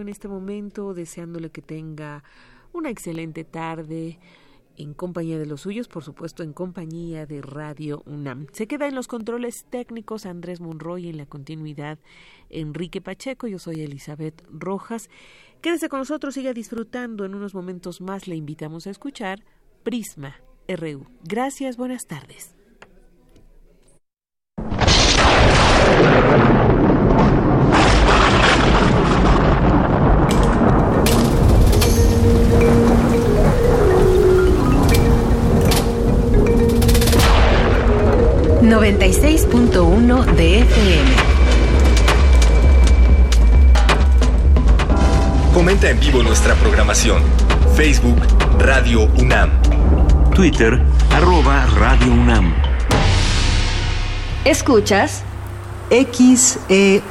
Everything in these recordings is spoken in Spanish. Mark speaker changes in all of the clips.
Speaker 1: en este momento, deseándole que tenga una excelente tarde en compañía de los suyos, por supuesto en compañía de Radio UNAM. Se queda en los controles técnicos Andrés Monroy en la continuidad Enrique Pacheco. Yo soy Elizabeth Rojas. Quédese con nosotros, siga disfrutando. En unos momentos más le invitamos a escuchar Prisma RU. Gracias, buenas tardes. 96.1 de FM.
Speaker 2: Comenta en vivo nuestra programación. Facebook Radio UNAM.
Speaker 3: Twitter arroba Radio UNAM.
Speaker 4: ¿Escuchas?
Speaker 5: XEUN.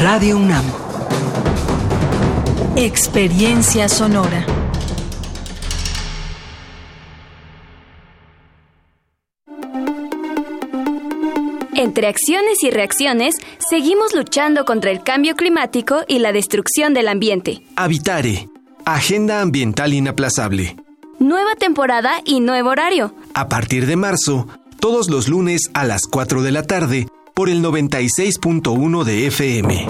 Speaker 5: Radio UNAM.
Speaker 4: Experiencia sonora. Entre acciones y reacciones, seguimos luchando contra el cambio climático y la destrucción del ambiente.
Speaker 6: Habitare. Agenda Ambiental Inaplazable.
Speaker 4: Nueva temporada y nuevo horario.
Speaker 6: A partir de marzo, todos los lunes a las 4 de la tarde, por el 96.1 de FM.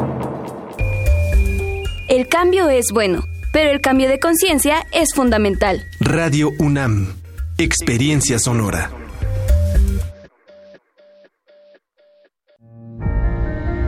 Speaker 4: El cambio es bueno, pero el cambio de conciencia es fundamental.
Speaker 6: Radio UNAM. Experiencia sonora.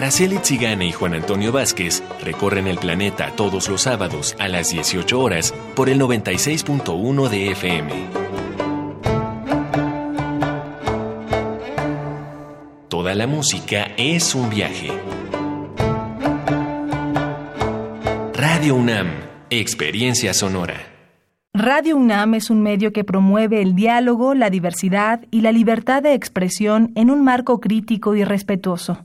Speaker 2: Araceli Tzigane y Juan Antonio Vázquez recorren el planeta todos los sábados a las 18 horas por el 96.1 de FM. Toda la música es un viaje. Radio UNAM, Experiencia Sonora.
Speaker 7: Radio UNAM es un medio que promueve el diálogo, la diversidad y la libertad de expresión en un marco crítico y respetuoso.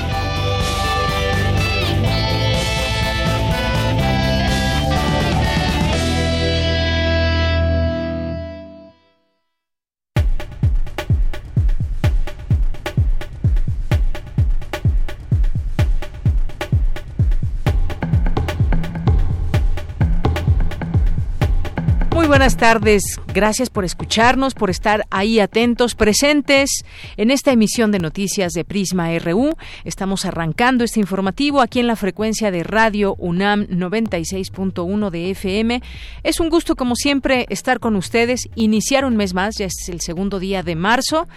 Speaker 1: Buenas tardes. Gracias por escucharnos, por estar ahí atentos, presentes en esta emisión de noticias de Prisma RU. Estamos arrancando este informativo aquí en la frecuencia de Radio UNAM 96.1 de FM. Es un gusto, como siempre, estar con ustedes, iniciar un mes más, ya es el segundo día de marzo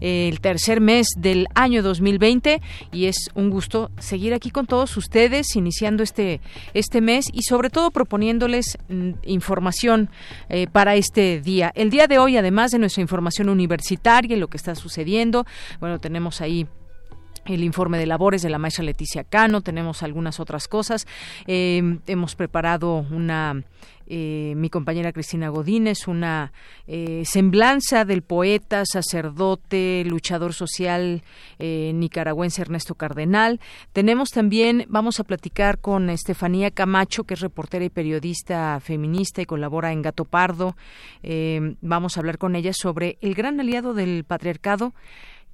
Speaker 1: el tercer mes del año 2020 y es un gusto seguir aquí con todos ustedes iniciando este este mes y sobre todo proponiéndoles mm, información eh, para este día. El día de hoy, además de nuestra información universitaria y lo que está sucediendo, bueno, tenemos ahí el informe de labores de la maestra Leticia Cano, tenemos algunas otras cosas. Eh, hemos preparado una eh, mi compañera Cristina Godínez, una eh, semblanza del poeta, sacerdote, luchador social nicaragüense Ernesto Cardenal. Tenemos también, vamos a platicar con Estefanía Camacho, que es reportera y periodista feminista y colabora en Gato Pardo. vamos a hablar con ella sobre el gran aliado del patriarcado.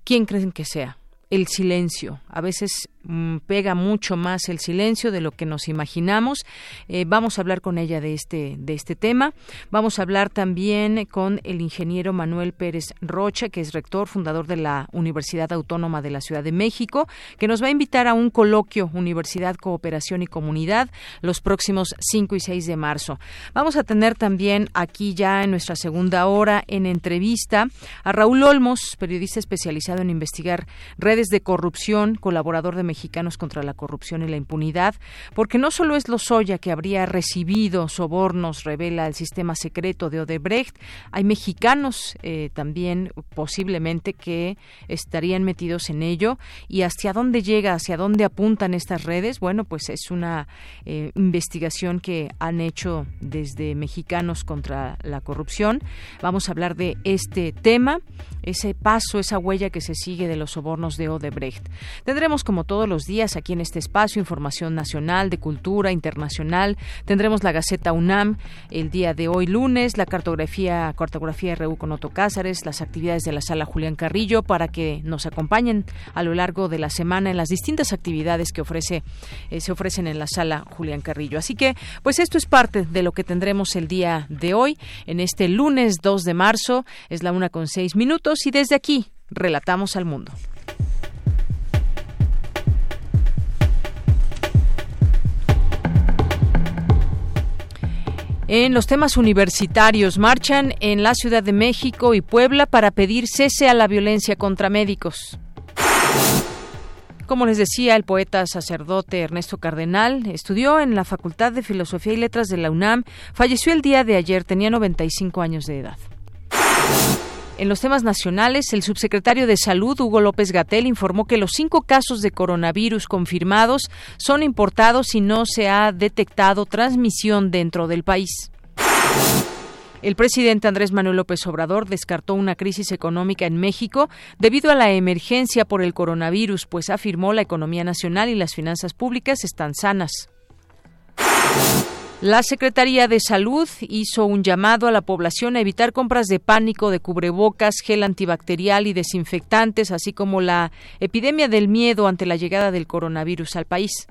Speaker 1: ¿Quién creen que sea? El silencio. A veces pega mucho más el silencio de lo que nos imaginamos. Eh, vamos a hablar con ella de este, de este tema. Vamos a hablar también con el ingeniero Manuel Pérez Rocha, que es rector, fundador de la Universidad Autónoma de la Ciudad de México, que nos va a invitar a un coloquio Universidad, Cooperación y Comunidad los próximos 5 y 6 de marzo. Vamos a tener también aquí ya en nuestra segunda hora en entrevista a Raúl Olmos, periodista especializado en investigar redes de corrupción, colaborador de mexicanos contra la corrupción y la impunidad, porque no solo es Lozoya que habría recibido sobornos, revela el sistema secreto de Odebrecht, hay mexicanos eh, también posiblemente que estarían metidos en ello y hacia dónde llega, hacia dónde apuntan estas redes, bueno, pues es una eh, investigación que han hecho desde mexicanos contra la corrupción. Vamos a hablar de este tema, ese paso, esa huella que se sigue de los sobornos de Odebrecht. Tendremos como los días aquí en este espacio información nacional, de cultura, internacional. Tendremos la Gaceta UNAM el día de hoy lunes, la cartografía, cartografía RU con Otto Cázares, las actividades de la sala Julián Carrillo para que nos acompañen a lo largo de la semana en las distintas actividades que ofrece eh, se ofrecen en la sala Julián Carrillo. Así que, pues esto es parte de lo que tendremos el día de hoy en este lunes 2 de marzo. Es la una con seis minutos y desde aquí relatamos al mundo. En los temas universitarios marchan en la Ciudad de México y Puebla para pedir cese a la violencia contra médicos. Como les decía, el poeta sacerdote Ernesto Cardenal estudió en la Facultad de Filosofía y Letras de la UNAM. Falleció el día de ayer, tenía 95 años de edad. En los temas nacionales, el subsecretario de Salud, Hugo López Gatel, informó que los cinco casos de coronavirus confirmados son importados y no se ha detectado transmisión dentro del país. El presidente Andrés Manuel López Obrador descartó una crisis económica en México debido a la emergencia por el coronavirus, pues afirmó la economía nacional y las finanzas públicas están sanas. La Secretaría de Salud hizo un llamado a la población a evitar compras de pánico de cubrebocas, gel antibacterial y desinfectantes, así como la epidemia del miedo ante la llegada del coronavirus al país.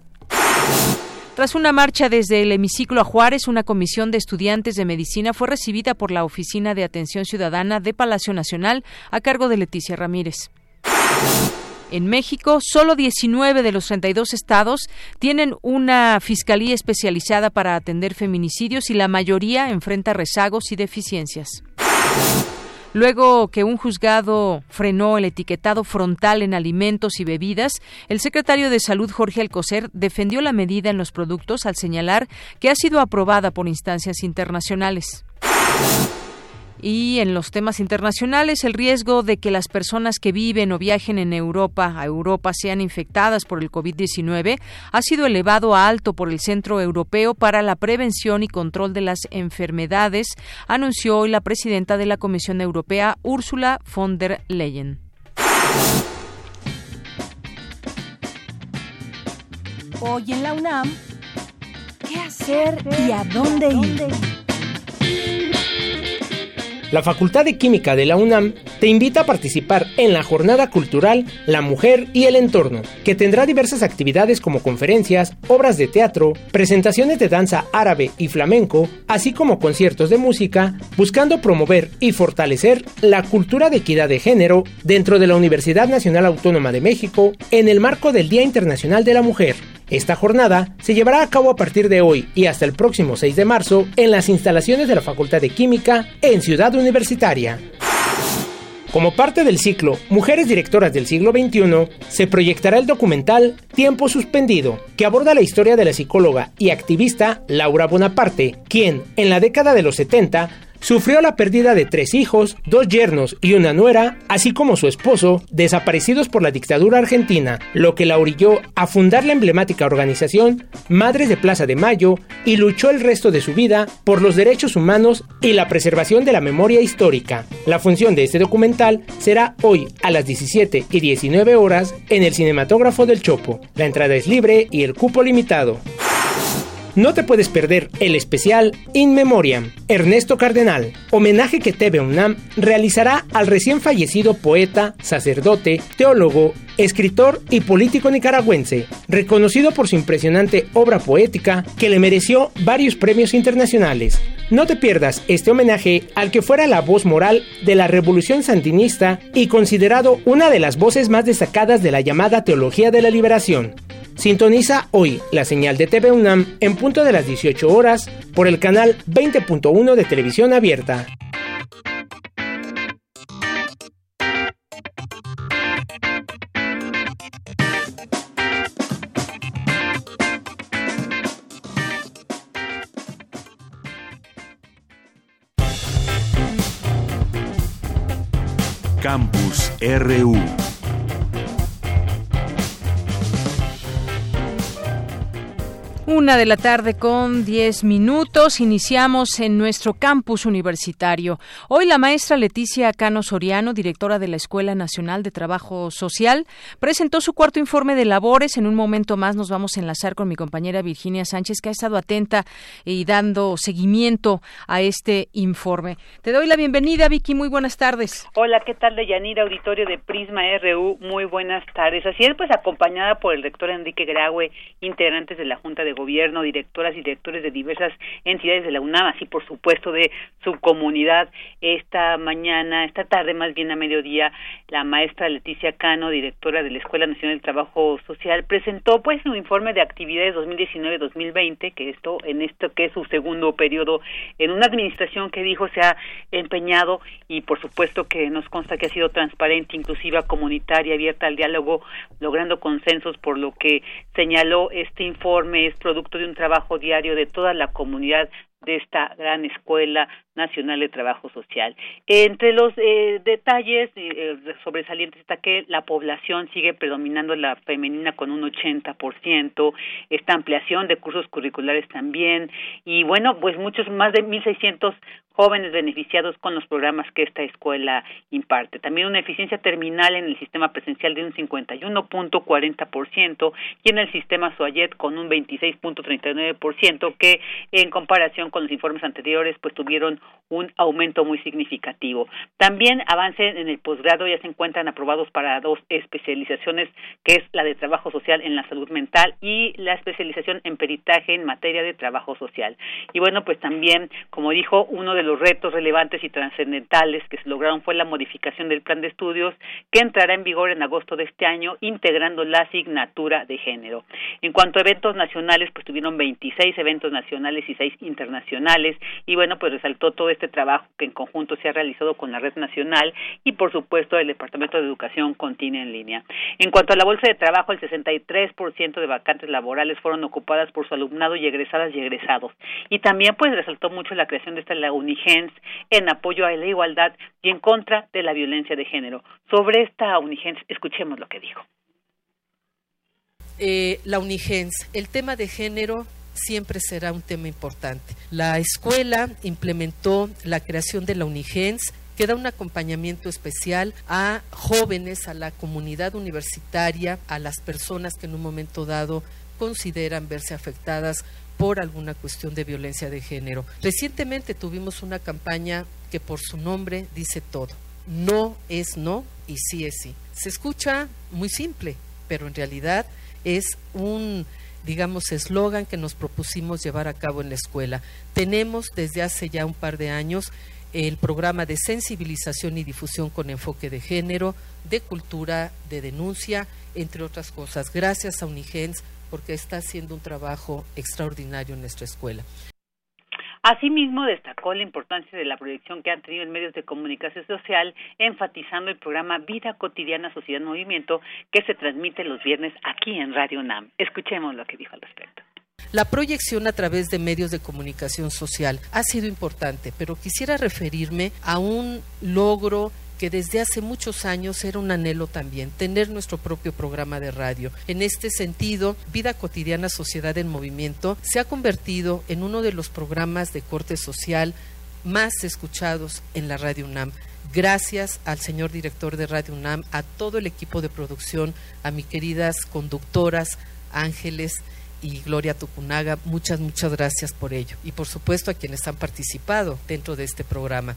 Speaker 1: Tras una marcha desde el hemiciclo a Juárez, una comisión de estudiantes de medicina fue recibida por la Oficina de Atención Ciudadana de Palacio Nacional a cargo de Leticia Ramírez. En México, solo 19 de los 32 estados tienen una fiscalía especializada para atender feminicidios y la mayoría enfrenta rezagos y deficiencias. Luego que un juzgado frenó el etiquetado frontal en alimentos y bebidas, el secretario de Salud Jorge Alcocer defendió la medida en los productos al señalar que ha sido aprobada por instancias internacionales. Y en los temas internacionales, el riesgo de que las personas que viven o viajen en Europa a Europa sean infectadas por el COVID-19 ha sido elevado a alto por el Centro Europeo para la Prevención y Control de las Enfermedades, anunció hoy la presidenta de la Comisión Europea, Ursula von der Leyen.
Speaker 7: Hoy en la UNAM, ¿qué hacer y a dónde ir?
Speaker 8: La Facultad de Química de la UNAM te invita a participar en la jornada cultural La Mujer y el Entorno, que tendrá diversas actividades como conferencias, obras de teatro, presentaciones de danza árabe y flamenco, así como conciertos de música, buscando promover y fortalecer la cultura de equidad de género dentro de la Universidad Nacional Autónoma de México en el marco del Día Internacional de la Mujer. Esta jornada se llevará a cabo a partir de hoy y hasta el próximo 6 de marzo en las instalaciones de la Facultad de Química en Ciudad Universitaria. Como parte del ciclo Mujeres Directoras del Siglo XXI, se proyectará el documental Tiempo Suspendido, que aborda la historia de la psicóloga y activista Laura Bonaparte, quien, en la década de los 70, sufrió la pérdida de tres hijos, dos yernos y una nuera, así como su esposo, desaparecidos por la dictadura argentina, lo que la orilló a fundar la emblemática organización Madres de Plaza de Mayo y luchó el resto de su vida por los derechos humanos y la preservación de la memoria histórica. La función de este documental será hoy a las 17 y 19 horas en el cinematógrafo del Chopo. La entrada es libre y el cupo limitado. No te puedes perder el especial In Memoriam, Ernesto Cardenal, homenaje que TV UNAM realizará al recién fallecido poeta, sacerdote, teólogo, escritor y político nicaragüense, reconocido por su impresionante obra poética que le mereció varios premios internacionales. No te pierdas este homenaje al que fuera la voz moral de la revolución sandinista y considerado una de las voces más destacadas de la llamada teología de la liberación. Sintoniza hoy la señal de TV UNAM en punto de las 18 horas por el canal 20.1 de televisión abierta.
Speaker 3: RU
Speaker 1: Una de la tarde con diez minutos. Iniciamos en nuestro campus universitario. Hoy la maestra Leticia Cano Soriano, directora de la Escuela Nacional de Trabajo Social, presentó su cuarto informe de labores. En un momento más nos vamos a enlazar con mi compañera Virginia Sánchez, que ha estado atenta y dando seguimiento a este informe. Te doy la bienvenida, Vicky. Muy buenas tardes.
Speaker 9: Hola, ¿qué tal, Deyanira? Auditorio de Prisma RU. Muy buenas tardes. Así es, pues acompañada por el rector Enrique Graue, integrantes de la Junta de gobierno, directoras y directores de diversas entidades de la UNAM, así por supuesto de su comunidad. Esta mañana, esta tarde más bien a mediodía, la maestra Leticia Cano, directora de la Escuela Nacional del Trabajo Social, presentó pues un informe de actividades 2019-2020, que esto en esto que es su segundo periodo en una administración que dijo se ha empeñado y por supuesto que nos consta que ha sido transparente, inclusiva, comunitaria, abierta al diálogo, logrando consensos por lo que señaló este informe es de un trabajo diario de toda la comunidad de esta gran escuela nacional de trabajo social. Entre los eh, detalles eh, sobresalientes está que la población sigue predominando la femenina con un 80%, esta ampliación de cursos curriculares también y bueno, pues muchos más de 1600 jóvenes beneficiados con los programas que esta escuela imparte. También una eficiencia terminal en el sistema presencial de un 51.40% y en el sistema SOAYET con un 26.39% que en comparación con los informes anteriores pues tuvieron un aumento muy significativo. También avance en el posgrado ya se encuentran aprobados para dos especializaciones que es la de trabajo social en la salud mental y la especialización en peritaje en materia de trabajo social. Y bueno, pues también, como dijo, uno de los retos relevantes y trascendentales que se lograron fue la modificación del plan de estudios que entrará en vigor en agosto de este año integrando la asignatura de género. En cuanto a eventos nacionales, pues tuvieron 26 eventos nacionales y 6 internacionales y bueno, pues resaltó todo este trabajo que en conjunto se ha realizado con la red nacional y por supuesto el Departamento de Educación continua en línea. En cuanto a la bolsa de trabajo, el 63% de vacantes laborales fueron ocupadas por su alumnado y egresadas y egresados. Y también pues resaltó mucho la creación de esta la Unigens en apoyo a la igualdad y en contra de la violencia de género. Sobre esta Unigens, escuchemos lo que dijo.
Speaker 10: Eh, la Unigens, el tema de género siempre será un tema importante. La escuela implementó la creación de la Unigens que da un acompañamiento especial a jóvenes, a la comunidad universitaria, a las personas que en un momento dado consideran verse afectadas por alguna cuestión de violencia de género. Recientemente tuvimos una campaña que por su nombre dice todo. No es no y sí es sí. Se escucha muy simple, pero en realidad es un digamos, eslogan que nos propusimos llevar a cabo en la escuela. Tenemos desde hace ya un par de años el programa de sensibilización y difusión con enfoque de género, de cultura, de denuncia, entre otras cosas. Gracias a Unigens porque está haciendo un trabajo extraordinario en nuestra escuela.
Speaker 9: Asimismo, destacó la importancia de la proyección que han tenido en medios de comunicación social, enfatizando el programa Vida Cotidiana Sociedad Movimiento, que se transmite los viernes aquí en Radio NAM. Escuchemos lo que dijo al respecto.
Speaker 10: La proyección a través de medios de comunicación social ha sido importante, pero quisiera referirme a un logro que desde hace muchos años era un anhelo también, tener nuestro propio programa de radio. En este sentido, Vida Cotidiana Sociedad en Movimiento se ha convertido en uno de los programas de corte social más escuchados en la Radio UNAM. Gracias al señor director de Radio UNAM, a todo el equipo de producción, a mis queridas conductoras, Ángeles, y Gloria Tucunaga, muchas, muchas gracias por ello. Y por supuesto a quienes han participado dentro de este programa.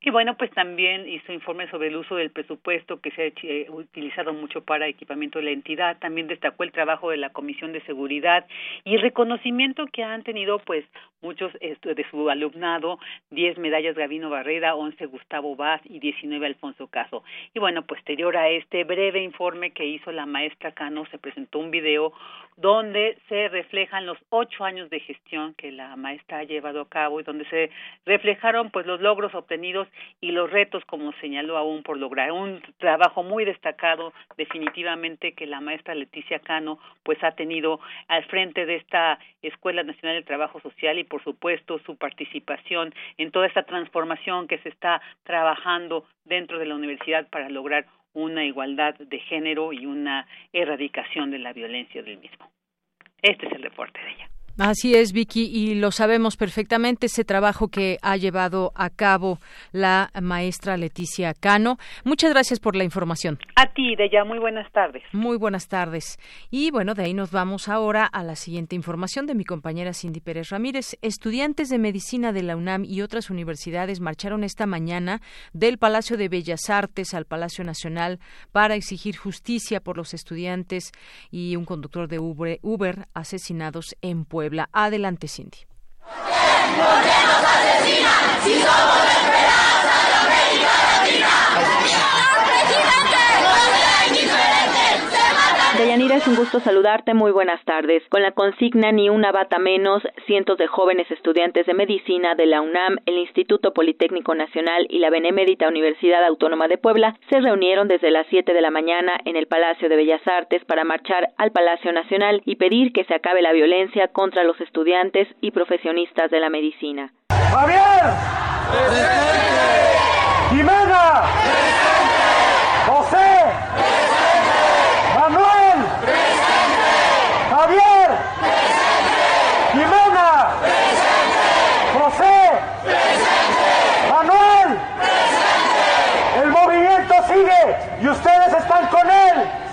Speaker 9: Y bueno, pues también hizo informe sobre el uso del presupuesto que se ha eh, utilizado mucho para equipamiento de la entidad. También destacó el trabajo de la Comisión de Seguridad y el reconocimiento que han tenido pues muchos de su alumnado, 10 medallas Gavino Barrera, 11 Gustavo Vaz y 19 Alfonso Caso. Y bueno, posterior a este breve informe que hizo la maestra Cano, se presentó un video donde se reflejan los ocho años de gestión que la maestra ha llevado a cabo y donde se reflejaron pues los logros obtenidos y los retos como señaló aún por lograr un trabajo muy destacado definitivamente que la maestra Leticia Cano pues ha tenido al frente de esta Escuela Nacional del Trabajo Social y por supuesto su participación en toda esta transformación que se está trabajando dentro de la universidad para lograr una igualdad de género y una erradicación de la violencia del mismo. Este es el reporte de ella.
Speaker 1: Así es, Vicky, y lo sabemos perfectamente, ese trabajo que ha llevado a cabo la maestra Leticia Cano. Muchas gracias por la información.
Speaker 9: A ti, Deya, muy buenas tardes.
Speaker 1: Muy buenas tardes. Y bueno, de ahí nos vamos ahora a la siguiente información de mi compañera Cindy Pérez Ramírez. Estudiantes de medicina de la UNAM y otras universidades marcharon esta mañana del Palacio de Bellas Artes al Palacio Nacional para exigir justicia por los estudiantes y un conductor de Uber, Uber asesinados en Puebla. Adelante, Cindy.
Speaker 11: Deyanira, es un gusto saludarte. Muy buenas tardes. Con la consigna Ni una bata menos, cientos de jóvenes estudiantes de medicina de la UNAM, el Instituto Politécnico Nacional y la Benemérita Universidad Autónoma de Puebla se reunieron desde las 7 de la mañana en el Palacio de Bellas Artes para marchar al Palacio Nacional y pedir que se acabe la violencia contra los estudiantes y profesionistas de la medicina.
Speaker 12: ¡Javier! ¡Jimena! ¡José! Javier. Presente. Jimena. Presente. José. Presente. Manuel. Presente. El movimiento sigue y ustedes están con él.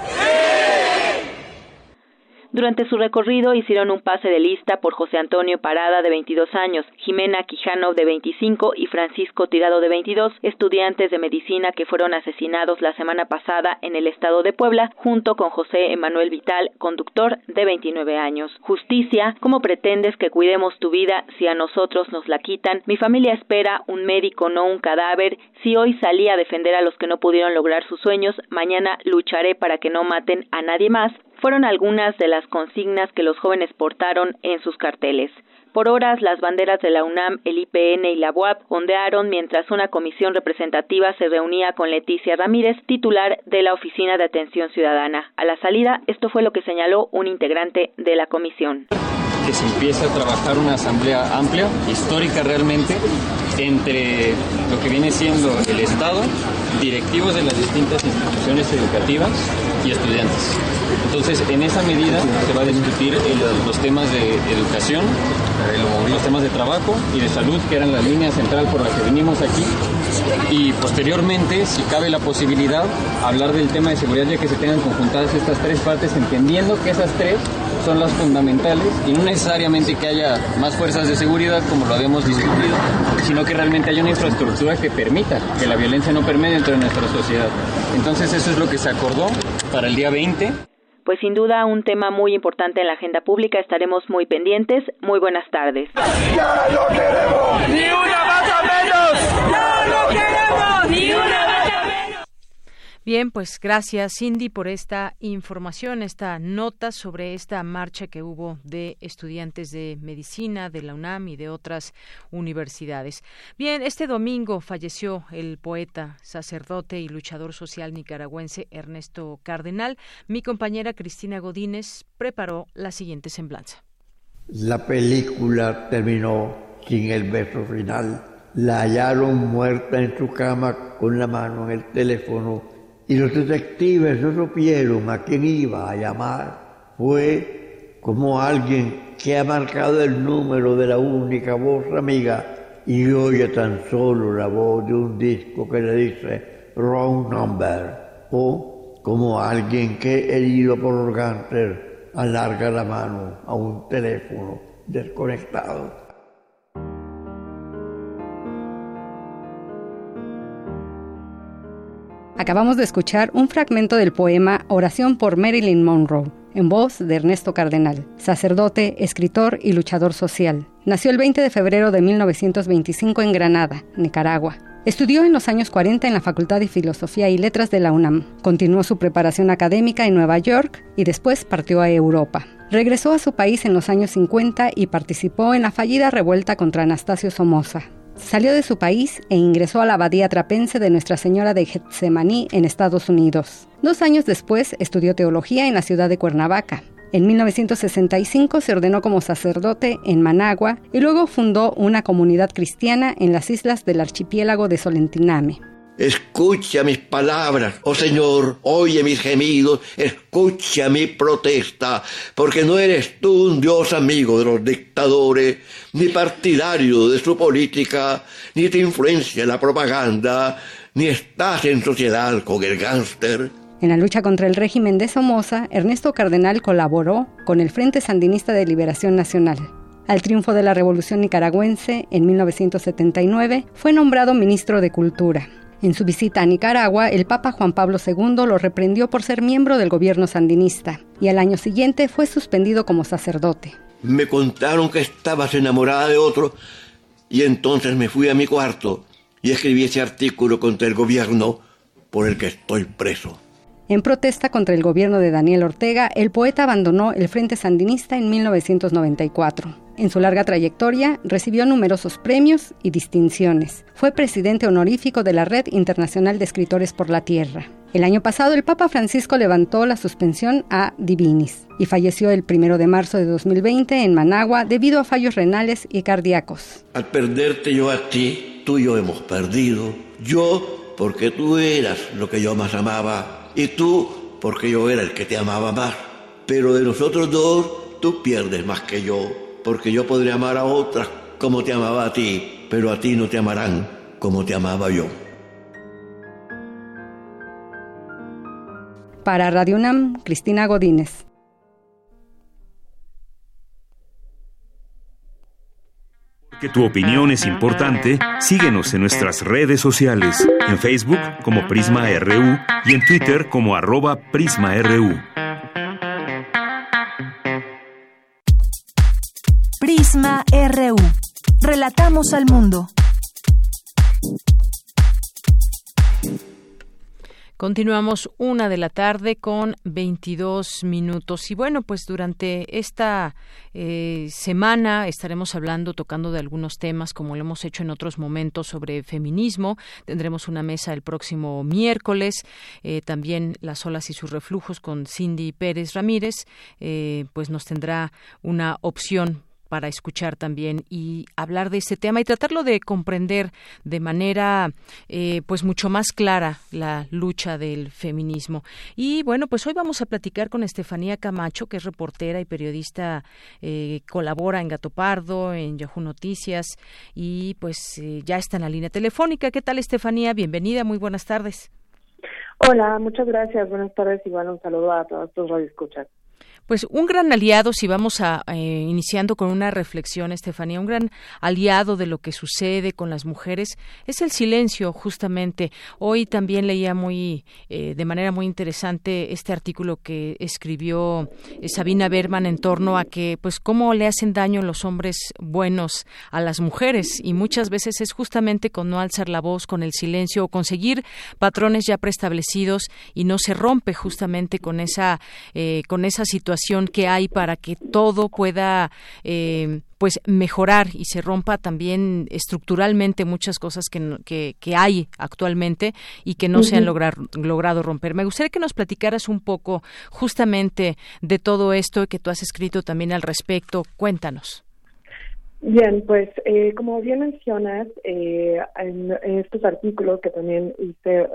Speaker 11: Durante su recorrido hicieron un pase de lista por José Antonio Parada de 22 años, Jimena Quijano de 25 y Francisco Tirado de 22, estudiantes de medicina que fueron asesinados la semana pasada en el estado de Puebla, junto con José Emanuel Vital, conductor de 29 años. Justicia, ¿cómo pretendes que cuidemos tu vida si a nosotros nos la quitan? Mi familia espera un médico, no un cadáver. Si hoy salí a defender a los que no pudieron lograr sus sueños, mañana lucharé para que no maten a nadie más fueron algunas de las consignas que los jóvenes portaron en sus carteles. Por horas, las banderas de la UNAM, el IPN y la UAP ondearon mientras una comisión representativa se reunía con Leticia Ramírez, titular de la Oficina de Atención Ciudadana. A la salida, esto fue lo que señaló un integrante de la comisión.
Speaker 13: Que se empiece a trabajar una asamblea amplia, histórica realmente, entre lo que viene siendo el Estado, directivos de las distintas instituciones educativas y estudiantes. Entonces, en esa medida se va a discutir los temas de educación, los temas de trabajo y de salud, que eran la línea central por la que venimos aquí. Y posteriormente, si cabe la posibilidad, hablar del tema de seguridad, ya que se tengan conjuntadas estas tres partes, entendiendo que esas tres son las fundamentales y no necesariamente que haya más fuerzas de seguridad como lo habíamos discutido, sino que realmente haya una infraestructura que permita que la violencia no permee dentro de nuestra sociedad. Entonces eso es lo que se acordó para el día 20
Speaker 11: pues sin duda un tema muy importante en la agenda pública. Estaremos muy pendientes. Muy buenas tardes.
Speaker 12: ¡Ya lo queremos! ¡Ni una más menos! ¡Ya lo queremos! ¡Ni una
Speaker 1: Bien, pues gracias Cindy por esta información, esta nota sobre esta marcha que hubo de estudiantes de medicina de la UNAM y de otras universidades. Bien, este domingo falleció el poeta, sacerdote y luchador social nicaragüense Ernesto Cardenal. Mi compañera Cristina Godínez preparó la siguiente semblanza.
Speaker 14: La película terminó sin el beso final. La hallaron muerta en su cama con la mano en el teléfono y los detectives no supieron a quién iba a llamar. Fue como alguien que ha marcado el número de la única voz amiga y oye tan solo la voz de un disco que le dice wrong number o como alguien que herido por cáncer alarga la mano a un teléfono desconectado.
Speaker 15: Acabamos de escuchar un fragmento del poema Oración por Marilyn Monroe, en voz de Ernesto Cardenal, sacerdote, escritor y luchador social. Nació el 20 de febrero de 1925 en Granada, Nicaragua. Estudió en los años 40 en la Facultad de Filosofía y Letras de la UNAM. Continuó su preparación académica en Nueva York y después partió a Europa. Regresó a su país en los años 50 y participó en la fallida revuelta contra Anastasio Somoza. Salió de su país e ingresó a la abadía trapense de Nuestra Señora de Getsemaní en Estados Unidos. Dos años después estudió teología en la ciudad de Cuernavaca. En 1965 se ordenó como sacerdote en Managua y luego fundó una comunidad cristiana en las islas del archipiélago de Solentiname.
Speaker 16: Escucha mis palabras, oh Señor, oye mis gemidos, escucha mi protesta, porque no eres tú un Dios amigo de los dictadores, ni partidario de su política, ni te influencia la propaganda, ni estás en sociedad con el gánster.
Speaker 15: En la lucha contra el régimen de Somoza, Ernesto Cardenal colaboró con el Frente Sandinista de Liberación Nacional. Al triunfo de la Revolución Nicaragüense en 1979, fue nombrado ministro de Cultura. En su visita a Nicaragua, el Papa Juan Pablo II lo reprendió por ser miembro del gobierno sandinista y al año siguiente fue suspendido como sacerdote.
Speaker 16: Me contaron que estabas enamorada de otro y entonces me fui a mi cuarto y escribí ese artículo contra el gobierno por el que estoy preso.
Speaker 15: En protesta contra el gobierno de Daniel Ortega, el poeta abandonó el Frente Sandinista en 1994. En su larga trayectoria recibió numerosos premios y distinciones. Fue presidente honorífico de la Red Internacional de Escritores por la Tierra. El año pasado el Papa Francisco levantó la suspensión a Divinis y falleció el 1 de marzo de 2020 en Managua debido a fallos renales y cardíacos.
Speaker 16: Al perderte yo a ti, tú y yo hemos perdido. Yo porque tú eras lo que yo más amaba y tú porque yo era el que te amaba más. Pero de nosotros dos, tú pierdes más que yo porque yo podría amar a otras como te amaba a ti, pero a ti no te amarán como te amaba yo.
Speaker 15: Para Radio UNAM, Cristina Godínez.
Speaker 3: Que tu opinión es importante, síguenos en nuestras redes sociales, en Facebook como Prisma RU y en Twitter como arroba PrismaRU.
Speaker 7: RU. Relatamos al mundo.
Speaker 1: Continuamos una de la tarde con 22 minutos. Y bueno, pues durante esta eh, semana estaremos hablando, tocando de algunos temas, como lo hemos hecho en otros momentos, sobre feminismo. Tendremos una mesa el próximo miércoles. Eh, también las olas y sus reflujos con Cindy Pérez Ramírez. Eh, pues nos tendrá una opción para escuchar también y hablar de este tema y tratarlo de comprender de manera eh, pues mucho más clara la lucha del feminismo. Y bueno, pues hoy vamos a platicar con Estefanía Camacho, que es reportera y periodista, eh, colabora en Gato Pardo, en Yahoo Noticias y pues eh, ya está en la línea telefónica. ¿Qué tal Estefanía? Bienvenida, muy buenas tardes.
Speaker 17: Hola, muchas gracias. Buenas tardes. Igual un saludo a todos tus radioescuchas.
Speaker 1: Pues un gran aliado, si vamos a eh, iniciando con una reflexión, Estefanía, un gran aliado de lo que sucede con las mujeres es el silencio, justamente. Hoy también leía muy, eh, de manera muy interesante este artículo que escribió eh, Sabina Berman en torno a que, pues, cómo le hacen daño los hombres buenos a las mujeres y muchas veces es justamente con no alzar la voz, con el silencio o conseguir patrones ya preestablecidos y no se rompe justamente con esa, con esa situación situación que hay para que todo pueda eh, pues mejorar y se rompa también estructuralmente muchas cosas que, que, hay actualmente y que no se han lograr, logrado romper. Me gustaría que nos platicaras un poco justamente de todo esto que tú has escrito también al respecto. Cuéntanos.
Speaker 17: Bien, pues eh, como bien mencionas, eh, en, estos artículos que también hice,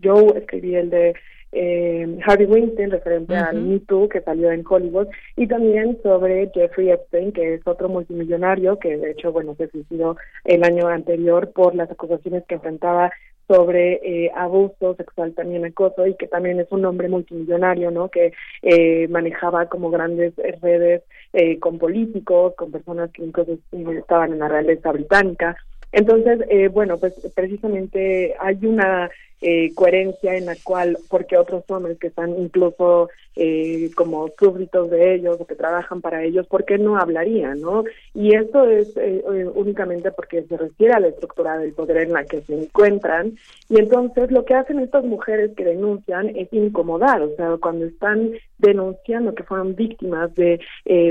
Speaker 17: yo escribí el de eh, Harvey Weinstein, referente al Me Too, que salió en Hollywood, y también sobre Jeffrey Epstein, que es otro multimillonario que de hecho, bueno, se suicidó el año anterior por las acusaciones que enfrentaba sobre eh, abuso sexual, también acoso, y que también es un hombre multimillonario, ¿no? Que eh, manejaba como grandes redes eh, con políticos, con personas que incluso estaban en la realeza británica. Entonces, eh, bueno, pues precisamente hay una eh, coherencia en la cual, porque otros hombres que están incluso eh, como súbditos de ellos o que trabajan para ellos, ¿por qué no hablarían, no? Y esto es eh, únicamente porque se refiere a la estructura del poder en la que se encuentran y entonces lo que hacen estas mujeres que denuncian es incomodar, o sea, cuando están denunciando que fueron víctimas de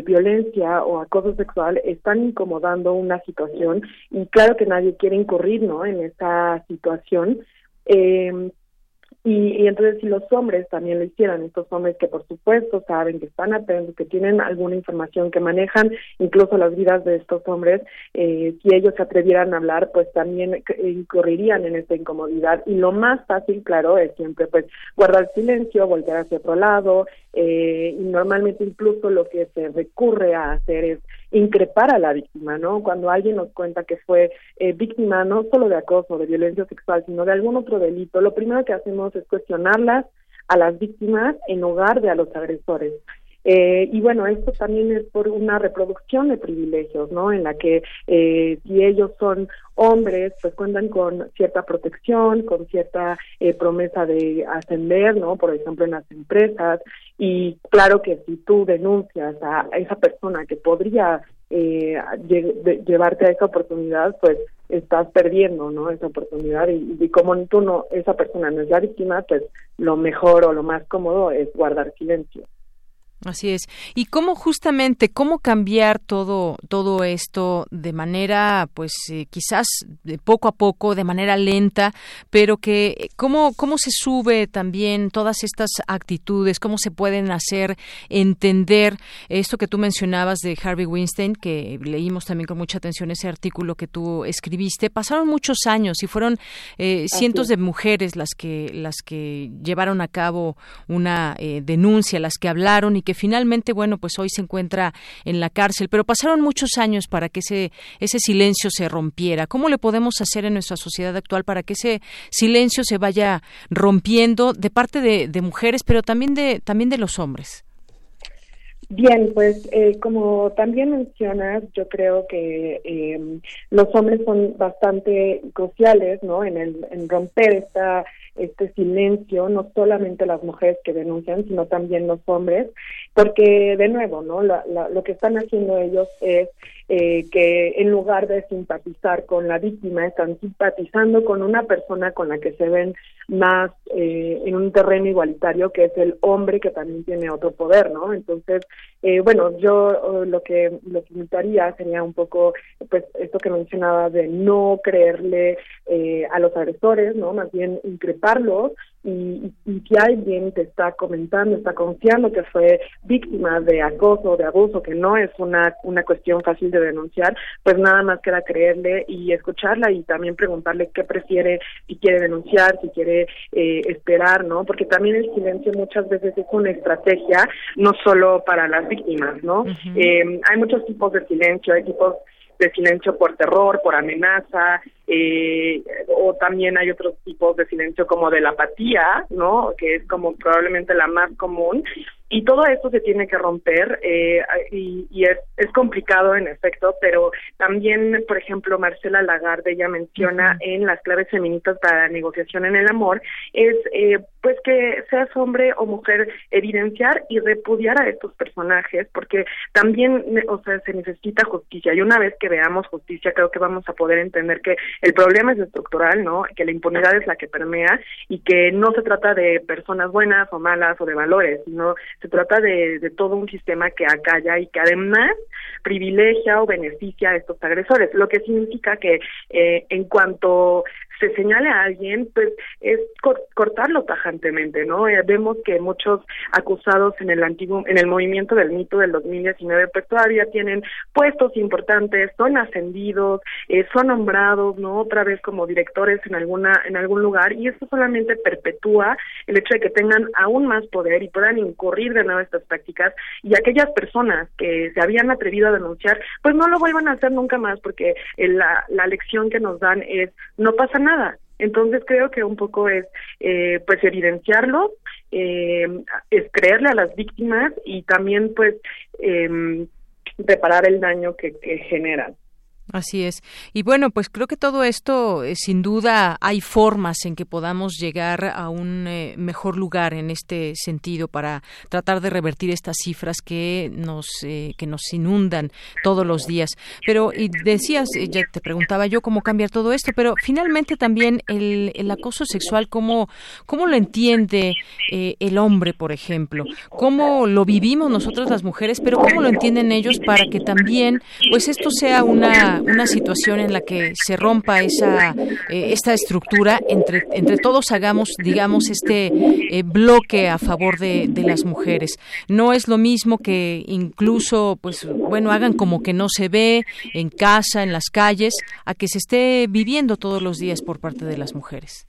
Speaker 17: violencia o acoso sexual, están incomodando una situación y claro que nadie quiere incurrir, ¿no? En esa situación eh, y, entonces si los hombres también lo hicieran, estos hombres que por supuesto saben, que están atentos, que tienen alguna información, que manejan incluso las vidas de estos hombres, eh, si ellos se atrevieran a hablar, pues también incurrirían en esta incomodidad. Y lo más fácil, claro, es siempre pues guardar silencio, volver hacia otro lado, eh, y normalmente incluso lo que se recurre a hacer es increpar a la víctima, ¿no? Cuando alguien nos cuenta que fue eh, víctima no solo de acoso, de violencia sexual, sino de algún otro delito, lo primero que hacemos es cuestionarlas a las víctimas en lugar de a los agresores. Eh, y bueno, esto también es por una reproducción de privilegios, ¿no? En la que eh, si ellos son hombres, pues cuentan con cierta protección, con cierta eh, promesa de ascender, ¿no? Por ejemplo, en las empresas. Y claro que si tú denuncias a, esa persona que podría eh, llevarte a esa oportunidad, pues estás perdiendo, ¿no? Esa oportunidad y, y, como tú no, esa persona no es la víctima, pues lo mejor o lo más cómodo es guardar silencio.
Speaker 1: Así es. Y cómo justamente, cómo cambiar todo, todo esto de manera, pues eh, quizás de poco a poco, de manera lenta, pero que cómo, cómo se sube también todas estas actitudes, cómo se pueden hacer entender esto que tú mencionabas de Harvey Weinstein, que leímos también con mucha atención ese artículo que tú escribiste. Pasaron muchos años y fueron eh, cientos de mujeres las que, las que llevaron a cabo una eh, denuncia, las que hablaron y que finalmente, bueno, pues hoy se encuentra en la cárcel, pero pasaron muchos años para que ese, ese silencio se rompiera. ¿Cómo le podemos hacer en nuestra sociedad actual para que ese silencio se vaya rompiendo de parte de, de mujeres, pero también de, también de los hombres?
Speaker 17: Bien, pues eh, como también mencionas, yo creo que eh, los hombres son bastante cruciales, ¿no? En el en romper esta este silencio, no solamente las mujeres que denuncian, sino también los hombres, porque de nuevo, ¿no? lo que están haciendo ellos es eh, que en lugar de simpatizar con la víctima, están simpatizando con una persona con la que se ven más eh, en un terreno igualitario, que es el hombre que también tiene otro poder, ¿no? Entonces, eh, bueno, yo lo que lo que invitaría sería un poco, pues, esto que mencionaba de no creerle a los agresores, ¿no? Más bien increparlos y, y, si alguien te está comentando, está confiando que fue víctima de acoso, de abuso, que no es una, una cuestión fácil de denunciar, pues nada más queda creerle y escucharla y también preguntarle qué prefiere, si quiere denunciar, si quiere eh, esperar, ¿no? Porque también el silencio muchas veces es una estrategia, no solo para las víctimas, ¿no? eh, hay muchos tipos de silencio, hay tipos de silencio por terror, por amenaza, eh, o también hay otros tipos de silencio como de la apatía, ¿no? Que es como probablemente la más común. Y todo esto se tiene que romper eh, y, y es, es complicado en efecto, pero también, por ejemplo, Marcela Lagarde ya menciona en las claves feministas para la negociación en el amor, es eh, pues que seas hombre o mujer, evidenciar y repudiar a estos personajes, porque también, o sea, se necesita justicia. Y una vez que veamos justicia, creo que vamos a poder entender que el problema es estructural, ¿no? Que la impunidad es la que permea y que no se trata de personas buenas o malas o de valores, sino se trata de, de todo un sistema que acalla y que además privilegia o beneficia a estos agresores, lo que significa que eh, en cuanto se señale a alguien, pues es cortarlo tajantemente, ¿no? Eh, vemos que muchos acusados en el antiguo, en el movimiento del mito del 2019, pues todavía tienen puestos importantes, son ascendidos, eh, son nombrados, ¿no? Otra vez como directores en alguna, en algún lugar, y eso solamente perpetúa el hecho de que tengan aún más poder y puedan incurrir de nuevo estas prácticas, y aquellas personas que se habían atrevido a denunciar, pues no lo vuelvan a hacer nunca más, porque la, la lección que nos dan es no pasa nada nada. Entonces creo que un poco es eh, pues evidenciarlo, eh, es creerle a las víctimas y también pues eh, reparar el daño que, que generan.
Speaker 1: Así es. Y bueno, pues creo que todo esto, eh, sin duda, hay formas en que podamos llegar a un eh, mejor lugar en este sentido para tratar de revertir estas cifras que nos eh, que nos inundan todos los días. Pero y decías, ya te preguntaba yo cómo cambiar todo esto, pero finalmente también el, el acoso sexual, cómo cómo lo entiende el hombre, por ejemplo, cómo lo vivimos nosotros las mujeres, pero cómo lo entienden ellos para que también, pues esto sea una una, situación en la que se rompa esa eh, esta estructura entre entre todos hagamos digamos este eh, bloque a favor de, de, las mujeres. No es lo mismo que incluso pues bueno hagan como que no se ve en casa en las calles a que se esté viviendo todos los días por parte de las mujeres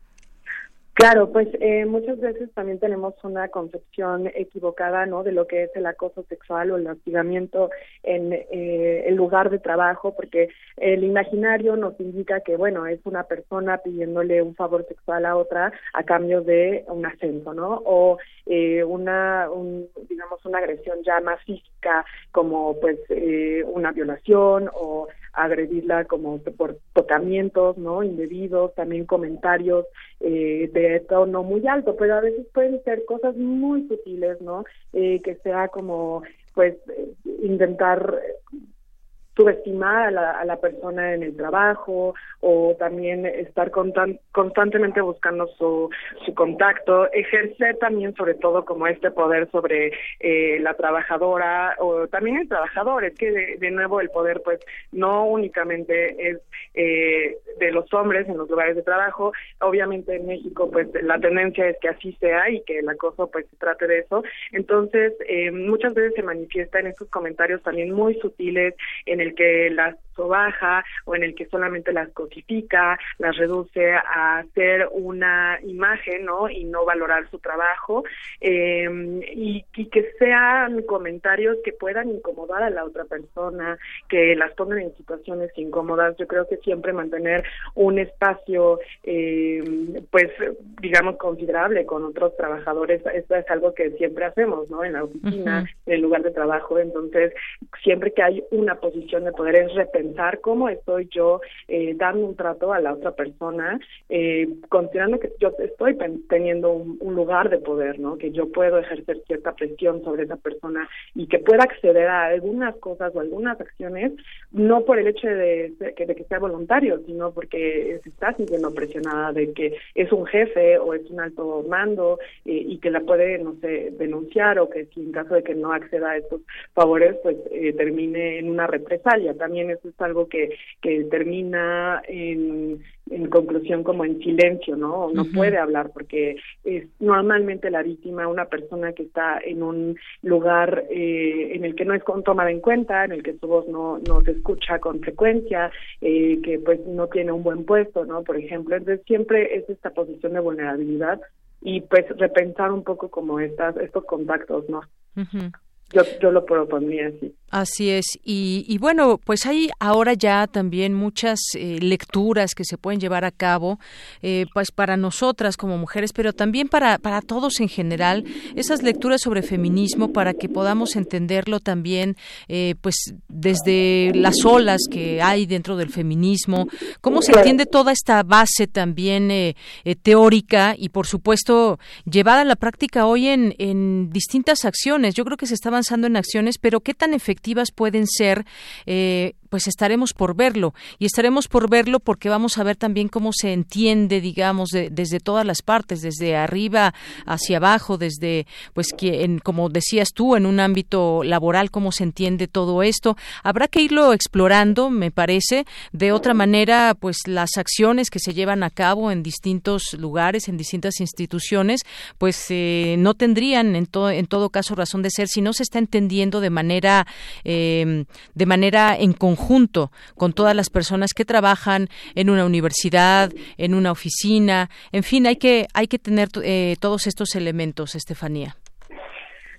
Speaker 17: Claro, pues eh, muchas veces también tenemos una concepción equivocada, ¿no? De lo que es el acoso sexual o el hostigamiento en eh, el lugar de trabajo, porque el imaginario nos indica que, bueno, es una persona pidiéndole un favor sexual a otra a cambio de un ascenso, ¿no? O eh, una, un, digamos, una agresión ya más física, como pues eh, una violación o agredirla como por tocamientos no indebidos también comentarios eh, de tono muy alto pero a veces pueden ser cosas muy sutiles no eh, que sea como pues eh, intentar subestimar a la, a la persona en el trabajo o también estar constantemente buscando su, su contacto, ejercer también sobre todo como este poder sobre eh, la trabajadora o también el trabajador, es que de, nuevo el poder pues no únicamente es eh, de los hombres en los lugares de trabajo, obviamente en México pues la tendencia es que así sea y que el acoso pues se trate de eso, entonces eh, muchas veces se manifiesta en estos comentarios también muy sutiles en el que las baja o en el que solamente las cosifica, las reduce a hacer una imagen, ¿no? Y no valorar su trabajo em, y, que sean comentarios que puedan incomodar a la otra persona, que las pongan en situaciones incómodas. Yo creo que siempre mantener un espacio, em, pues, digamos, considerable con otros trabajadores, esto es algo que siempre hacemos, ¿no? En la oficina, en el lugar de trabajo. Entonces, siempre que hay una posición de poder es repensar cómo estoy yo eh, dando un trato a la otra persona, eh, considerando que yo estoy teniendo un, lugar de poder, ¿no? Que yo puedo ejercer cierta presión sobre esa persona y que pueda acceder a algunas cosas o algunas acciones, no por el hecho de, de que sea voluntario, sino porque se está sintiendo presionada de que es un jefe o es un alto mando eh, y que la puede, no sé, denunciar o que si en caso de que no acceda a estos favores, pues termine en una represalia. También eso es algo que, que termina en, en conclusión como en silencio, ¿no? No puede hablar porque es normalmente la víctima una persona que está en un lugar eh, en el que no es tomada en cuenta, en el que su voz no, no se escucha con frecuencia, eh, que pues no tiene un buen puesto, ¿no? Por ejemplo, entonces siempre es esta posición de vulnerabilidad y pues repensar un poco como estas estos contactos, ¿no? Yo, yo lo propondría así.
Speaker 1: Así es. Y, y, bueno, pues hay ahora ya también muchas eh, lecturas que se pueden llevar a cabo, eh, pues para nosotras como mujeres, pero también para, para todos en general, esas lecturas sobre feminismo para que podamos entenderlo también, eh, pues desde las olas que hay dentro del feminismo, cómo se entiende toda esta base también teórica y, por supuesto, llevada a la práctica hoy en, en distintas acciones. Yo creo que se está avanzando en acciones, pero qué tan efectivo pueden ser eh, pues estaremos por verlo y estaremos por verlo porque vamos a ver también cómo se entiende, digamos, desde todas las partes, desde arriba hacia abajo, desde, pues, que en, como decías tú, en un ámbito laboral, cómo se entiende todo esto. Habrá que irlo explorando, me parece. De otra manera, pues, las acciones que se llevan a cabo en distintos lugares, en distintas instituciones, pues, eh, no tendrían en todo en todo caso razón de ser si no se está entendiendo de manera eh, de manera en conjunto con todas las personas que trabajan en una universidad, en una oficina, en fin, hay que hay que tener eh, todos estos elementos, Estefanía.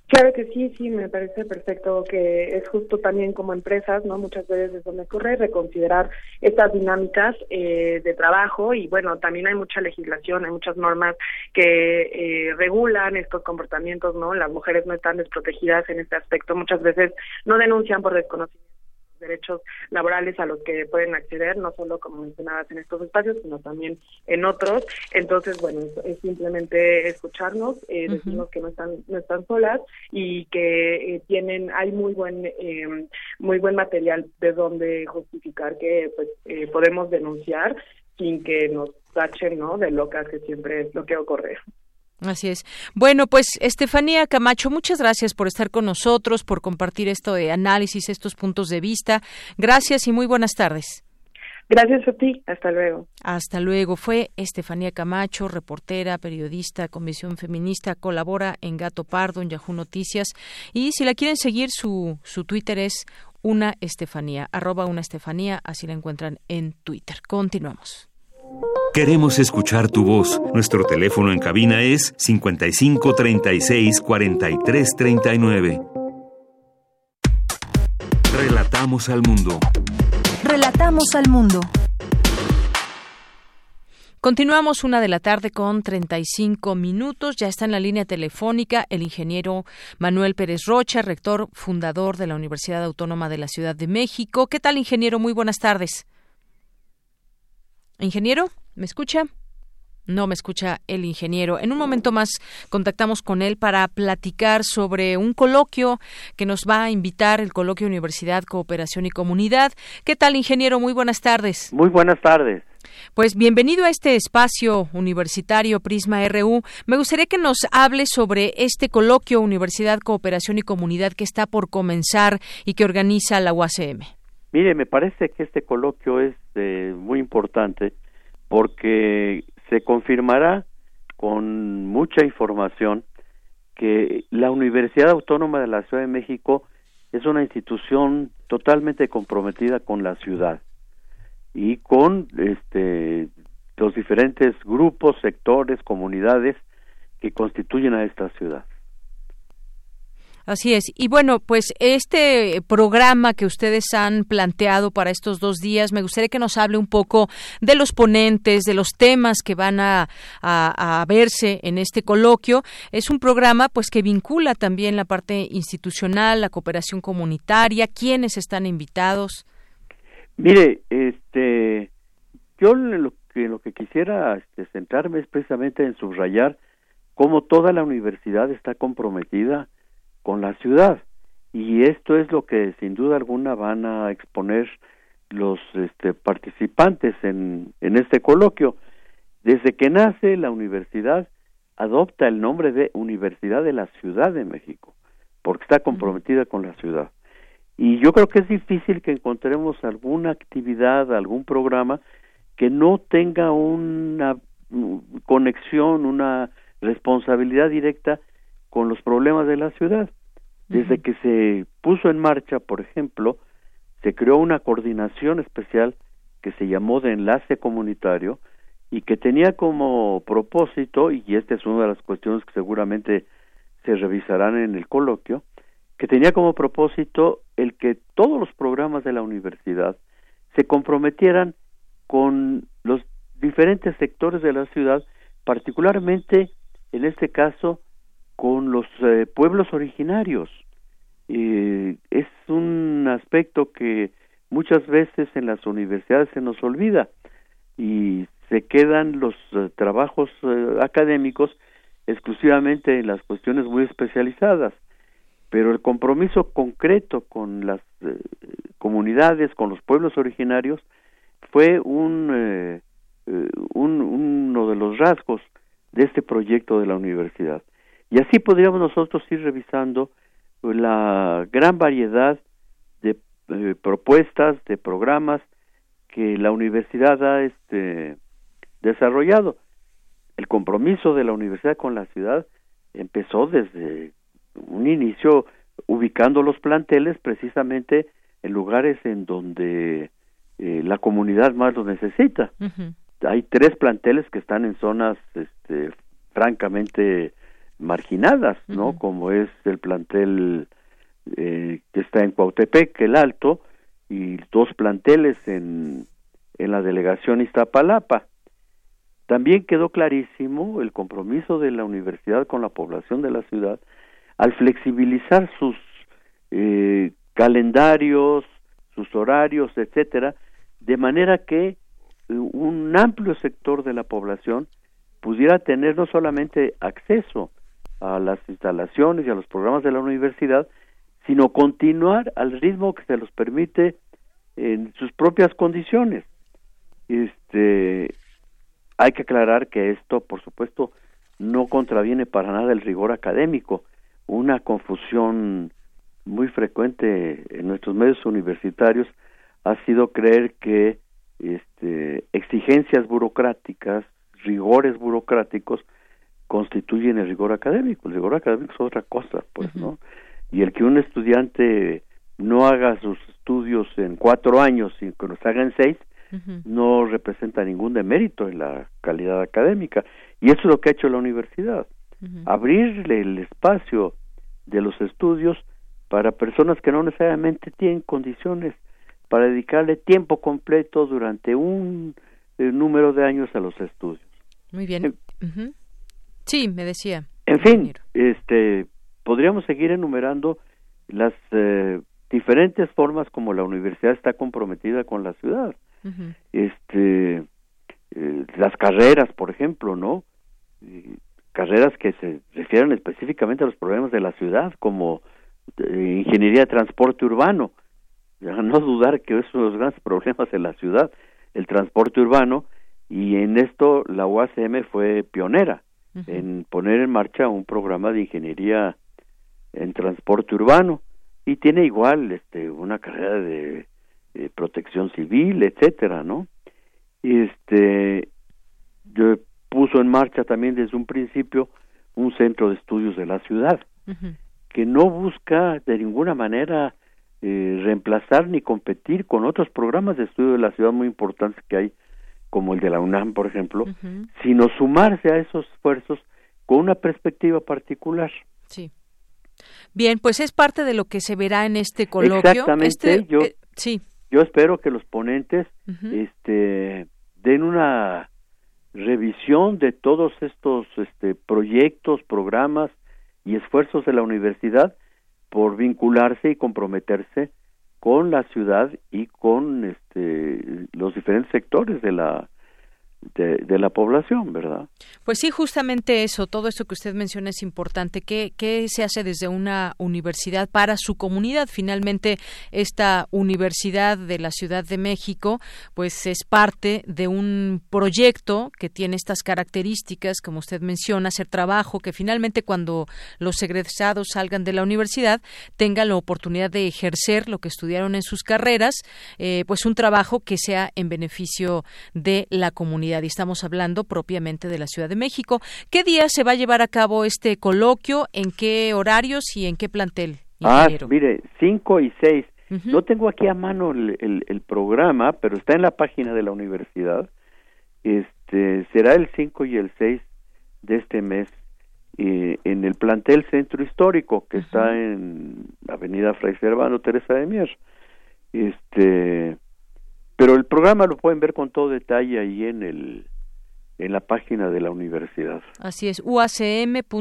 Speaker 17: Claro que sí, sí, me parece perfecto que es justo también como empresas, ¿no? Muchas veces es donde ocurre reconsiderar estas dinámicas eh, de trabajo y bueno, también hay mucha legislación, hay muchas normas que eh, regulan estos comportamientos, ¿no? Las mujeres no están desprotegidas en este aspecto, muchas veces no denuncian por desconocimiento derechos laborales a los que pueden acceder, no solo como mencionabas en estos espacios, sino también en otros. Entonces, bueno, es, simplemente escucharnos, eh, decirnos que no están no están solas y que eh, tienen hay muy buen eh, muy buen material de donde justificar que pues eh, podemos denunciar sin que nos tachen, ¿no? De locas que siempre es lo que ocurre.
Speaker 1: Así es. Bueno, pues Estefanía Camacho, muchas gracias por estar con nosotros, por compartir esto de análisis, estos puntos de vista. Gracias y muy buenas tardes.
Speaker 17: Gracias a ti. Hasta luego.
Speaker 1: Hasta luego. Fue Estefanía Camacho, reportera, periodista, comisión feminista, colabora en Gato Pardo, en Yahoo Noticias. Y si la quieren seguir, su, su Twitter es una Estefanía, arroba una Estefanía, así la encuentran en Twitter. Continuamos.
Speaker 3: Queremos escuchar tu voz. Nuestro teléfono en cabina es 55 36 43 39. Relatamos al mundo.
Speaker 7: Relatamos al mundo.
Speaker 1: Continuamos una de la tarde con 35 minutos. Ya está en la línea telefónica el ingeniero Manuel Pérez Rocha, rector fundador de la Universidad Autónoma de la Ciudad de México. ¿Qué tal, ingeniero? Muy buenas tardes. Ingeniero, ¿me escucha? No me escucha el ingeniero. En un momento más contactamos con él para platicar sobre un coloquio que nos va a invitar el coloquio Universidad, Cooperación y Comunidad. ¿Qué tal, ingeniero? Muy buenas tardes.
Speaker 18: Muy buenas tardes.
Speaker 1: Pues bienvenido a este espacio universitario Prisma RU. Me gustaría que nos hable sobre este coloquio Universidad, Cooperación y Comunidad que está por comenzar y que organiza la UACM.
Speaker 18: Mire, me parece que este coloquio es eh, muy importante porque se confirmará con mucha información que la Universidad Autónoma de la Ciudad de México es una institución totalmente comprometida con la ciudad y con este los diferentes grupos, sectores, comunidades que constituyen a esta ciudad.
Speaker 1: Así es. Y bueno, pues este programa que ustedes han planteado para estos dos días, me gustaría que nos hable un poco de los ponentes, de los temas que van a, verse en este coloquio. Es un programa pues que vincula también la parte institucional, la cooperación comunitaria, quiénes están invitados.
Speaker 18: Mire, este, yo lo que lo que quisiera este, centrarme es precisamente en subrayar cómo toda la universidad está comprometida con la ciudad y esto es lo que sin duda alguna van a exponer los este, participantes en, en este coloquio. Desde que nace la universidad adopta el nombre de Universidad de la Ciudad de México, porque está comprometida con la ciudad. Y yo creo que es difícil que encontremos alguna actividad, algún programa que no tenga una mm, conexión, una responsabilidad directa con los problemas de la ciudad. Desde que se puso en marcha, por ejemplo, se creó una coordinación especial que se llamó de enlace comunitario y que tenía como propósito, y esta es una de las cuestiones que seguramente se revisarán en el coloquio, que tenía como propósito el que todos los programas de la universidad se comprometieran con los diferentes sectores de la ciudad, particularmente en este caso con los eh, pueblos originarios. Eh, es un aspecto que muchas veces en las universidades se nos olvida y se quedan los eh, trabajos académicos exclusivamente en las cuestiones muy especializadas, pero el compromiso concreto con las eh, comunidades, con los pueblos originarios, fue un, eh, eh, un, uno de los rasgos de este proyecto de la universidad. Y así podríamos nosotros ir revisando la gran variedad de propuestas, de programas que la universidad ha este, desarrollado. El compromiso de la universidad con la ciudad empezó desde un inicio ubicando los planteles precisamente en lugares en donde eh, la comunidad más lo necesita. Hay tres planteles que están en zonas este, francamente marginadas, ¿no? Como es el plantel eh, que está en Cuautepec, el Alto, y dos planteles en, en la delegación Iztapalapa. También quedó clarísimo el compromiso de la universidad con la población de la ciudad al flexibilizar sus eh, calendarios, sus horarios, etcétera, de manera que eh, un amplio sector de la población pudiera tener no solamente acceso a las instalaciones y a los programas de la universidad, sino continuar al ritmo que se los permite en sus propias condiciones. Este, hay que aclarar que esto, por supuesto, no contraviene para nada el rigor académico. Una confusión muy frecuente en nuestros medios universitarios ha sido creer que este, exigencias burocráticas, rigores burocráticos, constituyen el rigor académico. El rigor académico es otra cosa, pues, ¿no? Y el que un estudiante no haga sus estudios en cuatro años y que los haga en seis, no representa ningún demérito en la calidad académica. Y eso es lo que ha hecho la universidad. Abrirle el espacio de los estudios para personas que no necesariamente tienen condiciones para dedicarle tiempo completo durante un eh, número de años a los estudios.
Speaker 1: Muy bien. Eh, sí, me decía.
Speaker 18: En fin, este, podríamos seguir enumerando las eh, diferentes formas como la universidad está comprometida con la ciudad. Este, las carreras, por ejemplo, ¿no? carreras que se refieren específicamente a los problemas de la ciudad, como ingeniería de transporte urbano. No dudar que es uno de los grandes problemas en la ciudad, el transporte urbano, y en esto la UACM fue pionera en poner en marcha un programa de ingeniería en transporte urbano. Y tiene igual este una carrera de, protección civil etcétera no este yo puso en marcha también desde un principio un centro de estudios de la ciudad que no busca de ninguna manera eh, reemplazar ni competir con otros programas de estudio de la ciudad muy importantes que hay, como el de la UNAM, por ejemplo, sino sumarse a esos esfuerzos con una perspectiva particular.
Speaker 1: Sí. Bien, pues es parte de lo que se verá en este coloquio.
Speaker 18: Exactamente.
Speaker 1: Este,
Speaker 18: yo,
Speaker 1: eh, sí.
Speaker 18: yo espero que los ponentes este, den una revisión de todos estos este, proyectos, programas y esfuerzos de la universidad por vincularse y comprometerse con la ciudad y con este, los diferentes sectores de la de, la población, ¿verdad?
Speaker 1: Pues sí, justamente eso, todo esto que usted menciona es importante. ¿Qué, ¿Qué se hace desde una universidad para su comunidad? Finalmente, esta universidad de la Ciudad de México, pues es parte de un proyecto que tiene estas características, como usted menciona, hacer trabajo, que finalmente cuando los egresados salgan de la universidad tengan la oportunidad de ejercer lo que estudiaron en sus carreras, eh, pues un trabajo que sea en beneficio de la comunidad y estamos hablando propiamente de la Ciudad de México. ¿Qué día se va a llevar a cabo este coloquio? ¿En qué horarios y en qué plantel?
Speaker 18: Ah, mire, 5 y 6. No tengo aquí a mano el, el, programa, pero está en la página de la universidad. Este será el 5 y el 6 de este mes eh, en el plantel Centro Histórico que está en Avenida Fray Servando Teresa de Mier. Este pero el programa lo pueden ver con todo detalle ahí en el en la página de la universidad.
Speaker 1: Así es, uacm.edu.mx.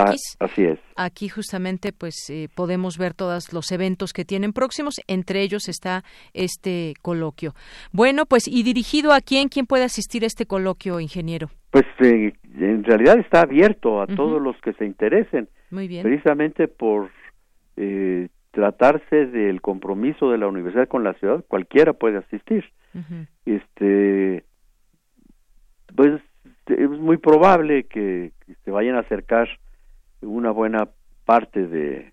Speaker 1: Ah,
Speaker 18: así es.
Speaker 1: Aquí justamente pues eh, podemos ver todos los eventos que tienen próximos, entre ellos está este coloquio. Bueno, pues y dirigido a quién, quién puede asistir a este coloquio, ingeniero.
Speaker 18: Pues eh, en realidad está abierto a todos los que se interesen.
Speaker 1: Muy bien.
Speaker 18: Precisamente por eh, tratarse del compromiso de la universidad con la ciudad, cualquiera puede asistir. Este, pues es muy probable que, se vayan a acercar una buena parte de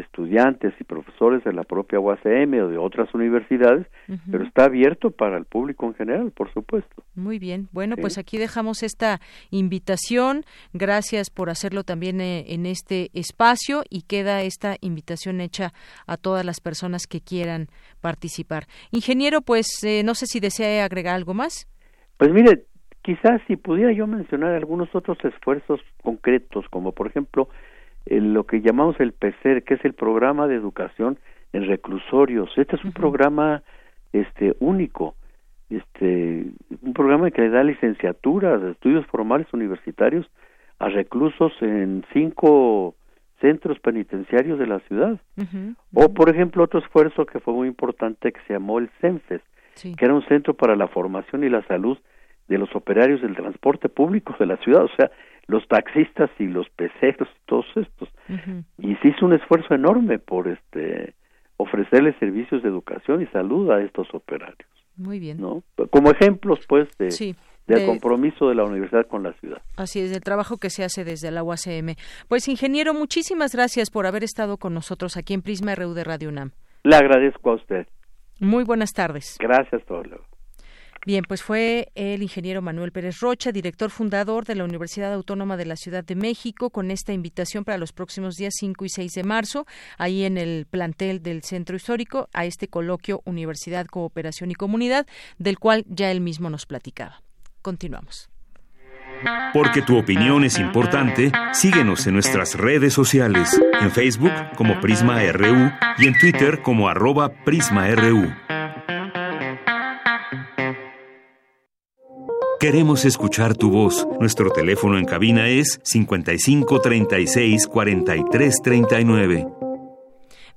Speaker 18: estudiantes y profesores de la propia UACM o de otras universidades, pero está abierto para el público en general, por supuesto.
Speaker 1: Muy bien. Bueno, pues aquí dejamos esta invitación. Gracias por hacerlo también eh, en este espacio y queda esta invitación hecha a todas las personas que quieran participar. Ingeniero, pues eh, no sé si desea agregar algo más.
Speaker 18: Pues mire, quizás si pudiera yo mencionar algunos otros esfuerzos concretos, como por ejemplo lo que llamamos el PECER, que es el programa de educación en reclusorios. Este es un programa este único, este un programa que le da licenciaturas, estudios formales universitarios a reclusos en cinco centros penitenciarios de la ciudad. O, por ejemplo, otro esfuerzo que fue muy importante que se llamó el CENFES, que era un centro para la formación y la salud de los operarios del transporte público de la ciudad. O sea, los taxistas y los peceros todos estos. Y se hizo un esfuerzo enorme por este ofrecerles servicios de educación y salud a estos operarios.
Speaker 1: Muy bien.
Speaker 18: ¿no? Como ejemplos, pues, de, del compromiso de la universidad con la ciudad.
Speaker 1: Así es, del trabajo que se hace desde la UACM. Pues, ingeniero, muchísimas gracias por haber estado con nosotros aquí en Prisma RU de Radio UNAM.
Speaker 18: Le agradezco a usted.
Speaker 1: Muy buenas tardes.
Speaker 18: Gracias, Pablo.
Speaker 1: Bien, pues fue el ingeniero Manuel Pérez Rocha, director fundador de la Universidad Autónoma de la Ciudad de México, con esta invitación para los próximos días 5 y 6 de marzo, ahí en el plantel del Centro Histórico, a este coloquio Universidad, Cooperación y Comunidad, del cual ya él mismo nos platicaba. Continuamos.
Speaker 3: Porque tu opinión es importante, síguenos en nuestras redes sociales, en Facebook como Prisma RU y en Twitter como arroba PrismaRU. Queremos escuchar tu voz. Nuestro teléfono en cabina es 55 36 43 39.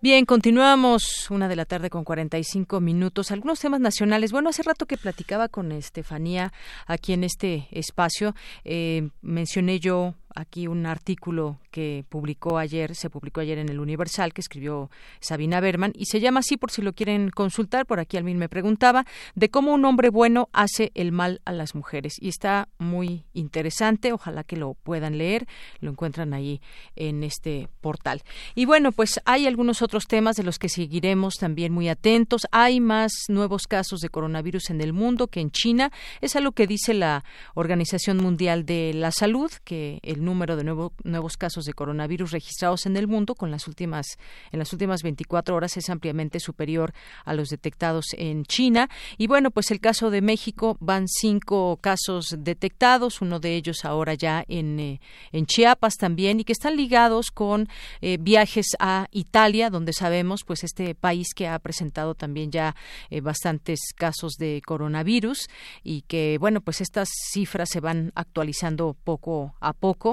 Speaker 1: Bien, continuamos una de la tarde con 45 minutos. Algunos temas nacionales. Bueno, hace rato que platicaba con Estefanía aquí en este espacio. Eh, mencioné yo aquí un artículo que publicó ayer, se publicó ayer en el Universal, que escribió Sabina Berman, y se llama así por si lo quieren consultar, por aquí alguien me preguntaba, de cómo un hombre bueno hace el mal a las mujeres. Y está muy interesante, ojalá que lo puedan leer, lo encuentran ahí en este portal. Y bueno, pues hay algunos otros temas de los que seguiremos también muy atentos. Hay más nuevos casos de coronavirus en el mundo que en China. Es algo que dice la Organización Mundial de la Salud, que el número de nuevos casos de coronavirus registrados en el mundo con las últimas en las últimas 24 horas es ampliamente superior a los detectados en China. Y bueno pues el caso de México van cinco casos detectados uno de ellos ahora ya en, eh, en Chiapas también y que están ligados con eh, viajes a Italia donde sabemos pues este país que ha presentado también ya eh, bastantes casos de coronavirus y que bueno pues estas cifras se van actualizando poco a poco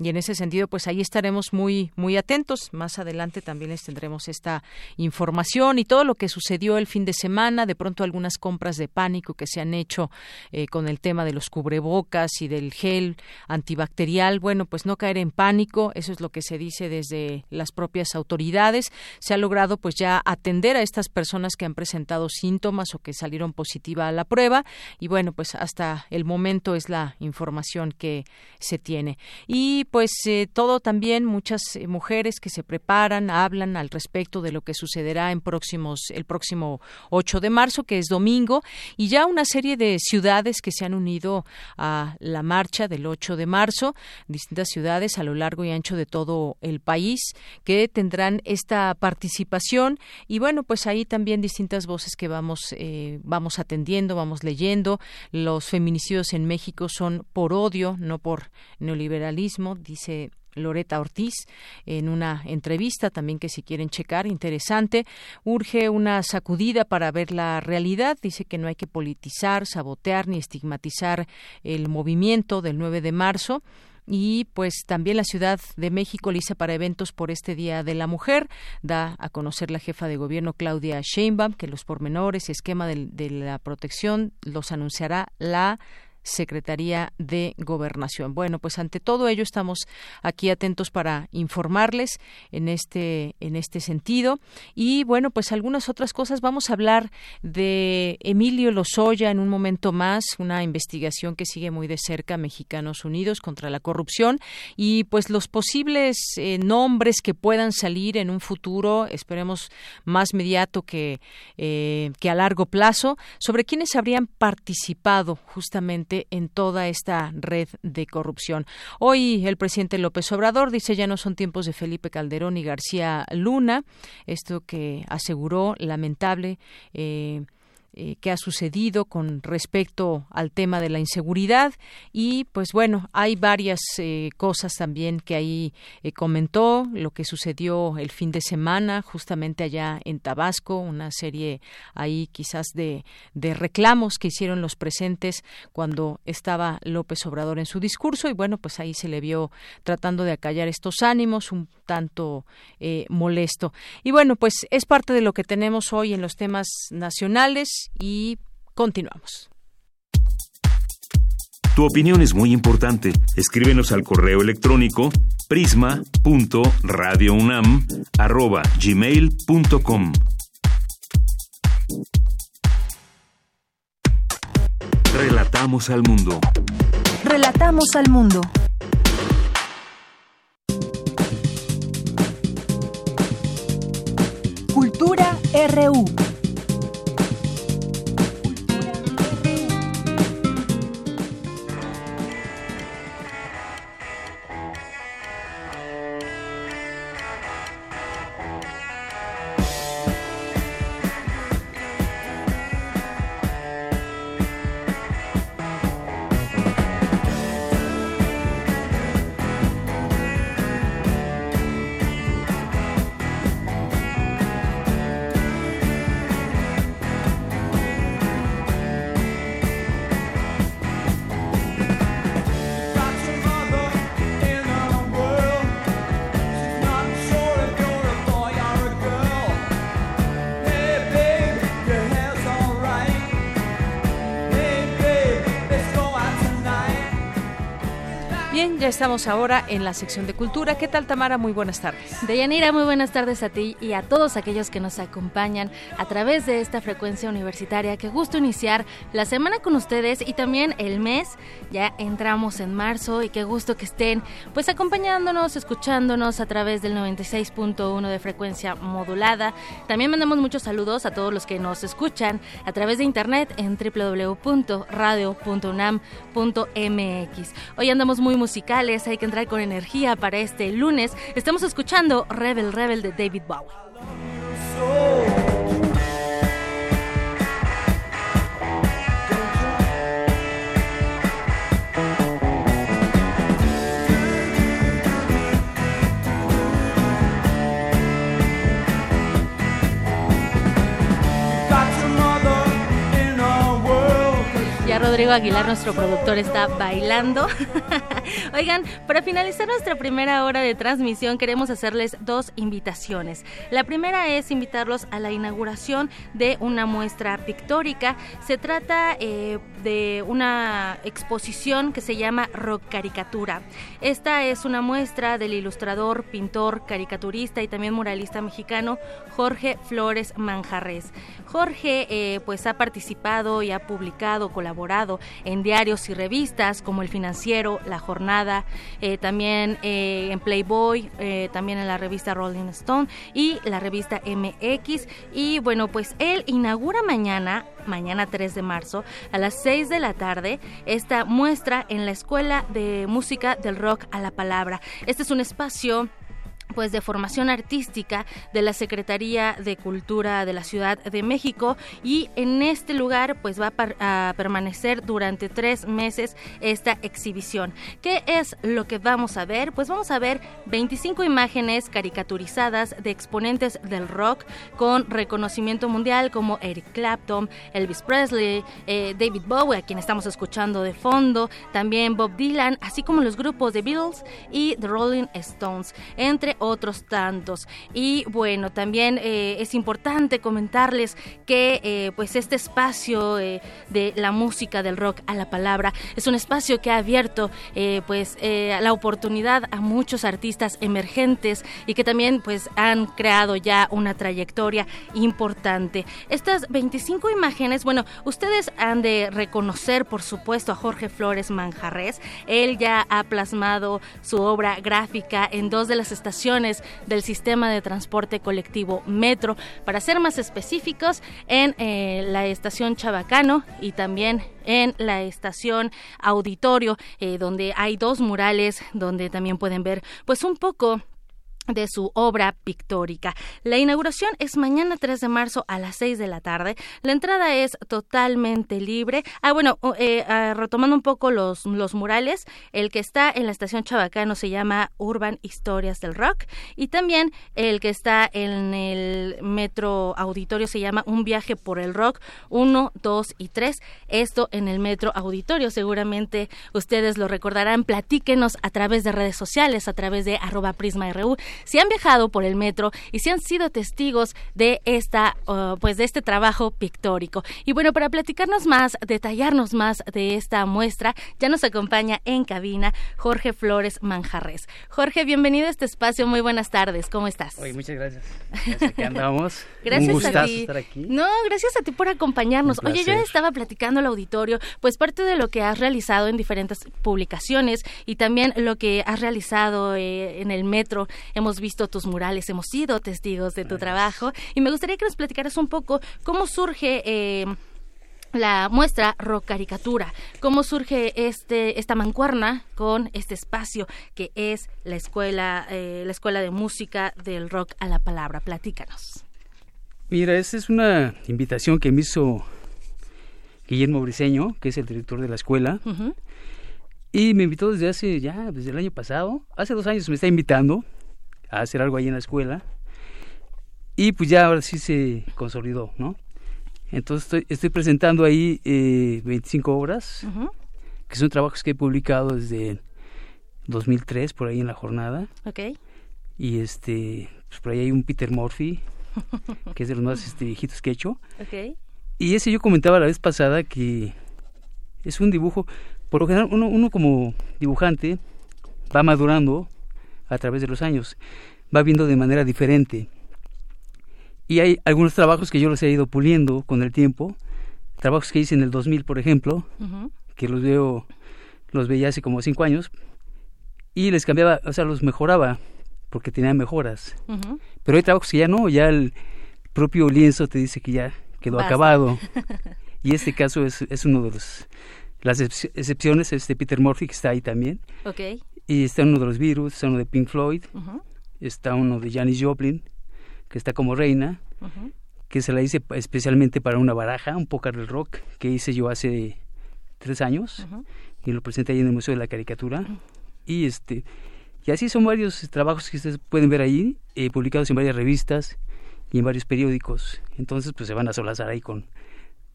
Speaker 1: y en ese sentido pues ahí estaremos muy muy atentos. Más adelante también les tendremos esta información y todo lo que sucedió el fin de semana. De pronto algunas compras de pánico que se han hecho eh, con el tema de los cubrebocas y del gel antibacterial. Bueno pues no caer en pánico. Eso es lo que se dice desde las propias autoridades. Se ha logrado pues ya atender a estas personas que han presentado síntomas o que salieron positiva a la prueba. Y bueno pues hasta el momento es la información que se tiene. Y pues eh, todo también muchas eh, mujeres que se preparan, hablan al respecto de lo que sucederá en próximos el próximo 8 de marzo, que es domingo, y ya una serie de ciudades que se han unido a la marcha del 8 de marzo, distintas ciudades a lo largo y ancho de todo el país que tendrán esta participación y bueno, pues ahí también distintas voces que vamos eh, vamos atendiendo, vamos leyendo. Los feminicidios en México son por odio, no por neoliberalismo, dice Loreta Ortiz en una entrevista también que si quieren checar, interesante, urge una sacudida para ver la realidad, dice que no hay que politizar, sabotear ni estigmatizar el movimiento del 9 de marzo. Y pues también la Ciudad de México lista para eventos por este Día de la Mujer. Da a conocer la jefa de gobierno Claudia Sheinbaum que los pormenores esquema de la protección los anunciará la Secretaría de Gobernación. Bueno, pues ante todo ello estamos aquí atentos para informarles en este en este sentido y bueno, pues algunas otras cosas vamos a hablar de Emilio Lozoya en un momento más, una investigación que sigue muy de cerca Mexicanos Unidos contra la corrupción y pues los posibles eh, nombres que puedan salir en un futuro, esperemos más mediato que eh, que a largo plazo, sobre quienes habrían participado justamente en toda esta red de corrupción. Hoy el presidente López Obrador dice ya no son tiempos de Felipe Calderón y García Luna, esto que aseguró lamentable eh, eh, que ha sucedido con respecto al tema de la inseguridad. Y pues bueno hay varias eh, cosas también que ahí eh, comentó lo que sucedió el fin de semana justamente allá en Tabasco una serie ahí quizás de, de reclamos que hicieron los presentes cuando estaba López Obrador en su discurso. Y bueno pues ahí se le vio tratando de acallar estos ánimos un tanto molesto. Y bueno pues es parte de lo que tenemos hoy en los temas nacionales y continuamos.
Speaker 3: Tu opinión es muy importante. Escríbenos al correo electrónico prisma.radiounam@gmail.com. Relatamos al mundo.
Speaker 7: Relatamos al mundo. Cultura RU.
Speaker 1: Ya estamos ahora en la sección de cultura. ¿Qué tal, Tamara? Muy buenas tardes.
Speaker 19: Deyanira, muy buenas tardes a ti y a todos aquellos que nos acompañan a través de esta frecuencia universitaria. Qué gusto iniciar la semana con ustedes y también el mes. Ya entramos en marzo y qué gusto que estén pues acompañándonos, escuchándonos a través del 96.1 de frecuencia modulada. También mandamos muchos saludos a todos los que nos escuchan a través de internet en www.radio.unam.mx. Hoy andamos muy musicales hay que entrar con energía para este lunes. Estamos escuchando Rebel Rebel de David Bowie. Rodrigo Aguilar, nuestro productor, está bailando. Oigan, para finalizar nuestra primera hora de transmisión queremos hacerles dos invitaciones. La primera es invitarlos a la inauguración de una muestra pictórica. Se trata eh, de una exposición que se llama Rock Caricatura. Esta es una muestra del ilustrador, pintor, caricaturista y también muralista mexicano Jorge Flores Manjarres. Jorge eh, pues ha participado y ha publicado, colaborado en diarios y revistas como El Financiero, La Jornada, eh, también eh, en Playboy, eh, también en la revista Rolling Stone y la revista MX. Y bueno, pues él inaugura mañana, mañana 3 de marzo, a las 6 de la tarde, esta muestra en la Escuela de Música del Rock a la Palabra. Este es un espacio pues de formación artística de la Secretaría de Cultura de la Ciudad de México y en este lugar pues va a, permanecer durante tres meses esta exhibición. ¿Qué es lo que vamos a ver? Pues vamos a ver 25 imágenes caricaturizadas de exponentes del rock con reconocimiento mundial como Eric Clapton, Elvis Presley, eh, David Bowie, a quien estamos escuchando de fondo, también Bob Dylan, así como los grupos de Beatles y The Rolling Stones, entre otros tantos. Y bueno, también eh, es importante comentarles que eh, pues este espacio eh, de la música del rock a la palabra es un espacio que ha abierto pues la oportunidad a muchos artistas emergentes y que también pues han creado ya una trayectoria importante. Estas 25 imágenes, bueno, ustedes han de reconocer por supuesto a Jorge Flores Manjarres. Él ya ha plasmado su obra gráfica en dos de las estaciones del sistema de transporte colectivo Metro. Para ser más específicos, en eh, la estación Chabacano y también en la estación Auditorio, eh, donde hay dos murales donde también pueden ver pues un poco de su obra pictórica. La inauguración es mañana 3 de marzo a las 6 de la tarde. La entrada es totalmente libre. Ah, bueno, eh, ah, retomando un poco los, los murales, el que está en la estación Chabacano se llama Urban Historias del Rock y también el que está en el metro auditorio se llama Un viaje por el rock 1, 2 y 3. Esto en el metro auditorio. Seguramente ustedes lo recordarán. Platíquenos a través de redes sociales, a través de arroba prisma RU si han viajado por el metro y si han sido testigos de esta, uh, pues de este trabajo pictórico. Y bueno, para platicarnos más, detallarnos más de esta muestra, ya nos acompaña en cabina Jorge Flores Manjarres. Jorge, bienvenido a este espacio. Muy buenas tardes. ¿Cómo estás?
Speaker 20: Oye, muchas gracias. Aquí andamos.
Speaker 19: gracias a ti. Estar aquí. No, gracias a ti por acompañarnos. Oye, yo estaba platicando al auditorio, pues parte de lo que has realizado en diferentes publicaciones y también lo que has realizado eh, en el metro hemos visto tus murales, hemos sido testigos de tu trabajo y me gustaría que nos platicaras un poco cómo surge... Eh, la muestra rock caricatura, cómo surge este esta mancuerna con este espacio que es la escuela eh, la escuela de música del rock a la palabra. Platícanos.
Speaker 20: Mira, esta es una invitación que me hizo Guillermo Briseño, que es el director de la escuela, y me invitó desde hace ya desde el año pasado, hace dos años me está invitando a hacer algo ahí en la escuela. Y pues ya ahora sí se consolidó, ¿no? Entonces estoy, estoy presentando ahí eh, 25 obras, que son trabajos que he publicado desde 2003, por ahí en la jornada.
Speaker 19: Ok.
Speaker 20: Y este, pues por ahí hay un Peter Murphy, que es de los más este, viejitos que he hecho.
Speaker 19: Ok.
Speaker 20: Y ese yo comentaba la vez pasada que es un dibujo, por lo general uno, uno como dibujante va madurando a través de los años, va viendo de manera diferente. Y hay algunos trabajos que yo los he ido puliendo con el tiempo, trabajos que hice en el 2000, por ejemplo, que los veo, los veía hace como cinco años, y les cambiaba, o sea, los mejoraba, porque tenían mejoras. Pero hay trabajos que ya no, ya el propio lienzo te dice que ya quedó acabado. y este caso es, es uno de los las excepciones es de Peter Murphy que está ahí también.
Speaker 19: Okay.
Speaker 20: Y está uno de los virus, está uno de Pink Floyd, está uno de Janis Joplin, que está como reina, que se la hice especialmente para una baraja, un póker del rock, que hice yo hace tres años, y lo presenté ahí en el Museo de la Caricatura. Y este y así son varios trabajos que ustedes pueden ver ahí, eh, publicados en varias revistas y en varios periódicos. Entonces, pues se van a solazar ahí con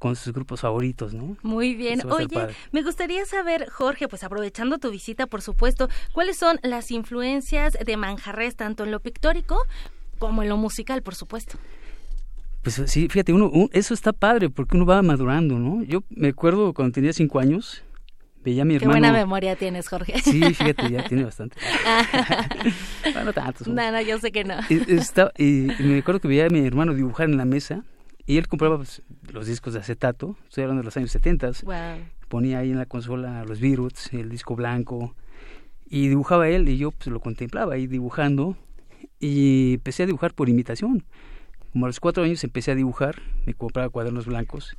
Speaker 20: con sus grupos favoritos, ¿no?
Speaker 19: Muy bien. Oye, me gustaría saber, Jorge, pues aprovechando tu visita, por supuesto, ¿cuáles son las influencias de Manjarres tanto en lo pictórico como en lo musical, por supuesto?
Speaker 20: Pues sí, fíjate, uno, eso está padre porque uno va madurando, ¿no? Yo me acuerdo cuando tenía cinco años, veía a mi hermano.
Speaker 19: Qué buena memoria tienes, Jorge.
Speaker 20: Sí, fíjate, ya tiene bastante. bueno, tantos.
Speaker 19: No, no, yo sé que no.
Speaker 20: y me acuerdo que veía a mi hermano dibujar en la mesa y él compraba pues, los discos de acetato, estoy hablando de los años 70. Ponía ahí en la consola los Beatles, el disco blanco, y dibujaba él, y yo pues lo contemplaba ahí dibujando, y empecé a dibujar por imitación. Como a los cuatro años empecé a dibujar, me compraba cuadernos blancos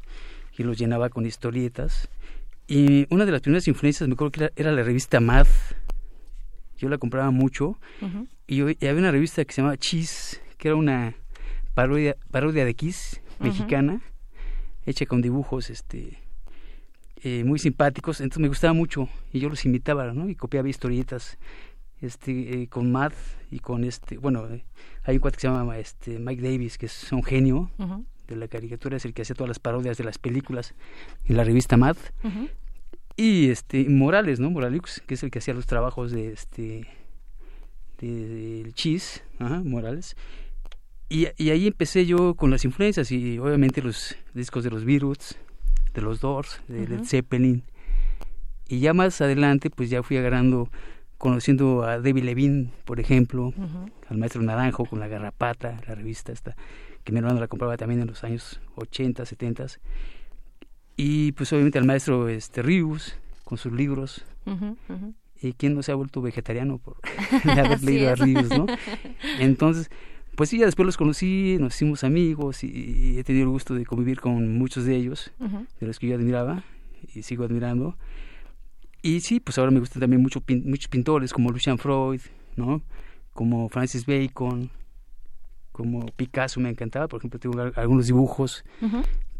Speaker 20: y los llenaba con historietas. Y una de las primeras influencias, me acuerdo que era, la revista Math. Yo la compraba mucho. y, y, había una revista que se llamaba Cheese, que era una parodia, parodia de Kiss mexicana, hecha con dibujos este eh, muy simpáticos, entonces me gustaba mucho y yo los imitaba, ¿no? Y copiaba historietas este eh, con Matt y con este, bueno, eh, hay un cuate que se llama este Mike Davis, que es un genio de la caricatura, es el que hacía todas las parodias de las películas en la revista Mad. Y este Morales, ¿no? Moralix, que es el que hacía los trabajos de este del Chis, Morales. Y, y, ahí empecé yo con las influencias y obviamente los discos de los Beatles, de los Doors, de Led Zeppelin. Y ya más adelante pues ya fui agarrando, conociendo a David Levine, por ejemplo, al maestro Naranjo con la Garrapata, la revista esta, que mi hermano la compraba también en los años 80, 70. Y pues obviamente al maestro este, Rius con sus libros. ¿Y quién no se ha vuelto vegetariano por haber leído a Rius, no? Entonces, pues sí, ya después los conocí, nos hicimos amigos y, he tenido el gusto de convivir con muchos de ellos, de los que yo admiraba y sigo admirando. Y sí, pues ahora me gustan también mucho, muchos pintores como Lucian Freud, ¿no? Como Francis Bacon, como Picasso me encantaba, por ejemplo, tengo algunos dibujos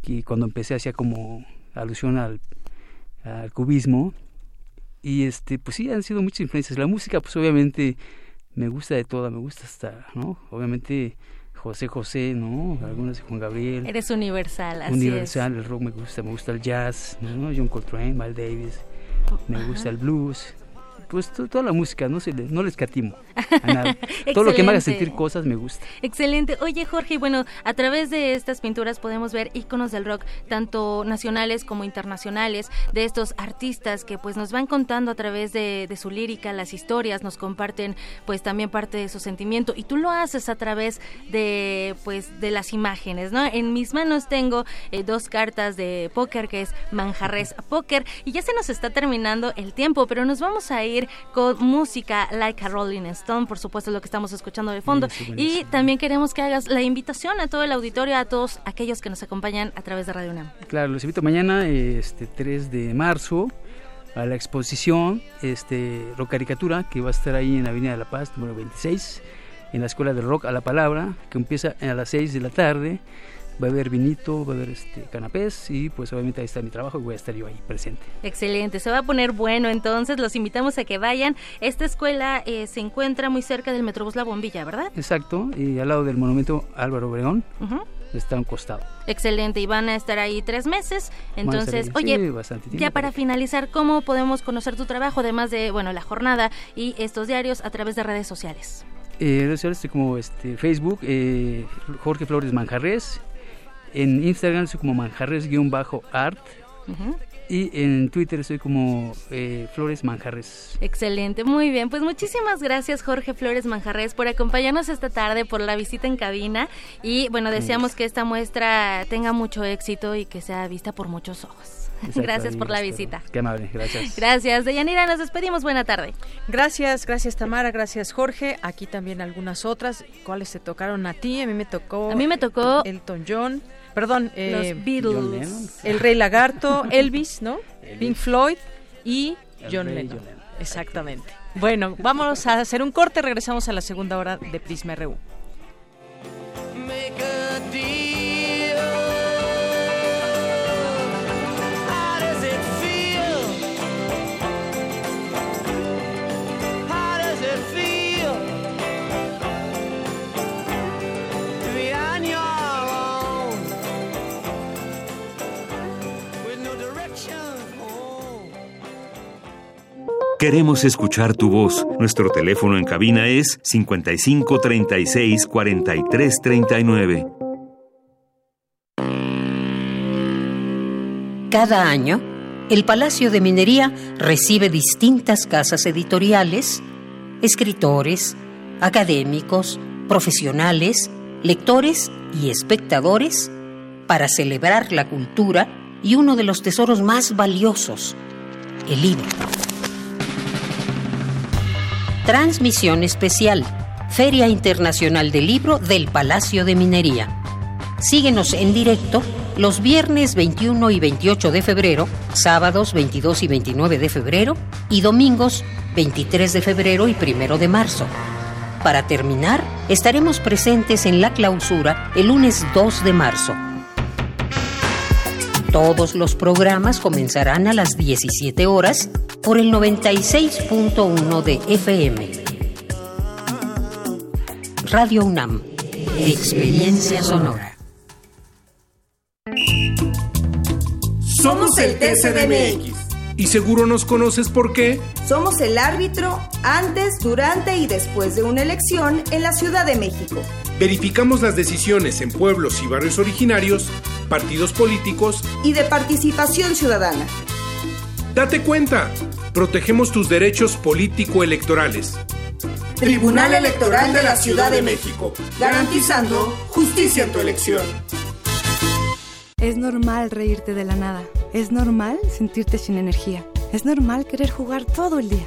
Speaker 20: que cuando empecé hacía como alusión al, al cubismo. Y este pues sí han sido muchas influencias. La música pues obviamente me gusta de toda me gusta hasta no obviamente José José no algunas de Juan Gabriel.
Speaker 19: Eres universal así
Speaker 20: universal el rock me gusta me gusta el jazz no John Coltrane Miles Davis me gusta el blues pues toda la música, no, se le, no le escatimo a nada. Todo lo que me haga sentir cosas me gusta.
Speaker 19: Excelente. Oye, Jorge, bueno, a través de estas pinturas podemos ver íconos del rock, tanto nacionales como internacionales, de estos artistas que pues nos van contando a través de, su lírica las historias, nos comparten pues también parte de su sentimiento y tú lo haces a través de pues de las imágenes, ¿no? En mis manos tengo eh, dos cartas de póker que es Manjarres Póker y ya se nos está terminando el tiempo, pero nos vamos a ir con música like a Rolling Stone, por supuesto lo que estamos escuchando de fondo. y también queremos que hagas la invitación a todo el auditorio, a todos aquellos que nos acompañan a través de Radio UNAM.
Speaker 20: Claro, los invito mañana, este 3 de marzo, a la exposición este Rock Caricatura, que va a estar ahí en la Avenida de la Paz, número 26, en la Escuela de Rock a la Palabra, que empieza a las 6 de la tarde va a haber vinito, va a haber este canapés y pues obviamente ahí está mi trabajo y voy a estar yo ahí presente.
Speaker 19: Excelente, se va a poner bueno entonces, los invitamos a que vayan. Esta escuela eh, se encuentra muy cerca del Metrobús La Bombilla, ¿verdad?
Speaker 20: Exacto, y al lado del monumento Álvaro Obregón. Está a un costado.
Speaker 19: Excelente, y van a estar ahí tres meses. Entonces, oye, ya para finalizar, ¿cómo podemos conocer tu trabajo, además de, bueno, la jornada y estos diarios a través de redes sociales?
Speaker 20: Eh, redes sociales como este, Facebook, eh, Jorge Flores Manjarres, en Instagram soy como manjarres-art. Y en Twitter soy como eh, Flores Manjarres.
Speaker 19: Excelente, muy bien. Pues muchísimas gracias Jorge Flores Manjarres por acompañarnos esta tarde, por la visita en cabina. Y bueno, deseamos que esta muestra tenga mucho éxito y que sea vista por muchos ojos. gracias por la visita.
Speaker 20: Qué amable, gracias.
Speaker 19: Gracias. Deyanira, nos despedimos. Buena tarde.
Speaker 1: Gracias, gracias Tamara, gracias Jorge. Aquí también algunas otras. ¿Cuáles se tocaron a ti? A mí me tocó.
Speaker 19: A mí me tocó.
Speaker 1: Elton John perdón, eh,
Speaker 19: los Beatles,
Speaker 1: el Rey Lagarto, Elvis, ¿no? Pink Floyd y John Lennon. Exactamente. Bueno, vamos a hacer un corte, regresamos a la segunda hora de Prisma RU.
Speaker 3: Queremos escuchar tu voz. Nuestro teléfono en cabina es 55 36 43 39.
Speaker 5: Cada año, el Palacio de Minería recibe distintas casas editoriales, escritores, académicos, profesionales, lectores y espectadores para celebrar la cultura y uno de los tesoros más valiosos, el libro. Transmisión especial. Feria Internacional del Libro del Palacio de Minería. Síguenos en directo los viernes 21 y 28 de febrero, sábados 22 y 29 de febrero y domingos 23 de febrero y 1 de marzo. Para terminar, estaremos presentes en la clausura el lunes 2 de marzo. Todos los programas comenzarán a las 17 horas por el 96.1 de FM. Radio UNAM. Experiencia sonora.
Speaker 21: Somos el TCDMX. Y seguro nos conoces por qué.
Speaker 22: Somos el árbitro antes, durante y después de una elección en la Ciudad de México.
Speaker 21: Verificamos las decisiones en pueblos y barrios originarios, partidos políticos
Speaker 22: y de participación ciudadana.
Speaker 21: Date cuenta, protegemos tus derechos político-electorales.
Speaker 22: Tribunal Electoral de la Ciudad de México, garantizando justicia en tu elección.
Speaker 23: Es normal reírte de la nada. Es normal sentirte sin energía. Es normal querer jugar todo el día.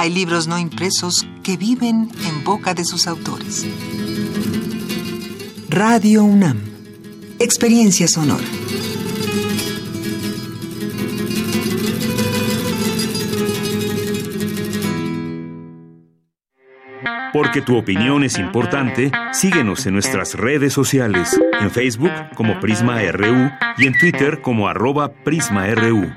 Speaker 24: Hay libros no impresos que viven en boca de sus autores. Radio UNAM. Experiencia sonora.
Speaker 3: Porque tu opinión es importante, síguenos en nuestras redes sociales, en Facebook como Prisma RU y en Twitter como arroba PrismaRU.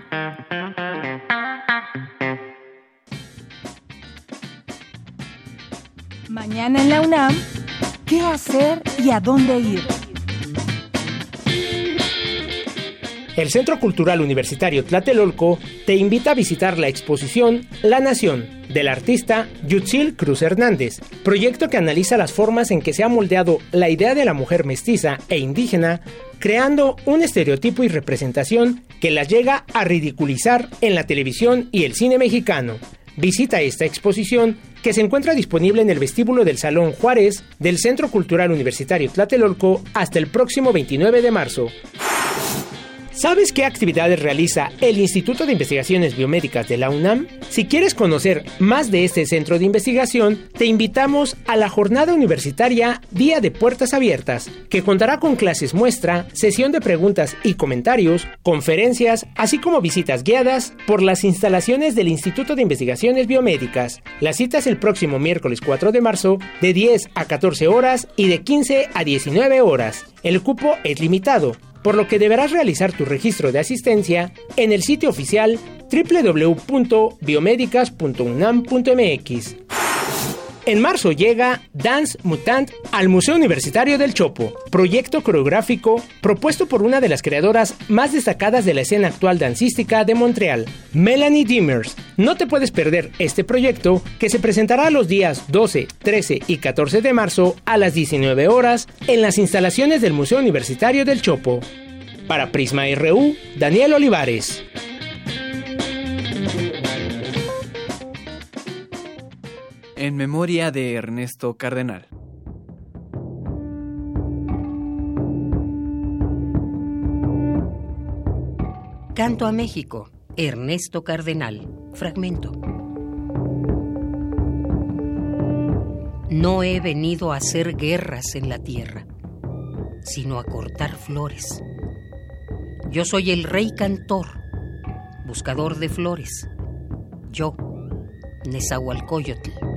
Speaker 7: En la UNAM, ¿qué hacer y a dónde ir?
Speaker 8: El Centro Cultural Universitario Tlatelolco te invita a visitar la exposición La Nación del artista Yutzil Cruz Hernández, proyecto que analiza las formas en que se ha moldeado la idea de la mujer mestiza e indígena, creando un estereotipo y representación que la llega a ridiculizar en la televisión y el cine mexicano. Visita esta exposición que se encuentra disponible en el vestíbulo del Salón Juárez del Centro Cultural Universitario Tlatelolco hasta el próximo 29 de marzo. ¿Sabes qué actividades realiza el Instituto de Investigaciones Biomédicas de la UNAM? Si quieres conocer más de este centro de investigación, te invitamos a la jornada universitaria Día de Puertas Abiertas, que contará con clases muestra, sesión de preguntas y comentarios, conferencias, así como visitas guiadas por las instalaciones del Instituto de Investigaciones Biomédicas. La cita es el próximo miércoles 4 de marzo, de 10 a 14 horas y de 15 a 19 horas. El cupo es limitado por lo que deberás realizar tu registro de asistencia en el sitio oficial www.biomedicas.unam.mx. En marzo llega Dance Mutant al Museo Universitario del Chopo, proyecto coreográfico propuesto por una de las creadoras más destacadas de la escena actual dancística de Montreal, Melanie Dimmers. No te puedes perder este proyecto que se presentará los días 12, 13 y 14 de marzo a las 19 horas en las instalaciones del Museo Universitario del Chopo. Para Prisma RU, Daniel Olivares.
Speaker 25: En memoria de Ernesto Cardenal.
Speaker 5: Canto a México, Ernesto Cardenal, fragmento. No he venido a hacer guerras en la tierra, sino a cortar flores. Yo soy el rey cantor, buscador de flores. Yo, Nezahualcóyotl.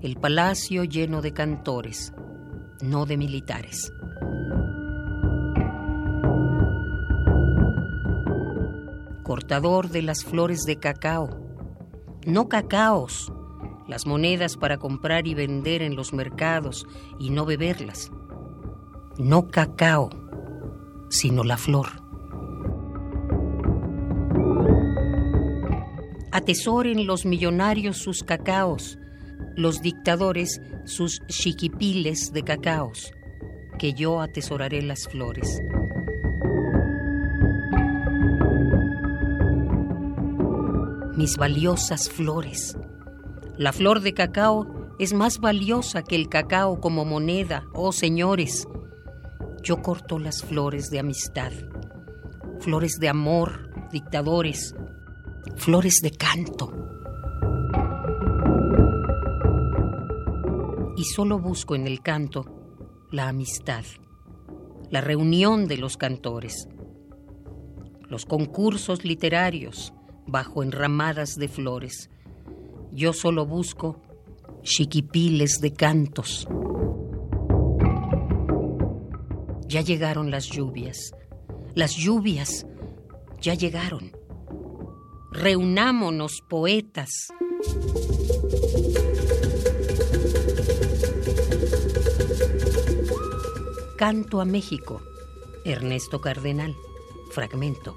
Speaker 5: El palacio lleno de cantores, no de militares. Cortador de las flores de cacao, no cacaos, las monedas para comprar y vender en los mercados y no beberlas. No cacao, sino la flor. Atesoren los millonarios sus cacaos, los dictadores sus chiquipiles de cacaos, que yo atesoraré las flores. Mis valiosas flores. La flor de cacao es más valiosa que el cacao como moneda, oh señores. Yo corto las flores de amistad, flores de amor, dictadores, flores de canto Y solo busco en el canto la amistad, la reunión de los cantores, los concursos literarios bajo enramadas de flores. Yo solo busco chiquipiles de cantos. Ya llegaron las lluvias. Las lluvias ya llegaron. Reunámonos, poetas. Canto a México. Ernesto Cardenal. Fragmento.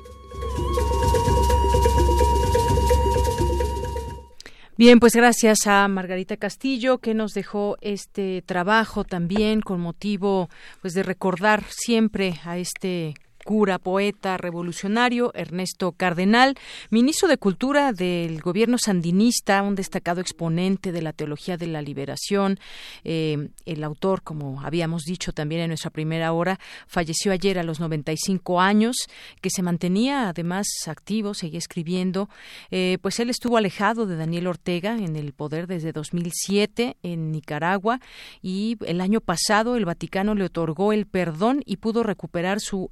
Speaker 1: Bien, pues gracias a Margarita Castillo que nos dejó este trabajo también con motivo pues de recordar siempre a este cura, poeta, revolucionario, Ernesto Cardenal, ministro de Cultura del gobierno sandinista, un destacado exponente de la teología de la liberación. Eh, el autor, como habíamos dicho también en nuestra primera hora, falleció ayer a los 95 años, que se mantenía además activo, seguía escribiendo. Eh, pues él estuvo alejado de Daniel Ortega en el poder desde 2007 en Nicaragua y el año pasado el Vaticano le otorgó el perdón y pudo recuperar su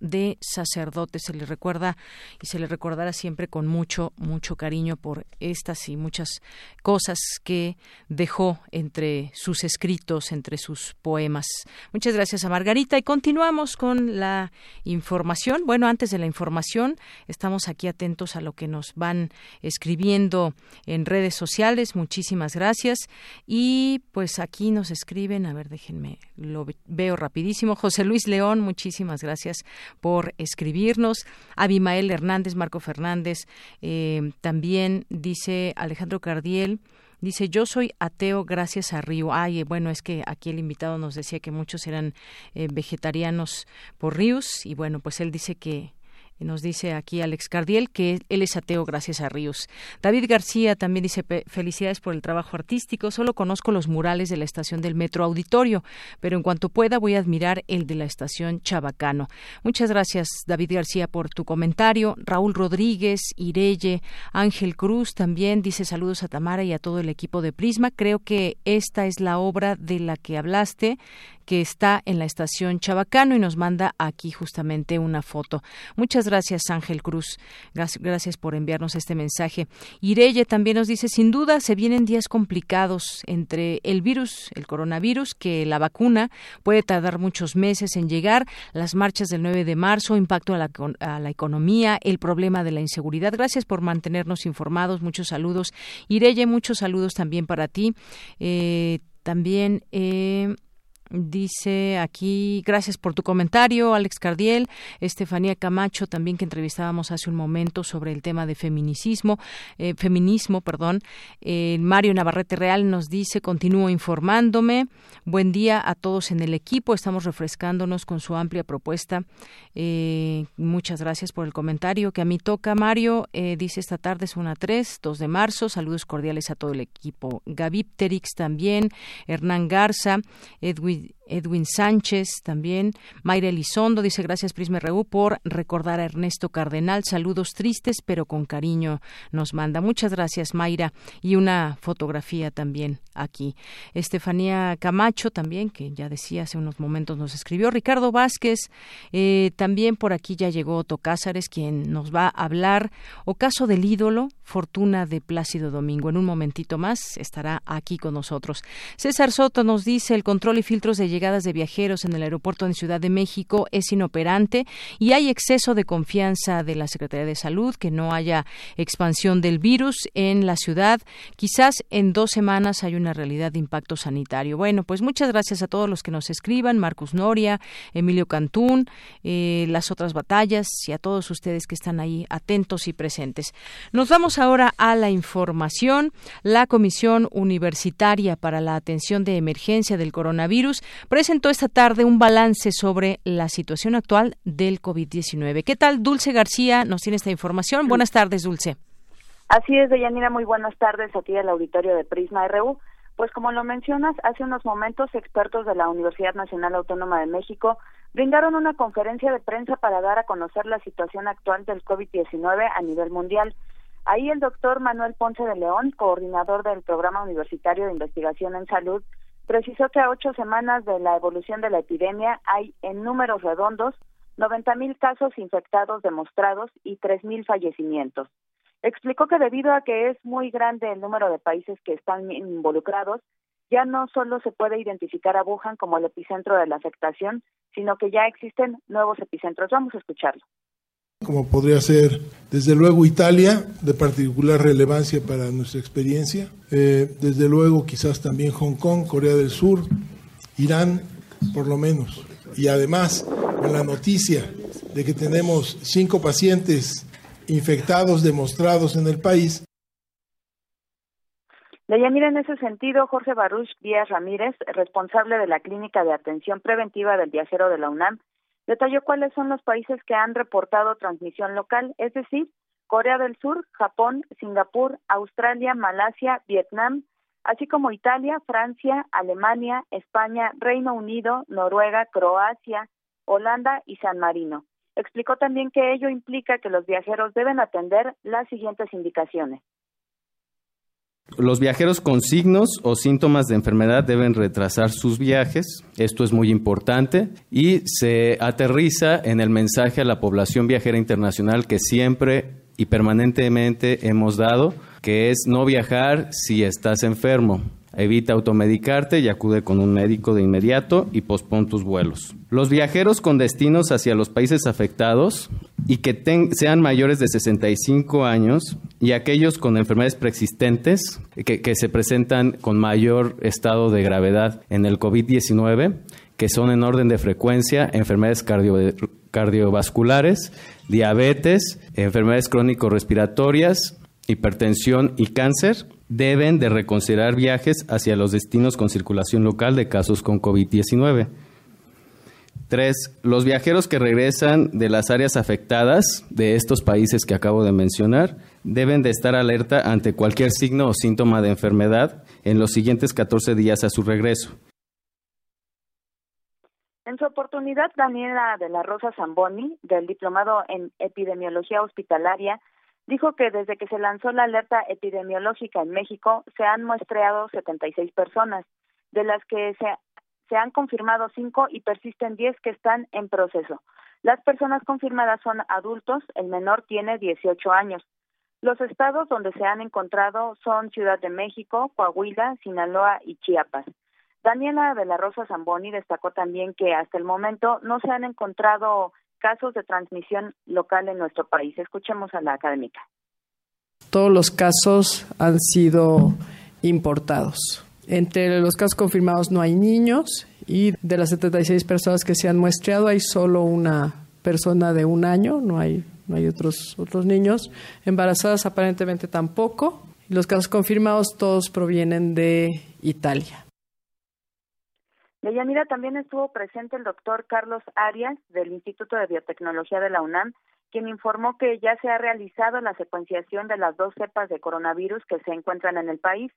Speaker 1: de sacerdote. Se le recuerda y se le recordará siempre con mucho, mucho cariño por estas y muchas cosas que dejó entre sus escritos, entre sus poemas. Muchas gracias a Margarita y continuamos con la información. Bueno, antes de la información, estamos aquí atentos a lo que nos van escribiendo en redes sociales. Muchísimas gracias. Y pues aquí nos escriben, a ver, déjenme, lo veo rapidísimo. José Luis León, muchísimas gracias por escribirnos. Abimael Hernández, Marco Fernández, eh, también dice Alejandro Cardiel. Dice, yo soy ateo gracias a Río. Ay, eh, bueno, es que aquí el invitado nos decía que muchos eran eh, vegetarianos por Ríos y bueno, pues él dice que nos dice aquí Alex Cardiel que él es ateo gracias a Ríos. David García también dice felicidades por el trabajo artístico. Solo conozco los murales de la estación del Metro Auditorio, pero en cuanto pueda voy a admirar el de la estación Chabacano. Muchas gracias David García por tu comentario. Raúl Rodríguez, Ireye, Ángel Cruz también dice saludos a Tamara y a todo el equipo de Prisma. Creo que esta es la obra de la que hablaste que está en la estación Chabacano y nos manda aquí justamente una foto. Muchas gracias, Ángel Cruz. Gracias por enviarnos este mensaje. Ireye también nos dice, sin duda se vienen días complicados entre el virus, el coronavirus, que la vacuna puede tardar muchos meses en llegar, las marchas del 9 de marzo, impacto a la, a la economía, el problema de la inseguridad. Gracias por mantenernos informados. Muchos saludos. Ireye, muchos saludos también para ti. Eh, también eh, Dice aquí, gracias por tu comentario, Alex Cardiel, Estefanía Camacho, también que entrevistábamos hace un momento sobre el tema de feminicismo, eh, feminismo, perdón. Eh, Mario Navarrete Real nos dice, continúo informándome. Buen día a todos en el equipo, estamos refrescándonos con su amplia propuesta. Eh, muchas gracias por el comentario que a mí toca. Mario dice, esta tarde es una 3, 2 de marzo. Saludos cordiales a todo el equipo. Gavipterix también, Hernán Garza, Edwin Edwin Sánchez también. Mayra Elizondo dice gracias Prisma RU por recordar a Ernesto Cardenal. Saludos tristes pero con cariño nos manda. Muchas gracias Mayra. Y una fotografía también aquí. Estefanía Camacho también, que ya decía hace unos momentos nos escribió. Ricardo Vázquez, eh, también por aquí ya llegó Otto quien nos va a hablar. Ocaso del ídolo, Fortuna de Plácido Domingo. En un momentito más estará aquí con nosotros. César Soto nos dice el control y filtros de llegadas de viajeros en el aeropuerto de Ciudad de México es inoperante y hay exceso de confianza de la Secretaría de Salud que no haya expansión del virus en la ciudad. Quizás en dos semanas hay una realidad de impacto sanitario. Bueno, pues muchas gracias a todos los que nos escriban, Marcus Noria, Emilio Cantún, eh, las otras batallas y a todos ustedes que están ahí atentos y presentes. Nos vamos ahora a la información. La Comisión Universitaria para la Atención de Emergencia del Coronavirus presentó esta tarde un balance sobre la situación actual del COVID-19. ¿Qué tal, Dulce García? Nos tiene esta información. Buenas tardes, Dulce.
Speaker 26: Así es, Deyanira, muy buenas tardes a ti del auditorio de Prisma RU. Pues como lo mencionas, hace unos momentos expertos de la Universidad Nacional Autónoma de México brindaron una conferencia de prensa para dar a conocer la situación actual del COVID-19 a nivel mundial. Ahí el doctor Manuel Ponce de León, coordinador del Programa Universitario de Investigación en Salud, precisó que a ocho semanas de la evolución de la epidemia hay en números redondos 90 mil casos infectados demostrados y tres mil fallecimientos. Explicó que debido a que es muy grande el número de países que están involucrados, ya no solo se puede identificar a Wuhan como el epicentro de la afectación, sino que ya existen nuevos epicentros. Vamos a escucharlo.
Speaker 27: Como podría ser, desde luego, Italia, de particular relevancia para nuestra experiencia. Eh, desde luego, quizás también Hong Kong, Corea del Sur, Irán, por lo menos. Y además, con la noticia de que tenemos cinco pacientes infectados demostrados en el país.
Speaker 26: Deyanira, en ese sentido, Jorge Baruch Díaz Ramírez, responsable de la Clínica de Atención Preventiva del Viajero de la UNAM, detalló cuáles son los países que han reportado transmisión local, es decir, Corea del Sur, Japón, Singapur, Australia, Malasia, Vietnam, así como Italia, Francia, Alemania, España, Reino Unido, Noruega, Croacia, Holanda y San Marino. Explicó también que ello implica que los viajeros deben atender las siguientes indicaciones.
Speaker 28: Los viajeros con signos o síntomas de enfermedad deben retrasar sus viajes, esto es muy importante, y se aterriza en el mensaje a la población viajera internacional que siempre y permanentemente hemos dado, que es no viajar si estás enfermo. Evita automedicarte y acude con un médico de inmediato y pospon tus vuelos. Los viajeros con destinos hacia los países afectados y que sean mayores de 65 años y aquellos con enfermedades preexistentes que, se presentan con mayor estado de gravedad en el COVID-19, que son en orden de frecuencia enfermedades cardiovasculares, diabetes, enfermedades crónico-respiratorias, hipertensión y cáncer, deben de reconsiderar viajes hacia los destinos con circulación local de casos con COVID-19. Tres, los viajeros que regresan de las áreas afectadas de estos países que acabo de mencionar deben de estar alerta ante cualquier signo o síntoma de enfermedad en los siguientes 14 días a su regreso.
Speaker 26: En su oportunidad, Daniela de la Rosa Zamboni, del Diplomado en Epidemiología Hospitalaria, dijo que desde que se lanzó la alerta epidemiológica en México se han muestreado 76 personas, de las que se, se han confirmado 5 y persisten 10 que están en proceso. Las personas confirmadas son adultos, el menor tiene 18 años. Los estados donde se han encontrado son Ciudad de México, Coahuila, Sinaloa y Chiapas. Daniela de la Rosa Zamboni destacó también que hasta el momento no se han encontrado casos de transmisión local en nuestro país. Escuchemos a la académica.
Speaker 29: Todos los casos han sido importados. Entre los casos confirmados no hay niños y de las 76 personas que se han muestreado hay solo una persona de un año, no hay, no hay otros, otros niños. Embarazadas aparentemente tampoco. Los casos confirmados todos provienen de Italia.
Speaker 26: Deyanira también estuvo presente el doctor Carlos Arias del Instituto de Biotecnología de la UNAM, quien informó que ya se ha realizado la secuenciación de las dos cepas de coronavirus que se encuentran en el país.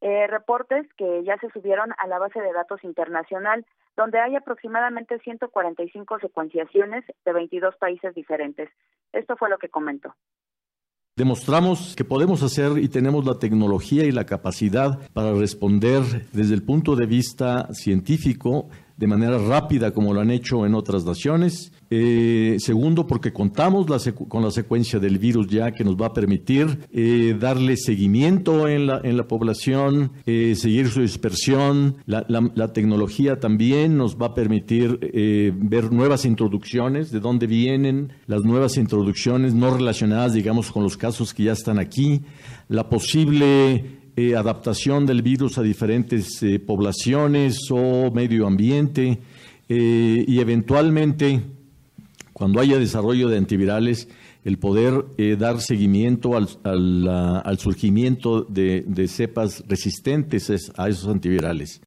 Speaker 26: Eh, reportes que ya se subieron a la base de datos internacional, donde hay aproximadamente 145 secuenciaciones de 22 países diferentes. Esto fue lo que comentó.
Speaker 30: Demostramos que podemos hacer y tenemos la tecnología y la capacidad para responder desde el punto de vista científico de manera rápida como lo han hecho en otras naciones eh, segundo, porque contamos con la secuencia del virus ya que nos va a permitir eh, darle seguimiento en la, en la población, eh, seguir su dispersión. La, la, tecnología también nos va a permitir ver nuevas introducciones, de dónde vienen las nuevas introducciones no relacionadas, digamos, con los casos que ya están aquí, la posible adaptación del virus a diferentes poblaciones o medio ambiente y eventualmente cuando haya desarrollo de antivirales, el poder eh, dar seguimiento al, al, surgimiento de, cepas resistentes a esos antivirales.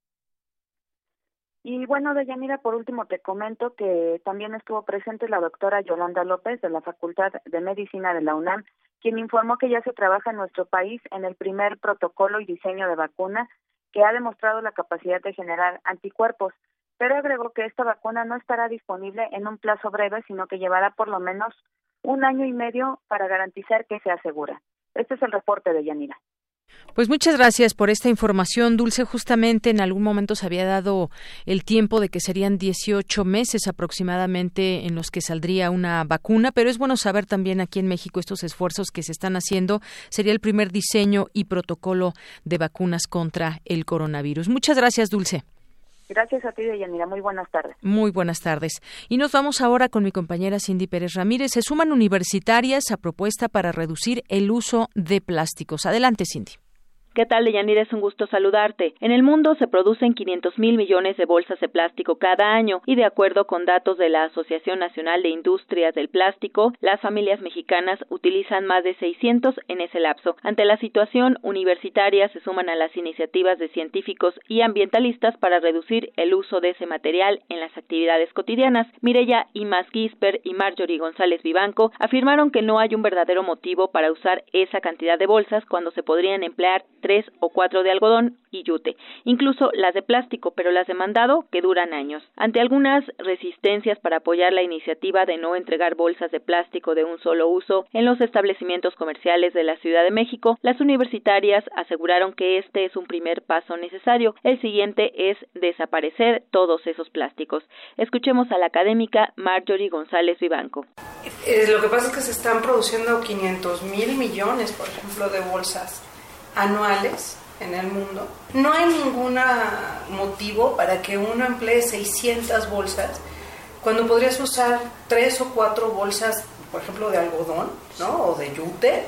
Speaker 26: Y bueno, Deyanira, por último te comento que también estuvo presente la doctora Yolanda López de la Facultad de Medicina de la UNAM, quien informó que ya se trabaja en nuestro país en el primer protocolo y diseño de vacuna que ha demostrado la capacidad de generar anticuerpos, pero agregó que esta vacuna no estará disponible en un plazo breve, sino que llevará por lo menos un año y medio para garantizar que sea segura. Este es el reporte de Yanira.
Speaker 1: Pues muchas gracias por esta información, Dulce. Justamente en algún momento se había dado el tiempo de que serían 18 meses aproximadamente en los que saldría una vacuna, pero es bueno saber también aquí en México estos esfuerzos que se están haciendo. Sería el primer diseño y protocolo de vacunas contra el coronavirus. Muchas gracias, Dulce.
Speaker 26: Gracias a ti, Deyanira. Muy buenas tardes.
Speaker 1: Muy buenas tardes. Y nos vamos ahora con mi compañera Cindy Pérez Ramírez. Se suman universitarias a propuesta para reducir el uso de plásticos. Adelante, Cindy.
Speaker 11: ¿Qué tal, Deyanira? Es un gusto saludarte. En el mundo se producen 500 mil millones de bolsas de plástico cada año y de acuerdo con datos de la Asociación Nacional de Industrias del Plástico, las familias mexicanas utilizan más de 600 en ese lapso. Ante la situación, universitarias se suman a las iniciativas de científicos y ambientalistas para reducir el uso de ese material en las actividades cotidianas. Mireya Imas Gisper y Marjorie González Vivanco afirmaron que no hay un verdadero motivo para usar esa cantidad de bolsas cuando se podrían emplear tres o cuatro de algodón y yute, incluso las de plástico, pero las de mandado que duran años. Ante algunas resistencias para apoyar la iniciativa de no entregar bolsas de plástico de un solo uso en los establecimientos comerciales de la Ciudad de México, las universitarias aseguraron que este es un primer paso necesario. El siguiente es desaparecer todos esos plásticos. Escuchemos a la académica Marjorie González Vivanco.
Speaker 31: Eh, lo que pasa es que se están produciendo 500 mil millones, por ejemplo, de bolsas anuales en el mundo. No hay ningún motivo para que uno emplee 600 bolsas cuando podrías usar tres o cuatro bolsas, por ejemplo, de algodón, ¿no? O de yute,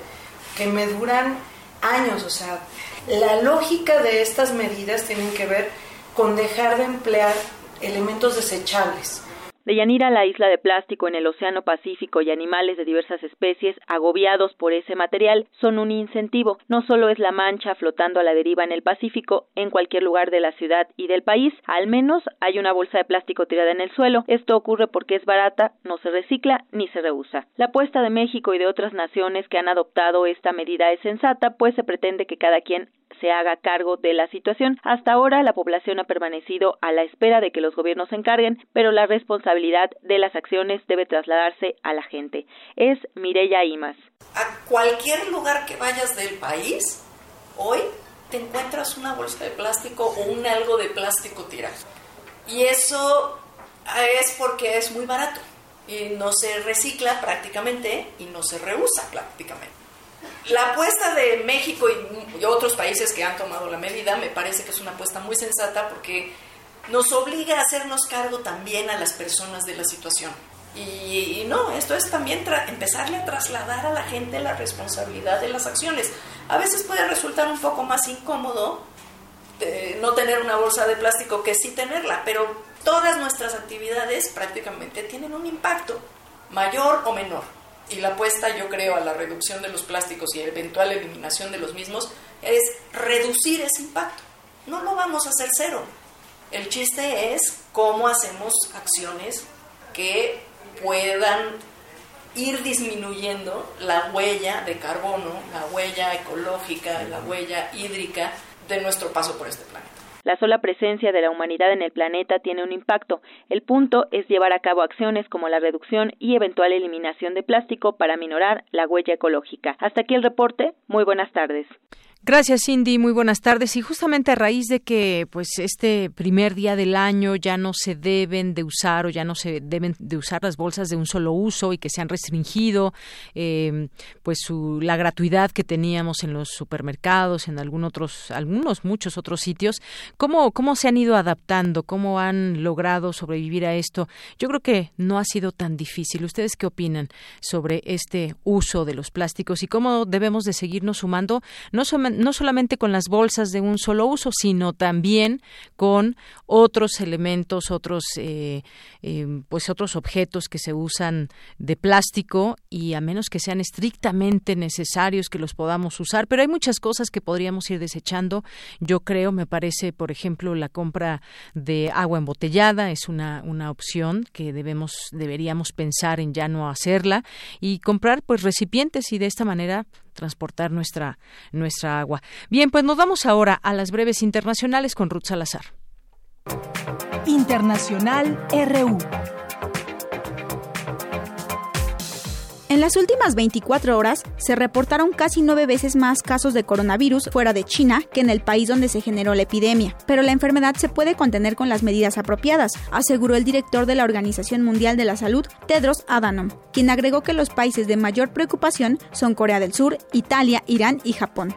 Speaker 31: que me duran años. O sea, la lógica de estas medidas tienen que ver con dejar de emplear elementos desechables.
Speaker 11: De Yanira, la isla de plástico en el Océano Pacífico y animales de diversas especies agobiados por ese material son un incentivo. No solo es la mancha flotando a la deriva en el Pacífico, en cualquier lugar de la ciudad y del país, al menos hay una bolsa de plástico tirada en el suelo. Esto ocurre porque es barata, no se recicla ni se reusa. La apuesta de México y de otras naciones que han adoptado esta medida es sensata, pues se pretende que cada quien se haga cargo de la situación. Hasta ahora la población ha permanecido a la espera de que los gobiernos se encarguen, pero la responsabilidad de las acciones debe trasladarse a la gente. Es Mireya Imas.
Speaker 32: A cualquier lugar que vayas del país, hoy te encuentras una bolsa de plástico o un algo de plástico tirado. Y eso es porque es muy barato y no se recicla prácticamente y no se reusa prácticamente. La apuesta de México y, otros países que han tomado la medida me parece que es una apuesta muy sensata porque nos obliga a hacernos cargo también a las personas de la situación. Y, no, esto es también empezarle a trasladar a la gente la responsabilidad de las acciones. A veces puede resultar un poco más incómodo eh, no tener una bolsa de plástico que sí tenerla, pero todas nuestras actividades prácticamente tienen un impacto, mayor o menor y la apuesta, yo creo, a la reducción de los plásticos y eventual eliminación de los mismos es reducir ese impacto. No lo vamos a hacer cero. El chiste es cómo hacemos acciones que puedan ir disminuyendo la huella de carbono, la huella ecológica, la huella hídrica de nuestro paso por este planeta.
Speaker 11: La sola presencia de la humanidad en el planeta tiene un impacto. El punto es llevar a cabo acciones como la reducción y eventual eliminación de plástico para minorar la huella ecológica. Hasta aquí el reporte. Muy buenas tardes.
Speaker 1: Gracias, Cindy. Muy buenas tardes. Y justamente a raíz de que, pues, este primer día del año ya no se deben de usar o ya no se deben de usar las bolsas de un solo uso y que se han restringido, eh, pues, su, la gratuidad que teníamos en los supermercados, en algunos otros, algunos muchos otros sitios. ¿Cómo, cómo se han ido adaptando? ¿Cómo han logrado sobrevivir a esto? Yo creo que no ha sido tan difícil. ¿Ustedes qué opinan sobre este uso de los plásticos y cómo debemos de seguirnos sumando? No solamente, no solamente con las bolsas de un solo uso, sino también con otros elementos, otros, eh, eh, pues otros objetos que se usan de plástico y a menos que sean estrictamente necesarios que los podamos usar. Pero hay muchas cosas que podríamos ir desechando. Yo creo, me parece, por ejemplo, la compra de agua embotellada es una, una opción que debemos, deberíamos pensar en ya no hacerla y comprar pues recipientes y de esta manera transportar nuestra, nuestra agua. Bien, pues nos vamos ahora a las breves internacionales con Ruth Salazar.
Speaker 7: Internacional RU.
Speaker 33: En las últimas 24 horas se reportaron casi nueve veces más casos de coronavirus fuera de China que en el país donde se generó la epidemia, pero la enfermedad se puede contener con las medidas apropiadas, aseguró el director de la Organización Mundial de la Salud, Tedros Adhanom, quien agregó que los países de mayor preocupación son Corea del Sur, Italia, Irán y Japón.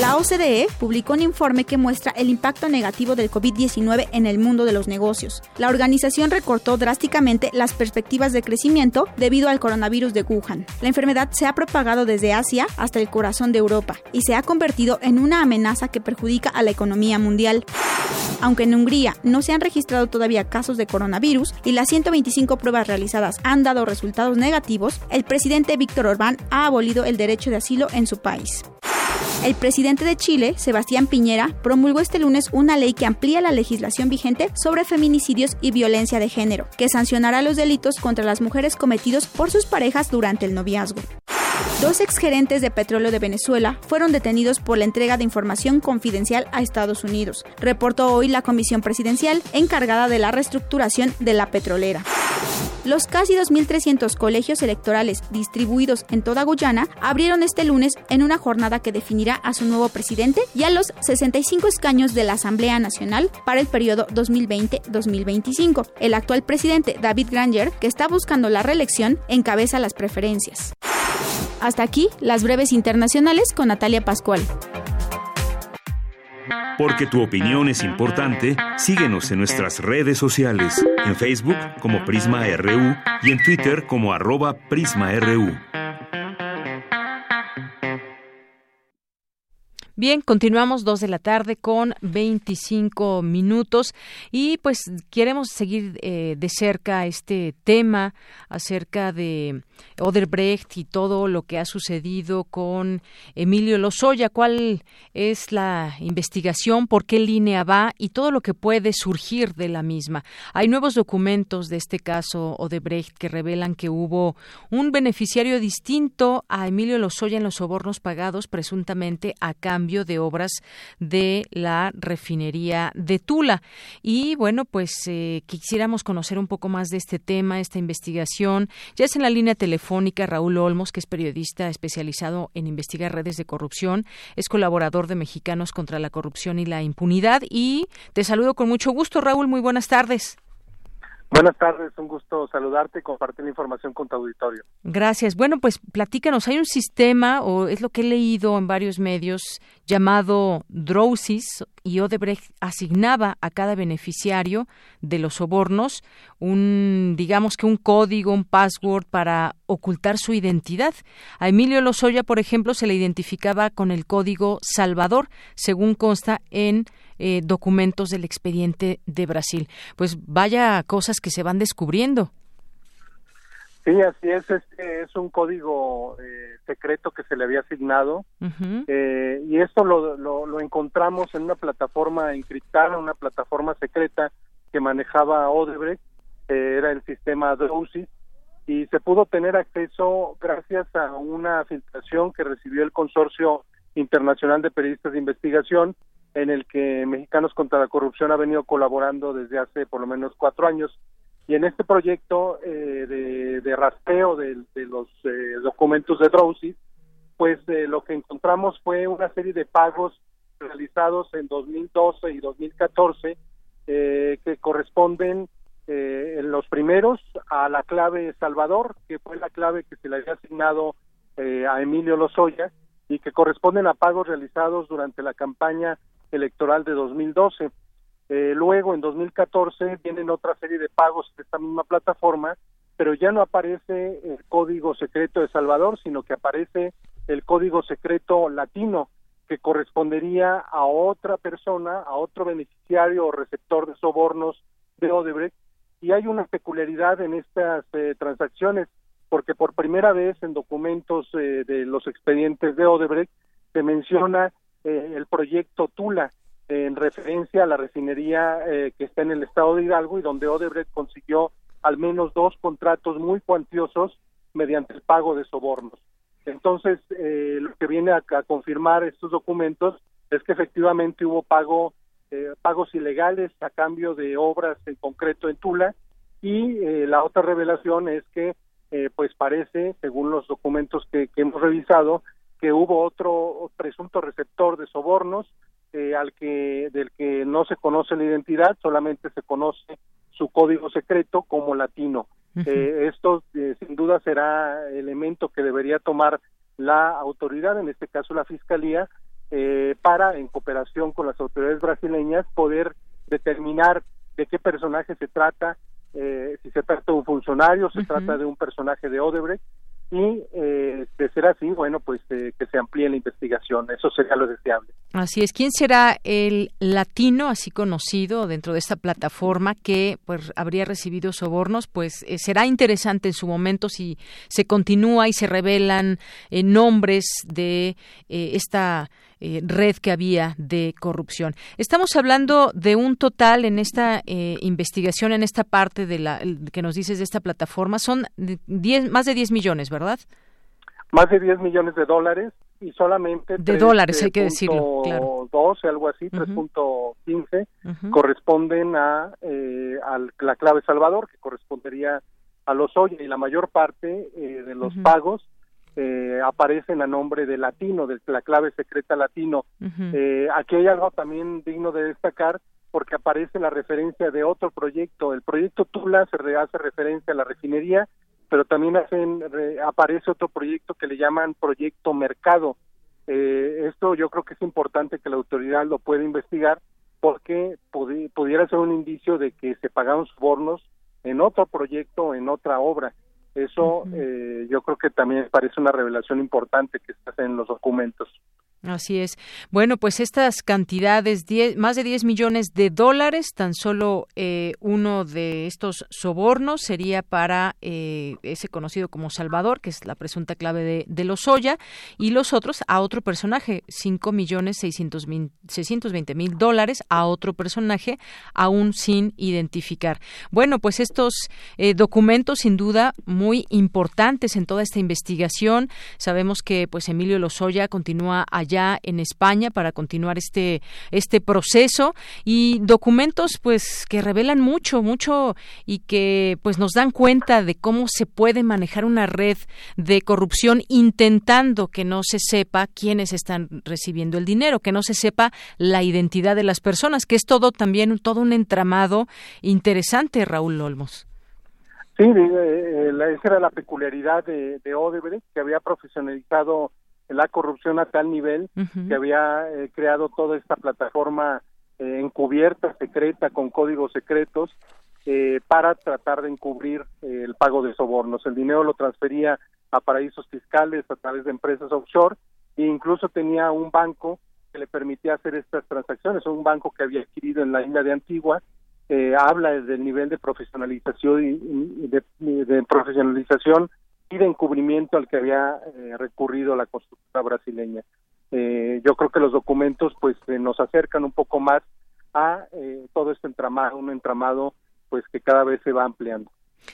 Speaker 33: La OCDE publicó un informe que muestra el impacto negativo del COVID-19 en el mundo de los negocios. La organización recortó drásticamente las perspectivas de crecimiento debido al coronavirus de Wuhan. La enfermedad se ha propagado desde Asia hasta el corazón de Europa y se ha convertido en una amenaza que perjudica a la economía mundial. Aunque en Hungría no se han registrado todavía casos de coronavirus y las 125 pruebas realizadas han dado resultados negativos, el presidente Víctor Orbán ha abolido el derecho de asilo en su país. El presidente de Chile, Sebastián Piñera, promulgó este lunes una ley que amplía la legislación vigente sobre feminicidios y violencia de género, que sancionará los delitos contra las mujeres cometidos por sus parejas durante el noviazgo. Dos exgerentes de petróleo de Venezuela fueron detenidos por la entrega de información confidencial a Estados Unidos, reportó hoy la comisión presidencial encargada de la reestructuración de la petrolera. Los casi 2.300 colegios electorales distribuidos en toda Guyana abrieron este lunes en una jornada que definirá a su nuevo presidente y a los 65 escaños de la Asamblea Nacional para el periodo 2020-2025. El actual presidente David Granger, que está buscando la reelección, encabeza las preferencias. Hasta aquí las breves internacionales con Natalia Pascual.
Speaker 3: Porque tu opinión es importante, síguenos en nuestras redes sociales, en Facebook como Prisma RU y en Twitter como arroba PrismaRU.
Speaker 1: Bien, continuamos dos de la tarde con 25 minutos y pues queremos seguir eh, de cerca este tema acerca de Oderbrecht y todo lo que ha sucedido con Emilio Lozoya. ¿Cuál es la investigación? ¿Por qué línea va? Y todo lo que puede surgir de la misma. Hay nuevos documentos de este caso Odebrecht que revelan que hubo un beneficiario distinto a Emilio Lozoya en los sobornos pagados presuntamente a cambio de obras de la refinería de Tula. Y bueno, pues eh, quisiéramos conocer un poco más de este tema, esta investigación. Ya es en la línea telefónica Raúl Olmos, que es periodista especializado en investigar redes de corrupción, es colaborador de Mexicanos contra la Corrupción y la Impunidad. Y te saludo con mucho gusto, Raúl. Muy buenas tardes.
Speaker 34: Buenas tardes, un gusto saludarte y compartir la información con tu auditorio.
Speaker 1: Gracias. Bueno, pues platícanos, hay un sistema, o es lo que he leído en varios medios, llamado Drowsis, y Odebrecht asignaba a cada beneficiario de los sobornos un, digamos que un código, un password para ocultar su identidad. A Emilio Lozoya, por ejemplo, se le identificaba con el código Salvador, según consta en eh, documentos del expediente de Brasil. Pues vaya cosas que se van descubriendo.
Speaker 34: Sí, así es. Este es un código eh, secreto que se le había asignado eh, y esto lo, lo, encontramos en una plataforma encriptada, una plataforma secreta que manejaba Odebrecht, era el sistema DOSIS, y se pudo tener acceso gracias a una filtración que recibió el Consorcio Internacional de Periodistas de Investigación, en el que Mexicanos contra la Corrupción ha venido colaborando desde hace por lo menos cuatro años. Y en este proyecto eh, de, de, rastreo de, los eh, documentos de Drowsy, pues eh, lo que encontramos fue una serie de pagos realizados en 2012 y 2014 que corresponden en los primeros a la clave Salvador, que fue la clave que se le había asignado a Emilio Lozoya y que corresponden a pagos realizados durante la campaña electoral de 2012. Eh, luego, en 2014, vienen otra serie de pagos de esta misma plataforma, pero ya no aparece el código secreto de Salvador, sino que aparece el código secreto latino, que correspondería a otra persona, a otro beneficiario o receptor de sobornos de Odebrecht. Y hay una peculiaridad en estas eh, transacciones, porque por primera vez en documentos eh, de los expedientes de Odebrecht se menciona eh, el proyecto Tula, en referencia a la refinería que está en el estado de Hidalgo y donde Odebrecht consiguió al menos dos contratos muy cuantiosos mediante el pago de sobornos. Entonces, eh, lo que viene a, confirmar estos documentos es que efectivamente hubo pago, eh, pagos ilegales a cambio de obras en concreto en Tula y eh, la otra revelación es que, pues parece, según los documentos que, hemos revisado, que hubo otro presunto receptor de sobornos al que del que no se conoce la identidad, solamente se conoce su código secreto como latino. Eh, esto eh, sin duda será elemento que debería tomar la autoridad, en este caso la Fiscalía, eh, para, en cooperación con las autoridades brasileñas, poder determinar de qué personaje se trata, si se trata de un funcionario, se trata de un personaje de Odebrecht, y eh, de ser así, bueno, pues eh, que se amplíe la investigación, eso sería lo deseable.
Speaker 1: Así es, ¿quién será el latino así conocido dentro de esta plataforma que pues habría recibido sobornos? Pues eh, será interesante en su momento si se continúa y se revelan eh, nombres de esta eh, red que había de corrupción. Estamos hablando de un total en esta eh, investigación, en esta parte de la que nos dices de esta plataforma, son diez, más de 10 millones, ¿verdad?
Speaker 34: Más de 10 millones de dólares y solamente
Speaker 1: de dólares hay que decirlo claro
Speaker 34: 12 algo así 3.15 corresponden a, eh, a la clave Salvador que correspondería a los Oya y la mayor parte eh, de los pagos eh, aparecen a nombre de latino, de la clave secreta latino. eh, aquí hay algo también digno de destacar porque aparece la referencia de otro proyecto. El proyecto Tula se hace referencia a la refinería, pero también hacen, aparece otro proyecto que le llaman proyecto mercado. Eh, esto yo creo que es importante que la autoridad lo pueda investigar porque pudiera ser un indicio de que se pagaron sobornos en otro proyecto, en otra obra. Eso eh, yo creo que también parece una revelación importante que está en los documentos.
Speaker 1: Así es. Bueno, pues estas cantidades, más de 10 millones de dólares, tan solo eh, uno de estos sobornos sería para eh, ese conocido como Salvador, que es la presunta clave de, de los Oya, y los otros a otro personaje, 5 millones 620 mil dólares a otro personaje, aún sin identificar. Bueno, pues estos eh, documentos, sin duda, muy importantes en toda esta investigación. Sabemos que pues Emilio Lozoya continúa allá ya en España para continuar este este proceso y documentos pues que revelan mucho mucho y que pues nos dan cuenta de cómo se puede manejar una red de corrupción intentando que no se sepa quiénes están recibiendo el dinero, que no se sepa la identidad de las personas, que es todo también todo un entramado interesante, Raúl Olmos.
Speaker 34: Sí, eh, esa era la peculiaridad de, de Odebrecht, que había profesionalizado la corrupción a tal nivel que había eh, creado toda esta plataforma eh, encubierta, secreta, con códigos secretos, eh, para tratar de encubrir el pago de sobornos. El dinero lo transfería a paraísos fiscales a través de empresas offshore e incluso tenía un banco que le permitía hacer estas transacciones, un banco que había adquirido en la isla de Antigua, habla del nivel de profesionalización y, de profesionalización y de encubrimiento al que había eh, recurrido la constructora brasileña. Eh, yo creo que los documentos pues eh, nos acercan un poco más a todo este entramado, un entramado pues que cada vez se va ampliando.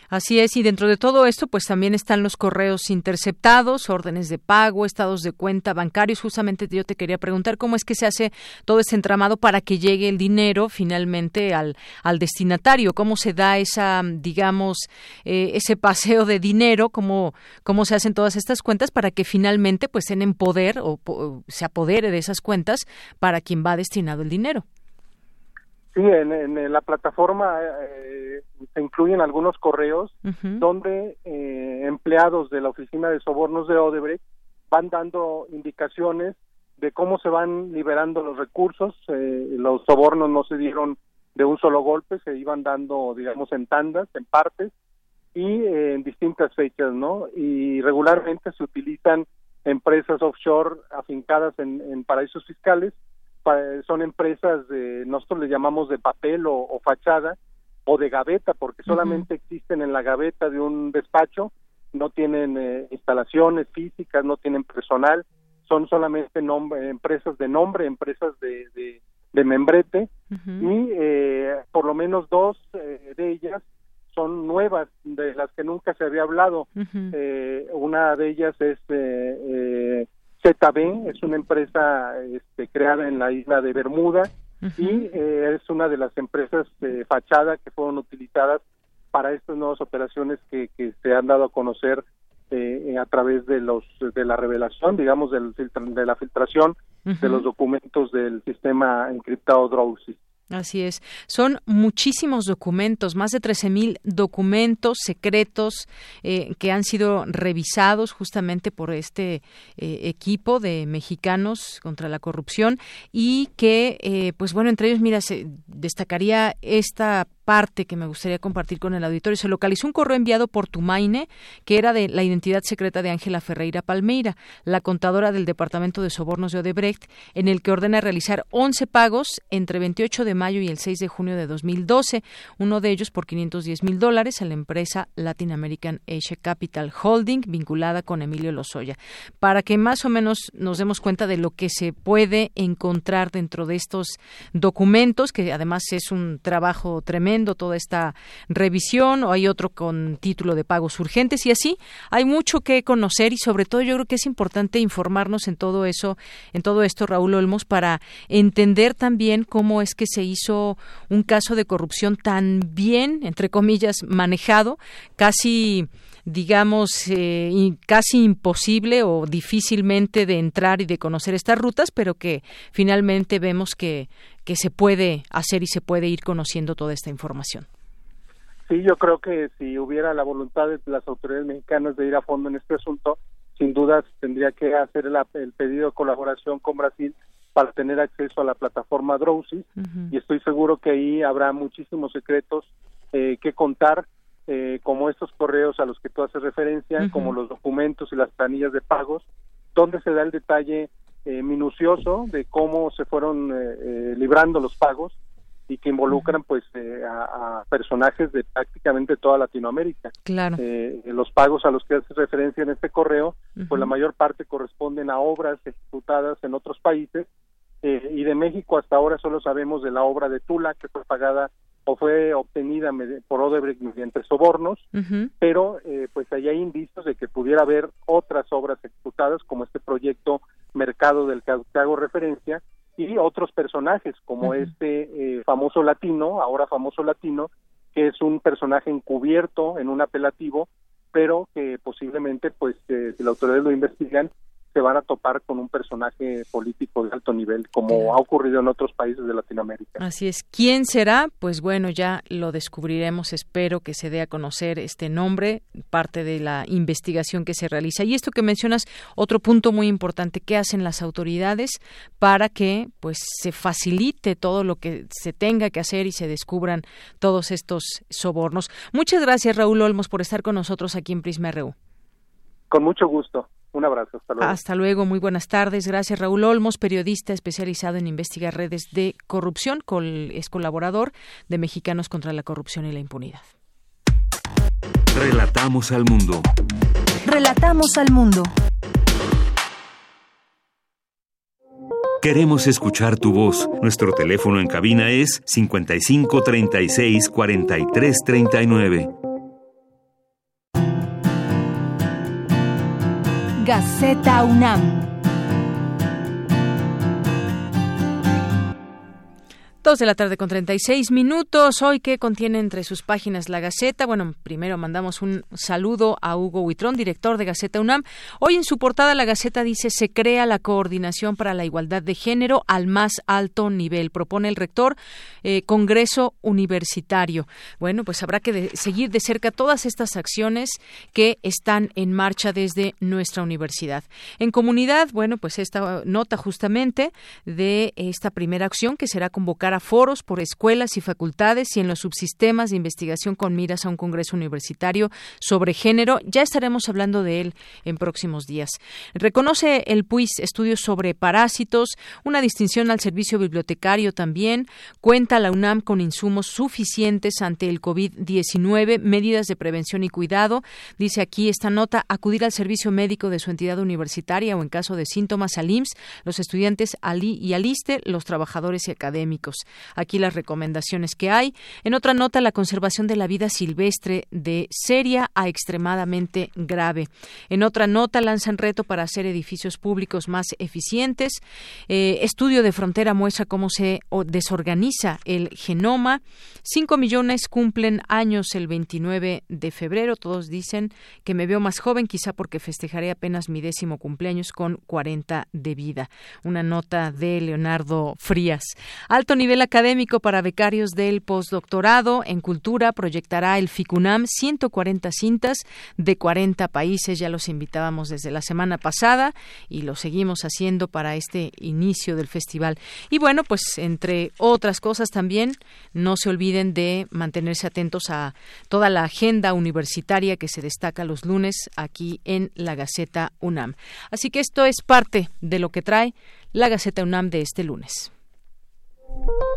Speaker 1: Así es, y dentro de todo esto, pues también están los correos interceptados, órdenes de pago, estados de cuenta bancarios. Justamente yo te quería preguntar cómo es que se hace todo ese entramado para que llegue el dinero finalmente al, al destinatario, cómo se da esa, digamos, eh, ese paseo de dinero, cómo, cómo se hacen todas estas cuentas para que finalmente pues en poder o, o se apodere de esas cuentas para quien va destinado el dinero.
Speaker 34: Sí, en, la plataforma eh, se incluyen algunos correos donde eh, empleados de la oficina de sobornos de Odebrecht van dando indicaciones de cómo se van liberando los recursos. Eh, los sobornos no se dieron de un solo golpe, se iban dando, digamos, en tandas, en partes y en distintas fechas, ¿no? Y regularmente se utilizan empresas offshore afincadas en, paraísos fiscales, son empresas de, nosotros le llamamos de papel o, fachada, o de gaveta, porque solamente existen en la gaveta de un despacho, no tienen eh, instalaciones físicas, no tienen personal, son solamente empresas de nombre, empresas de, de, membrete, y eh, por lo menos dos eh, de ellas son nuevas, de las que nunca se había hablado. una de ellas es ZB, es una empresa este, creada en la isla de Bermuda, y eh, es una de las empresas de fachada que fueron utilizadas para estas nuevas operaciones que, que se han dado a conocer eh, a través de los de la revelación, digamos, del, de la filtración de los documentos del sistema encriptado Drowsy.
Speaker 1: Así es. Son muchísimos documentos, más de 13.000 documentos secretos eh, que han sido revisados justamente por este eh, equipo de mexicanos contra la corrupción y que, eh, pues bueno, entre ellos, mira, se destacaría esta parte que me gustaría compartir con el auditorio. Se localizó un correo enviado por Tumaine, que era de la identidad secreta de Ángela Ferreira Palmeira, la contadora del Departamento de Sobornos de Odebrecht, en el que ordena realizar 11 pagos entre 28 de mayo y el 6 de junio de 2012, uno de ellos por 510 mil dólares a la empresa Latin American Asia Capital Holding, vinculada con Emilio Lozoya. Para que más o menos nos demos cuenta de lo que se puede encontrar dentro de estos documentos, que además es un trabajo tremendo toda esta revisión, o hay otro con título de pagos urgentes y así hay mucho que conocer y sobre todo yo creo que es importante informarnos en todo eso, en todo esto, Raúl Olmos, para entender también cómo es que se hizo un caso de corrupción tan bien, entre comillas, manejado, casi digamos, eh, casi imposible o difícilmente de entrar y de conocer estas rutas, pero que finalmente vemos que que se puede hacer y se puede ir conociendo toda esta información.
Speaker 34: Sí, yo creo que si hubiera la voluntad de las autoridades mexicanas de ir a fondo en este asunto, sin duda tendría que hacer el pedido de colaboración con Brasil para tener acceso a la plataforma Drowsy y estoy seguro que ahí habrá muchísimos secretos eh, que contar, eh, como estos correos a los que tú haces referencia, como los documentos y las planillas de pagos, donde se da el detalle eh, minucioso de cómo se fueron eh, eh, librando los pagos y que involucran pues a, personajes de prácticamente toda Latinoamérica.
Speaker 1: Claro.
Speaker 34: los pagos a los que hace referencia en este correo, pues la mayor parte corresponden a obras ejecutadas en otros países y de México hasta ahora solo sabemos de la obra de Tula que fue pagada o fue obtenida por Odebrecht mediante sobornos, pero pues ahí hay indicios de que pudiera haber otras obras ejecutadas como este proyecto mercado del que, hago referencia y otros personajes como este eh, famoso latino, ahora famoso latino, que es un personaje encubierto en un apelativo, pero que posiblemente, pues, eh, si las autoridades lo investigan, se van a topar con un personaje político de alto nivel, como ha ocurrido en otros países de Latinoamérica.
Speaker 1: Así es. ¿Quién será? Pues bueno, ya lo descubriremos. Espero que se dé a conocer este nombre, parte de la investigación que se realiza. Y esto que mencionas, otro punto muy importante, ¿qué hacen las autoridades para que pues se facilite todo lo que se tenga que hacer y se descubran todos estos sobornos? Muchas gracias, Raúl Olmos, por estar con nosotros aquí en Prisma RU.
Speaker 34: Con mucho gusto. Un abrazo, hasta luego.
Speaker 1: Hasta luego, muy buenas tardes. Gracias, Raúl Olmos, periodista especializado en investigar redes de corrupción, es colaborador de Mexicanos contra la Corrupción y la Impunidad.
Speaker 3: Relatamos al mundo.
Speaker 7: Relatamos al mundo.
Speaker 3: Queremos escuchar tu voz. Nuestro teléfono en cabina es 55 36 43 39.
Speaker 7: Gaceta UNAM.
Speaker 1: Dos de la tarde con 36 minutos. Hoy que contiene entre sus páginas la Gaceta. Bueno, primero mandamos un saludo a Hugo Huitrón, director de Gaceta UNAM. Hoy en su portada la Gaceta dice se crea la coordinación para la igualdad de género al más alto nivel. Propone el rector eh, Congreso Universitario. Bueno, pues habrá que seguir de cerca todas estas acciones que están en marcha desde nuestra universidad. En comunidad, bueno, pues esta nota justamente de esta primera acción que será convocar a foros por escuelas y facultades y en los subsistemas de investigación con miras a un congreso universitario sobre género. Ya estaremos hablando de él en próximos días. Reconoce el PUIS estudios sobre parásitos, una distinción al servicio bibliotecario también. Cuenta la UNAM con insumos suficientes ante el COVID-19, medidas de prevención y cuidado. Dice aquí esta nota, acudir al servicio médico de su entidad universitaria o en caso de síntomas al IMSS, los estudiantes y Aliste, los trabajadores y académicos. Aquí las recomendaciones que hay. En otra nota, la conservación de la vida silvestre de seria a extremadamente grave. En otra nota, lanzan reto para hacer edificios públicos más eficientes. Eh, estudio de frontera muestra cómo se desorganiza el genoma. Cinco millones cumplen años el 29 de febrero. Todos dicen que me veo más joven, quizá porque festejaré apenas mi décimo cumpleaños con 40 de vida. Una nota de Leonardo Frías. Alto nivel académico para becarios del postdoctorado en cultura proyectará el FICUNAM 140 cintas de 40 países. Ya los invitábamos desde la semana pasada y lo seguimos haciendo para este inicio del festival. Y bueno, pues entre otras cosas también, no se olviden de mantenerse atentos a toda la agenda universitaria que se destaca los lunes aquí en la Gaceta UNAM. Así que esto es parte de lo que trae la Gaceta UNAM de este lunes.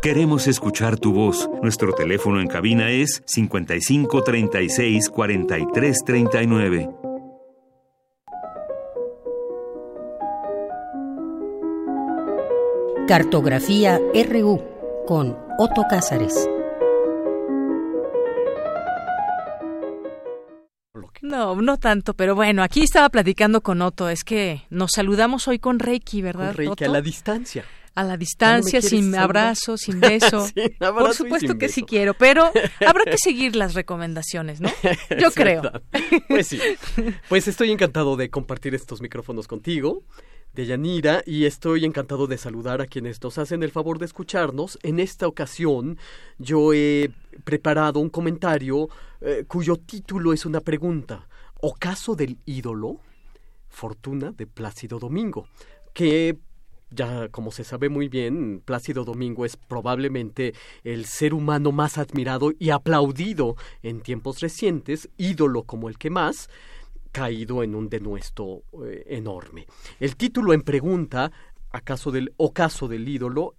Speaker 3: Queremos escuchar tu voz. Nuestro teléfono en cabina es 55 36 43 39.
Speaker 5: Cartografía RU con Otto Cázares.
Speaker 1: No, no tanto, pero bueno, aquí estaba platicando con Otto. Es que nos saludamos hoy con Reiki, ¿verdad?
Speaker 35: Con Reiki a la distancia.
Speaker 1: A la distancia, sin abrazo, sin beso. Por supuesto que sí quiero, pero habrá que seguir las recomendaciones, ¿no? Yo creo.
Speaker 35: Pues sí. Pues estoy encantado de compartir estos micrófonos contigo de Yanira y estoy encantado de saludar a quienes nos hacen el favor de escucharnos. En esta ocasión yo he preparado un comentario eh, cuyo título es una pregunta. ¿Ocaso del ídolo? Fortuna de Plácido Domingo, que ya como se sabe muy bien, Plácido Domingo es probablemente el ser humano más admirado y aplaudido en tiempos recientes, ídolo como el que más, caído en un denuesto eh, enorme. El título en pregunta, ¿acaso del ocaso del ídolo?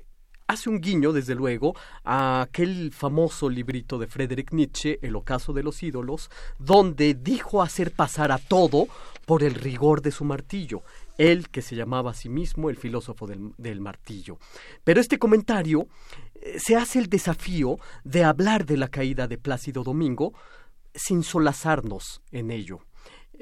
Speaker 35: hace un guiño, desde luego, a aquel famoso librito de Friedrich Nietzsche, El ocaso de los ídolos, donde dijo hacer pasar a todo por el rigor de su martillo, él que se llamaba a sí mismo el filósofo del, del martillo. Pero este comentario eh, se hace el desafío de hablar de la caída de Plácido Domingo sin solazarnos en ello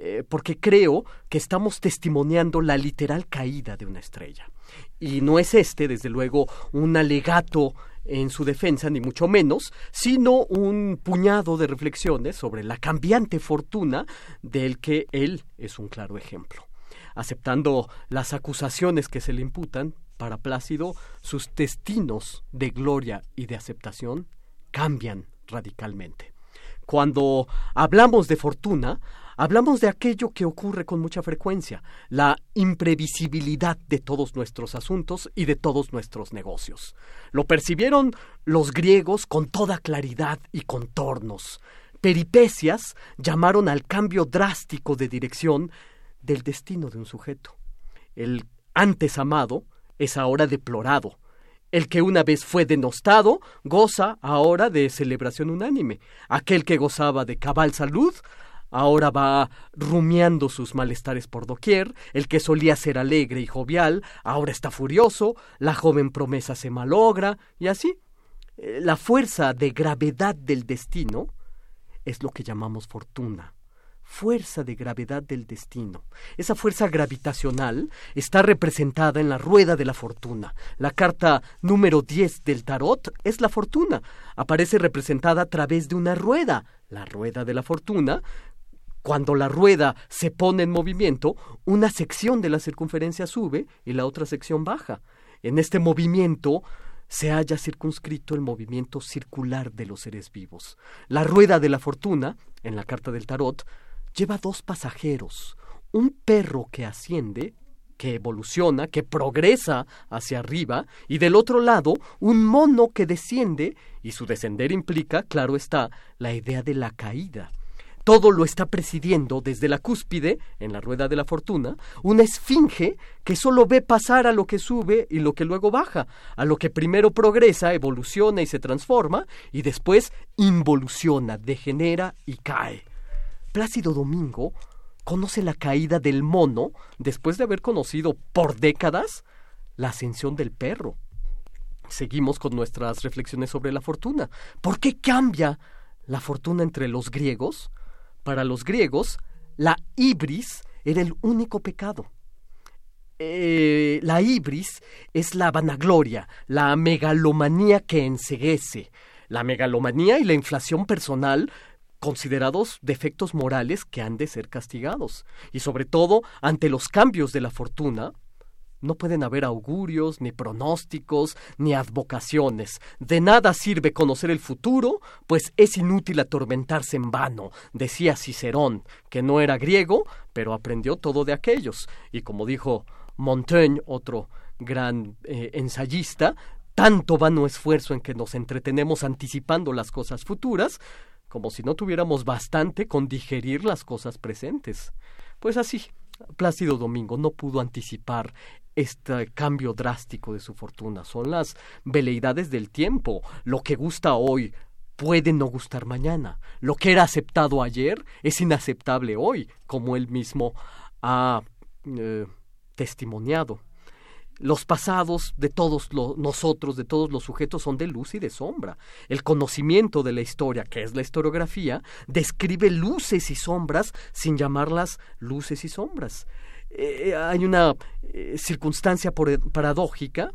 Speaker 35: eh, porque creo que estamos testimoniando la literal caída de una estrella. Y no es este, desde luego, un alegato en su defensa, ni mucho menos, sino un puñado de reflexiones sobre la cambiante fortuna del que él es un claro ejemplo. Aceptando las acusaciones que se le imputan, para Plácido, sus destinos de gloria y de aceptación cambian radicalmente. Cuando hablamos de fortuna, Hablamos de aquello que ocurre con mucha frecuencia, la imprevisibilidad de todos nuestros asuntos y de todos nuestros negocios. Lo percibieron los griegos con toda claridad y contornos. Peripecias llamaron al cambio drástico de dirección del destino de un sujeto. El antes amado es ahora deplorado. El que una vez fue denostado goza ahora de celebración unánime. Aquel que gozaba de cabal salud ahora va rumiando sus malestares por doquier, el que solía ser alegre y jovial, ahora está furioso, la joven promesa se malogra, y así. Eh, la fuerza de gravedad del destino es lo que llamamos fortuna. Fuerza de gravedad del destino. Esa fuerza gravitacional está representada en la rueda de la fortuna. La carta número 10 del tarot es la fortuna. Aparece representada a través de una rueda, la rueda de la fortuna, cuando la rueda se pone en movimiento, una sección de la circunferencia sube y la otra sección baja. En este movimiento se haya circunscrito el movimiento circular de los seres vivos. La rueda de la fortuna, en la carta del tarot, lleva dos pasajeros, un perro que asciende que evoluciona, que progresa hacia arriba, y del otro lado un mono que desciende, y su descender implica, claro está, la idea de la caída. Todo lo está presidiendo desde la cúspide, en la rueda de la fortuna, una esfinge que solo ve pasar a lo que sube y lo que luego baja, a lo que primero progresa, evoluciona y se transforma, y después involuciona, degenera y cae. Plácido Domingo conoce la caída del mono después de haber conocido por décadas la ascensión del perro. Seguimos con nuestras reflexiones sobre la fortuna. ¿Por qué cambia la fortuna entre los griegos? Para los griegos, la ibris era el único pecado. Eh, la ibris es la vanagloria, la megalomanía que enseguece. La megalomanía y la inflación personal considerados defectos morales que han de ser castigados. Y sobre todo, ante los cambios de la fortuna, no pueden haber augurios, ni pronósticos, ni advocaciones. De nada sirve conocer el futuro, pues es inútil atormentarse en vano, decía Cicerón, que no era griego, pero aprendió todo de aquellos. Y como dijo Montaigne, otro gran eh, ensayista, tanto vano esfuerzo en que nos entretenemos anticipando las cosas futuras, como si no tuviéramos bastante con digerir las cosas presentes. Pues así, Plácido Domingo no pudo anticipar este cambio drástico de su fortuna. Son las veleidades del tiempo. Lo que gusta hoy puede no gustar mañana. Lo que era aceptado ayer es inaceptable hoy, como él mismo ha eh, testimoniado. Los pasados de todos nosotros, de todos los sujetos, son de luz y de sombra. El conocimiento de la historia, que es la historiografía, describe luces y sombras sin llamarlas luces y sombras. Eh, hay una eh, circunstancia paradójica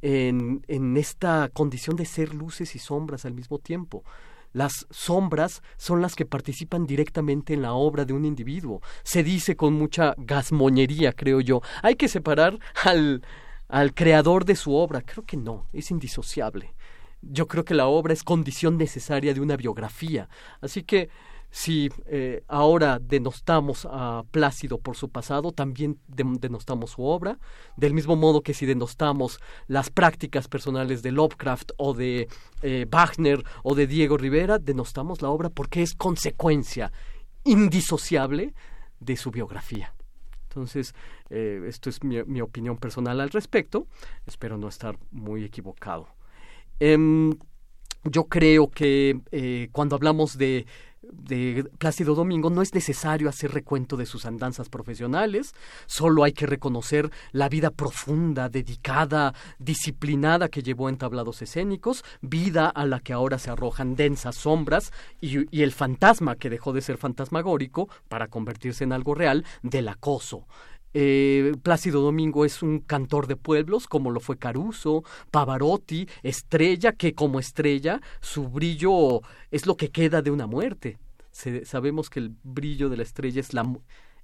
Speaker 35: en, en esta condición de ser luces y sombras al mismo tiempo. Las sombras son las que participan directamente en la obra de un individuo. Se dice con mucha gasmoñería, creo yo. Hay que separar al, al creador de su obra. Creo que no, es indisociable. Yo creo que la obra es condición necesaria de una biografía. Así que si eh, ahora denostamos a Plácido por su pasado, también denostamos su obra, del mismo modo que si denostamos las prácticas personales de Lovecraft o de eh, Wagner o de Diego Rivera, denostamos la obra porque es consecuencia indisociable de su biografía. Entonces, eh, esto es mi, opinión personal al respecto. Espero no estar muy equivocado. Em, yo creo que cuando hablamos de de Plácido Domingo no es necesario hacer recuento de sus andanzas profesionales, solo hay que reconocer la vida profunda, dedicada, disciplinada que llevó en tablados escénicos, vida a la que ahora se arrojan densas sombras y, y el fantasma que dejó de ser fantasmagórico para convertirse en algo real del acoso. Eh, Plácido Domingo es un cantor de pueblos, como lo fue Caruso, Pavarotti, Estrella, que como estrella su brillo es lo que queda de una muerte. sabemos que el brillo de la estrella es la,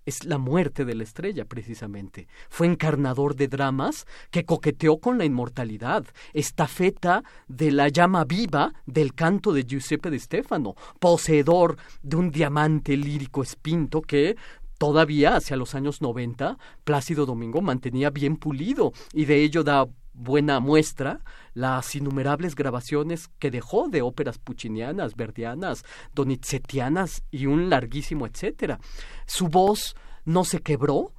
Speaker 35: es la muerte de la estrella, precisamente. Fue encarnador de dramas que coqueteó con la inmortalidad, estafeta de la llama viva del canto de Giuseppe de Stefano, poseedor de un diamante lírico espinto que todavía hacia los años 90, Plácido Domingo mantenía bien pulido y de ello da buena muestra las innumerables grabaciones que dejó de óperas puccinianas, verdianas, donizetianas y un larguísimo etcétera. Su voz no se quebró,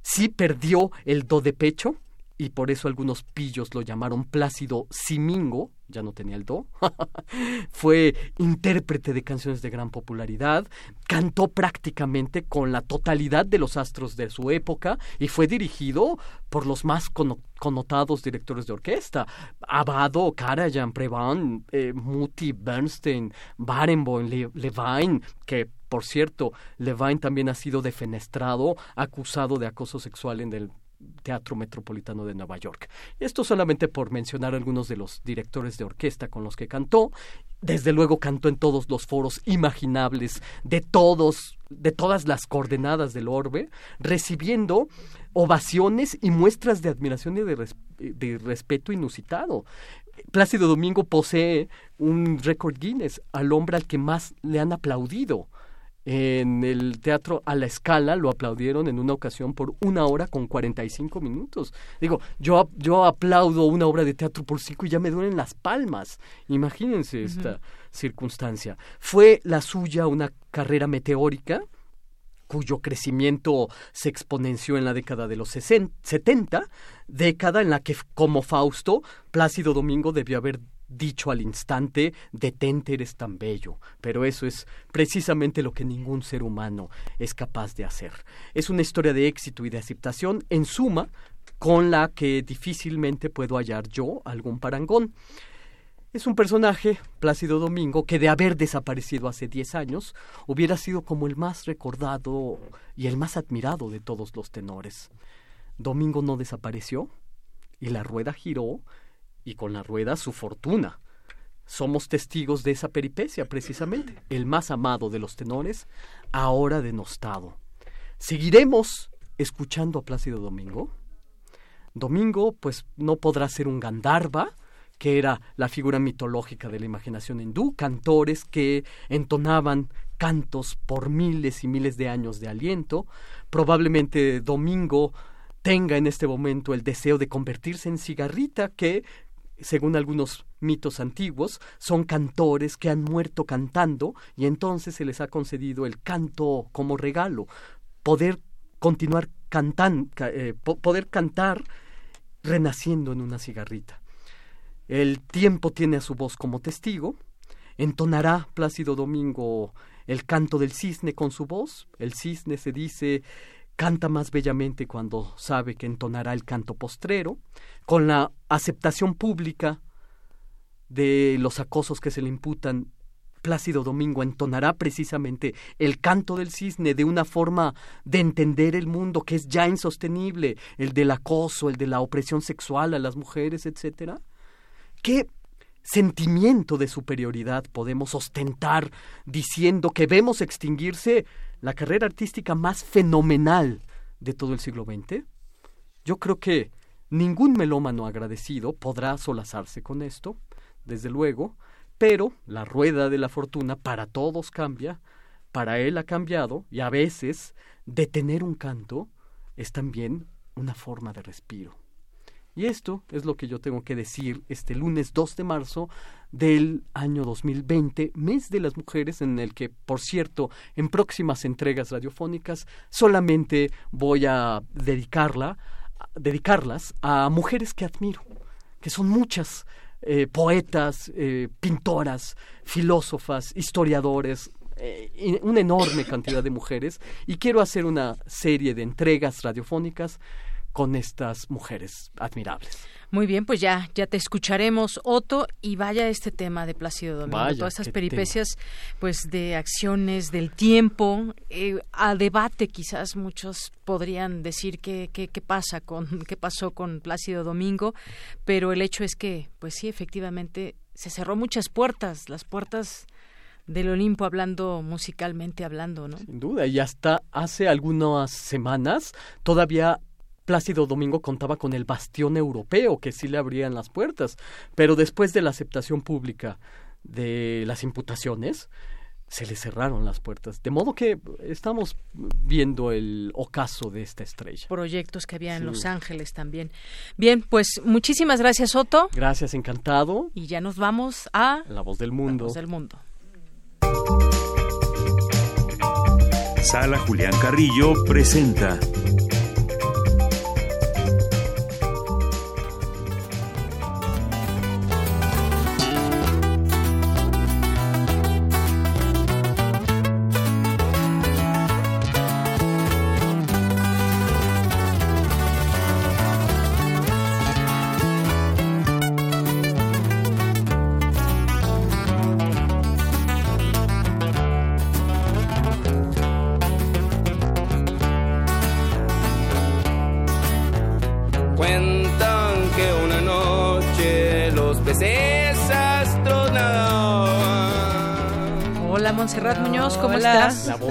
Speaker 35: sí perdió el do de pecho, y por eso algunos pillos lo llamaron Plácido Simingo, ya no tenía el do, fue intérprete de canciones de gran popularidad, cantó prácticamente con la totalidad de los astros de su época y fue dirigido por los más connotados directores de orquesta, Abado, Karajan, Prevan, eh, Muti, Bernstein, Barenboim, Levine, que por cierto, Levine también ha sido defenestrado, acusado de acoso sexual en el Teatro Metropolitano de Nueva York. Esto solamente por mencionar algunos de los directores de orquesta con los que cantó. Desde luego cantó en todos los foros imaginables de todos, de todas las coordenadas del orbe, recibiendo ovaciones y muestras de admiración y de, de respeto inusitado. Plácido Domingo posee un récord Guinness al hombre al que más le han aplaudido en el teatro a la escala lo aplaudieron en una ocasión por una hora con 45 minutos. Digo, yo, yo aplaudo una obra de teatro por cinco y ya me duelen las palmas. Imagínense esta circunstancia. Fue la suya una carrera meteórica cuyo crecimiento se exponenció en la década de los 70, década en la que como Fausto, Plácido Domingo debió haber dicho al instante, detente, eres tan bello. Pero eso es precisamente lo que ningún ser humano es capaz de hacer. Es una historia de éxito y de aceptación, en suma, con la que difícilmente puedo hallar yo algún parangón. Es un personaje, Plácido Domingo, que de haber desaparecido hace diez años, hubiera sido como el más recordado y el más admirado de todos los tenores. Domingo no desapareció y la rueda giró y con la rueda su fortuna. Somos testigos de esa peripecia, precisamente, el más amado de los tenores, ahora denostado. ¿Seguiremos escuchando a Plácido Domingo? Domingo, pues, no podrá ser un Gandharva, que era la figura mitológica de la imaginación hindú, cantores que entonaban cantos por miles y miles de años de aliento. Probablemente Domingo tenga en este momento el deseo de convertirse en cigarrita que según algunos mitos antiguos, son cantores que han muerto cantando y entonces se les ha concedido el canto como regalo, poder continuar cantando, eh, poder cantar renaciendo en una cigarrita. El tiempo tiene a su voz como testigo, entonará Plácido Domingo el canto del cisne con su voz, el cisne se dice canta más bellamente cuando sabe que entonará el canto postrero, con la aceptación pública de los acosos que se le imputan, Plácido Domingo entonará precisamente el canto del cisne de una forma de entender el mundo que es ya insostenible, el del acoso, el de la opresión sexual a las mujeres, etcétera. ¿Qué sentimiento de superioridad podemos ostentar diciendo que vemos extinguirse la carrera artística más fenomenal de todo el siglo XX? Yo creo que ningún melómano agradecido podrá solazarse con esto, desde luego, pero la rueda de la fortuna para todos cambia, para él ha cambiado, y a veces detener un canto es también una forma de respiro. Y esto es lo que yo tengo que decir este lunes 2 de marzo del año 2020, mes de las mujeres, en el que, por cierto, en próximas entregas radiofónicas solamente voy a dedicarla, dedicarlas a mujeres que admiro, que son muchas, eh, poetas, eh, pintoras, filósofas, historiadores, eh, una enorme cantidad de mujeres, y quiero hacer una serie de entregas radiofónicas con estas mujeres admirables.
Speaker 1: Muy bien, pues ya, ya te escucharemos, Otto, y vaya este tema de Plácido Domingo, todas estas peripecias, pues de acciones del tiempo, eh, a debate quizás muchos podrían decir qué, qué, qué pasa con, qué pasó con Plácido Domingo, pero el hecho es que, pues sí, efectivamente, se cerró muchas puertas, las puertas del Olimpo hablando musicalmente hablando, ¿no?
Speaker 35: Sin duda, y hasta hace algunas semanas todavía Plácido Domingo contaba con el bastión europeo que sí le abrían las puertas, pero después de la aceptación pública de las imputaciones, se le cerraron las puertas. De modo que estamos viendo el ocaso de esta estrella.
Speaker 1: Proyectos que había en Los Ángeles también. Bien, pues muchísimas gracias, Otto.
Speaker 35: Gracias, encantado.
Speaker 1: Y ya nos vamos a
Speaker 35: La Voz del Mundo.
Speaker 1: La Voz del Mundo.
Speaker 3: Sala Julián Carrillo presenta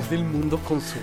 Speaker 35: del mundo con su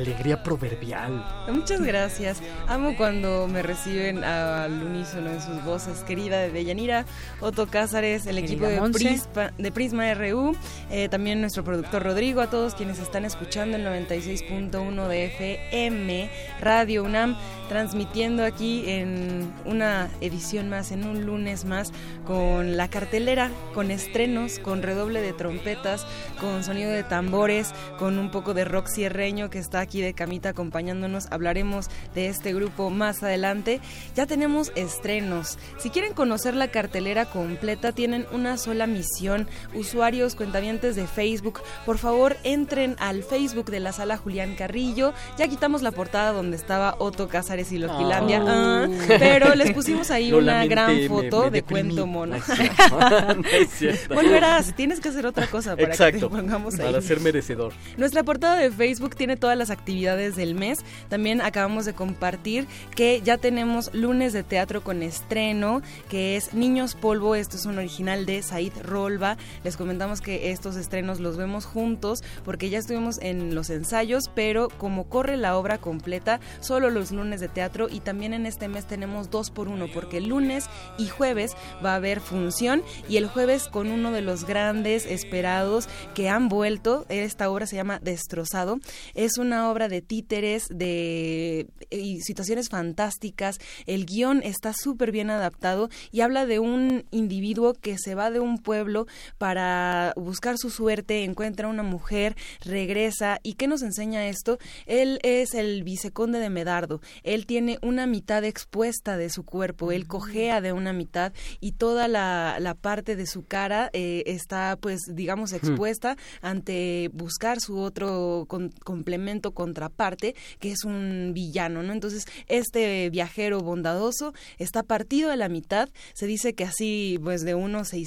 Speaker 35: alegría proverbial.
Speaker 36: Muchas gracias. Amo cuando me reciben al unísono en sus voces. Querida de Deyanira, Otto Cázares, el equipo de Prisma, de Prisma RU, eh, también nuestro productor Rodrigo, a todos quienes están escuchando el 96.1 de FM, Radio UNAM, transmitiendo aquí en una edición más, en un lunes más, con la cartelera, con estrenos, con redoble de trompetas, con sonido de tambores, con un poco de rock cierreño que está aquí de camita acompañándonos. Hablaremos de este grupo más adelante. Ya tenemos estrenos. Si quieren conocer la cartelera completa, tienen una sola misión. Usuarios, cuentavientes de Facebook, por favor entren al Facebook de la sala Julián Carrillo. Ya quitamos la portada donde estaba Otto Cázares y Loquilandia, ah, pero les pusimos ahí una gran foto de cuento mono. Volverás, tienes que hacer otra cosa para que te pongamos ahí.
Speaker 35: Para ser merecedor.
Speaker 36: Nuestra portada de Facebook tiene todas las actividades del mes. También acabamos de compartir que ya tenemos lunes de teatro con estreno, que es Niños Polvo. Esto es un original de Said Rolva. Les comentamos que estos estrenos los vemos juntos porque ya estuvimos en los ensayos, pero como corre la obra completa, solo los lunes de teatro y también en este mes tenemos dos por uno porque el lunes y jueves va a haber función y el jueves con uno de los grandes esperados que han vuelto. Esta obra se llama Destrozado. Es una obra de títeres, de y situaciones fantásticas. El guion está súper bien adaptado y habla de un individuo que se va de un pueblo para buscar su suerte, encuentra una mujer, regresa. ¿Y qué nos enseña esto? Él es el viceconde de Medardo. Él tiene una mitad expuesta de su cuerpo. Él cojea de una mitad y toda la, la parte de su cara eh, está, pues, digamos, expuesta ante buscar su otro complemento contraparte, que es un villano, ¿no? Entonces, este viajero bondadoso está partido a la mitad. Se dice que así, pues, de uno se,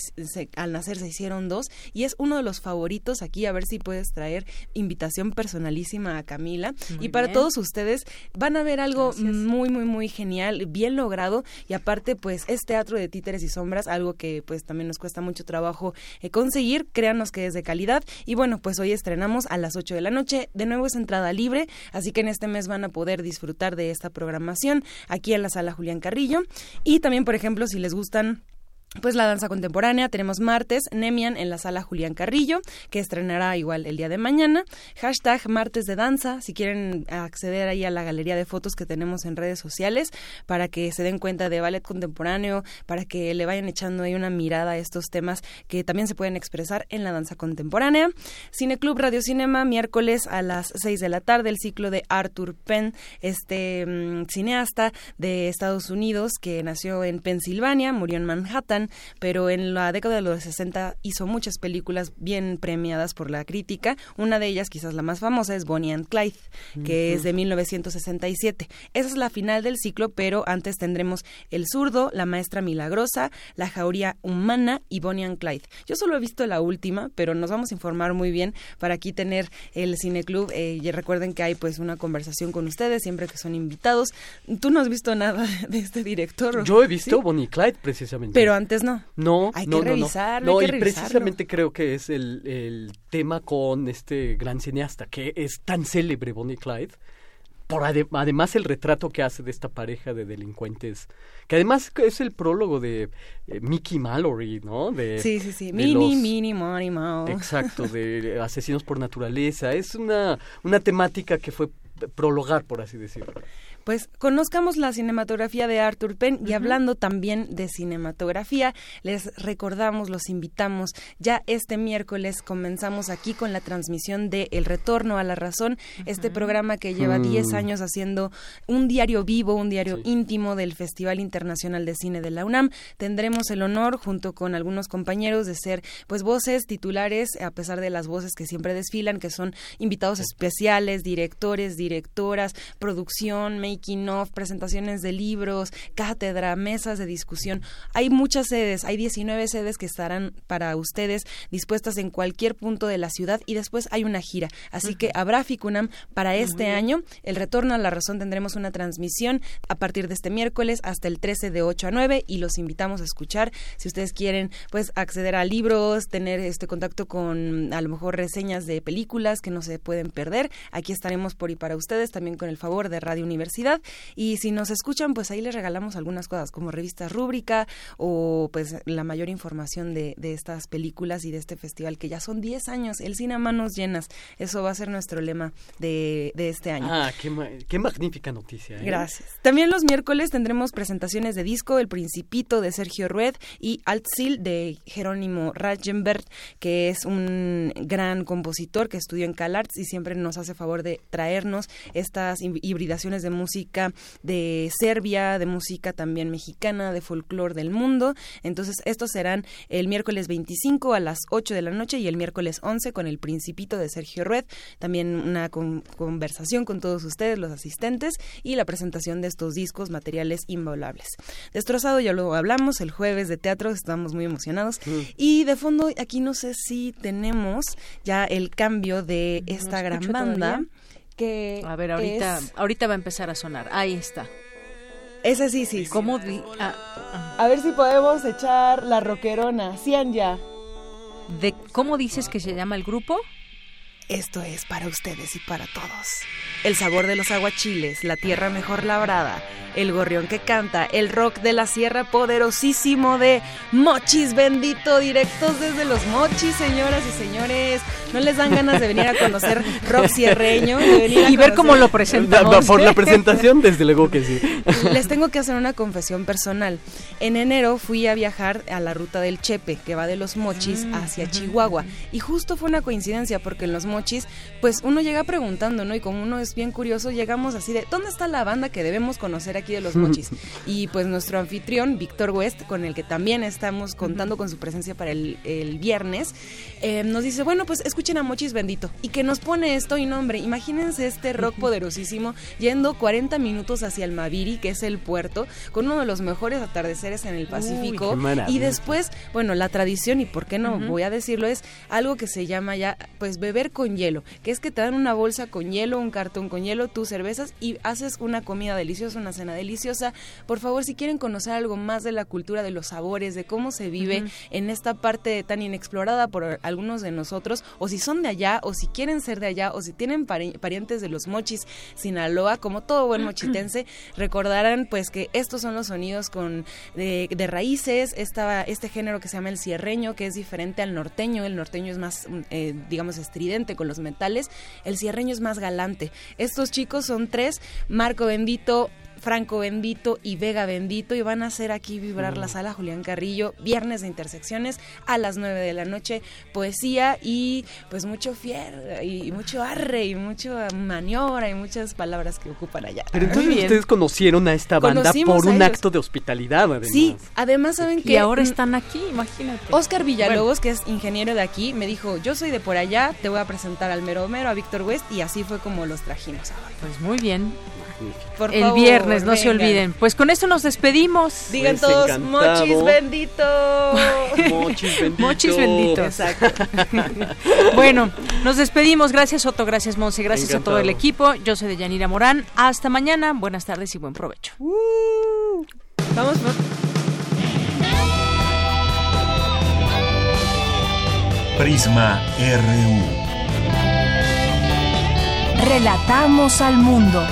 Speaker 36: al nacer se hicieron dos y es uno de los favoritos aquí. A ver si puedes traer invitación personalísima a Camila. y para todos ustedes van a ver algo muy, muy, muy genial, bien logrado y aparte, pues, es teatro de títeres y sombras, algo que, pues, también nos cuesta mucho trabajo eh, conseguir. Créanos que es de calidad. Y bueno, pues hoy estrenamos a las 8 de la noche. De nuevo es entrada libre, así que en este mes van a poder disfrutar de esta programación aquí en la sala Julián Carrillo. Y también, por ejemplo, si les gustan pues la danza contemporánea, tenemos martes Nemian en la sala Julián Carrillo, que estrenará igual el día de mañana. Hashtag martes de danza, si quieren acceder ahí a la galería de fotos que tenemos en redes sociales, para que se den cuenta de ballet contemporáneo, para que le vayan echando ahí una mirada a estos temas que también se pueden expresar en la danza contemporánea. Cineclub Radio Cinema, miércoles a las 6 de la tarde, el ciclo de Arthur Penn, este mm, cineasta de Estados Unidos que nació en Pensilvania, murió en Manhattan pero en la década de los 60 hizo muchas películas bien premiadas por la crítica. Una de ellas, quizás la más famosa, es Bonnie and Clyde, que es de 1967. Esa es la final del ciclo, pero antes tendremos El zurdo, La maestra milagrosa, La jauría humana y Bonnie and Clyde. Yo solo he visto la última, pero nos vamos a informar muy bien para aquí tener el cineclub. Eh, y recuerden que hay pues una conversación con ustedes siempre que son invitados. Tú no has visto nada de este director.
Speaker 35: Yo he visto Bonnie y Clyde precisamente.
Speaker 36: Pero antes no.
Speaker 35: No,
Speaker 36: hay
Speaker 35: no,
Speaker 36: que revisarlo.
Speaker 35: No,
Speaker 36: hay
Speaker 35: y precisamente creo que es el, el, tema con este gran cineasta que es tan célebre, Bonnie Clyde. Por además el retrato que hace de esta pareja de delincuentes, que además es el prólogo de eh, Mickey Mallory, ¿no? De,
Speaker 36: sí, sí, sí. Mini, mini, money,
Speaker 35: Exacto, de asesinos por naturaleza. Es una, una temática que fue prologar, por así decirlo
Speaker 36: pues conozcamos la cinematografía de Arthur Penn y hablando también de cinematografía, les recordamos, los invitamos, ya este miércoles comenzamos aquí con la transmisión de El Retorno a la Razón, este programa que lleva 10 mm. años haciendo un diario vivo, un diario íntimo del Festival Internacional de Cine de la UNAM. Tendremos el honor, junto con algunos compañeros, de ser pues voces titulares, a pesar de las voces que siempre desfilan, que son invitados especiales, directores, directoras, producción, making of, presentaciones de libros, cátedra, mesas de discusión. Hay muchas sedes, hay 19 sedes que estarán para ustedes dispuestas en cualquier punto de la ciudad y después hay una gira. Así que habrá FICUNAM para este año. El retorno a la razón tendremos una transmisión a partir de este miércoles hasta el 13 de 8 a 9 y los invitamos a escuchar si ustedes quieren pues acceder a libros, tener este contacto con a lo mejor reseñas de películas que no se pueden perder. Aquí estaremos por y para ustedes también con el favor de Radio Universidad y si nos escuchan pues ahí les regalamos algunas cosas como revistas rúbrica o pues la mayor información de, de estas películas y de este festival que ya son 10 años, el cine a manos llenas. Eso va a ser nuestro lema de, de este año.
Speaker 35: Ah, qué, qué magnífica noticia. ¿eh?
Speaker 36: Gracias. También los miércoles tendremos presentaciones de disco El Principito de Sergio Rued y Altzil de Jerónimo Rajenberg, que es un gran compositor que estudió en CalArts y siempre nos hace favor de traernos estas hibridaciones de música de Serbia, de música también mexicana, de folclore del mundo. Entonces, estos serán el miércoles 25 a las 8 de la noche y el miércoles 11 con El Principito de Sergio Rued. También una conversación con todos ustedes, los asistentes, y la presentación de estos discos, materiales invaluables. Destrozado, ya lo hablamos, el jueves de teatro, estamos muy emocionados. Mm. Y de fondo, aquí no sé si tenemos ya el cambio de esta gran banda. Que
Speaker 1: a ver, ahorita, ahorita va a empezar a sonar. Ahí está.
Speaker 36: Ese sí, sí.
Speaker 1: ¿Cómo?
Speaker 36: Ah, a ver si podemos echar la roquerona. Cian ya.
Speaker 1: De, ¿Cómo dices que se llama el grupo?
Speaker 36: Esto es para ustedes y para todos. El sabor de los aguachiles, la tierra mejor labrada, el gorrión que canta, el rock de la sierra poderosísimo de Mochis bendito, directos desde los Mochis, señoras y señores. ¿No les dan ganas de venir a conocer rock sierreño?
Speaker 1: Y, ver cómo lo presentamos.
Speaker 35: Por la presentación, desde luego que sí.
Speaker 36: Les tengo que hacer una confesión personal. En enero fui a viajar a la ruta del Chepe, que va de los Mochis mm, hacia Chihuahua. Y justo fue una coincidencia, porque en los Mochis, pues uno llega preguntando, ¿no? Y como uno es bien curioso, llegamos así de, ¿dónde está la banda que debemos conocer aquí de los Mochis? y pues nuestro anfitrión, Víctor West, con el que también estamos contando con su presencia para el, viernes, eh, nos dice, bueno, pues escuchen a Mochis Bendito y que nos pone esto y nombre. Imagínense este rock poderosísimo yendo 40 minutos hacia el Maviri, que es el puerto, con uno de los mejores atardeceres en el Pacífico. y después, bueno, la tradición, y por qué no voy a decirlo, es algo que se llama ya, pues beber con hielo, que es que te dan una bolsa con hielo, un cartón con hielo, tus cervezas y haces una comida deliciosa, una cena deliciosa. Por favor, si quieren conocer algo más de la cultura, de los sabores, de cómo se vive en esta parte tan inexplorada por algunos de nosotros, o si son de allá o si quieren ser de allá o si tienen parientes de los mochis Sinaloa, como todo buen mochitense, recordarán pues que estos son los sonidos con de, raíces, esta, este género que se llama el cierreño, que es diferente al norteño, el norteño es más, eh, digamos, estridente con los metales, el cierreño es más galante. Estos chicos son tres, Marco Bendito, Franco Bendito y Vega Bendito y van a hacer aquí vibrar la sala Julián Carrillo, viernes de intersecciones a las 9 de la noche, poesía y pues mucho fier y mucho arre y mucho maniobra y muchas palabras que ocupan allá.
Speaker 35: Pero entonces ustedes conocieron a esta banda por un acto de hospitalidad, además.
Speaker 36: Sí, además saben que...
Speaker 1: Y ahora están aquí, imagínate.
Speaker 36: Oscar Villalobos, que es ingeniero de aquí, me dijo, yo soy de por allá, te voy a presentar al mero mero, a Víctor West, y así fue como los trajimos ahora.
Speaker 1: Pues muy bien el viernes, no se olviden. Pues con esto nos despedimos.
Speaker 36: Digan pues todos, mochis bendito.
Speaker 35: mochis bendito.
Speaker 1: Mochis bendito. Exacto. bueno, nos despedimos. Gracias, Otto. Gracias, Monse. Gracias a todo el equipo. Yo soy de Yanira Morán. Hasta mañana. Buenas tardes y buen provecho.
Speaker 36: Uh. vamos,
Speaker 3: Prisma RU.
Speaker 7: Relatamos al mundo.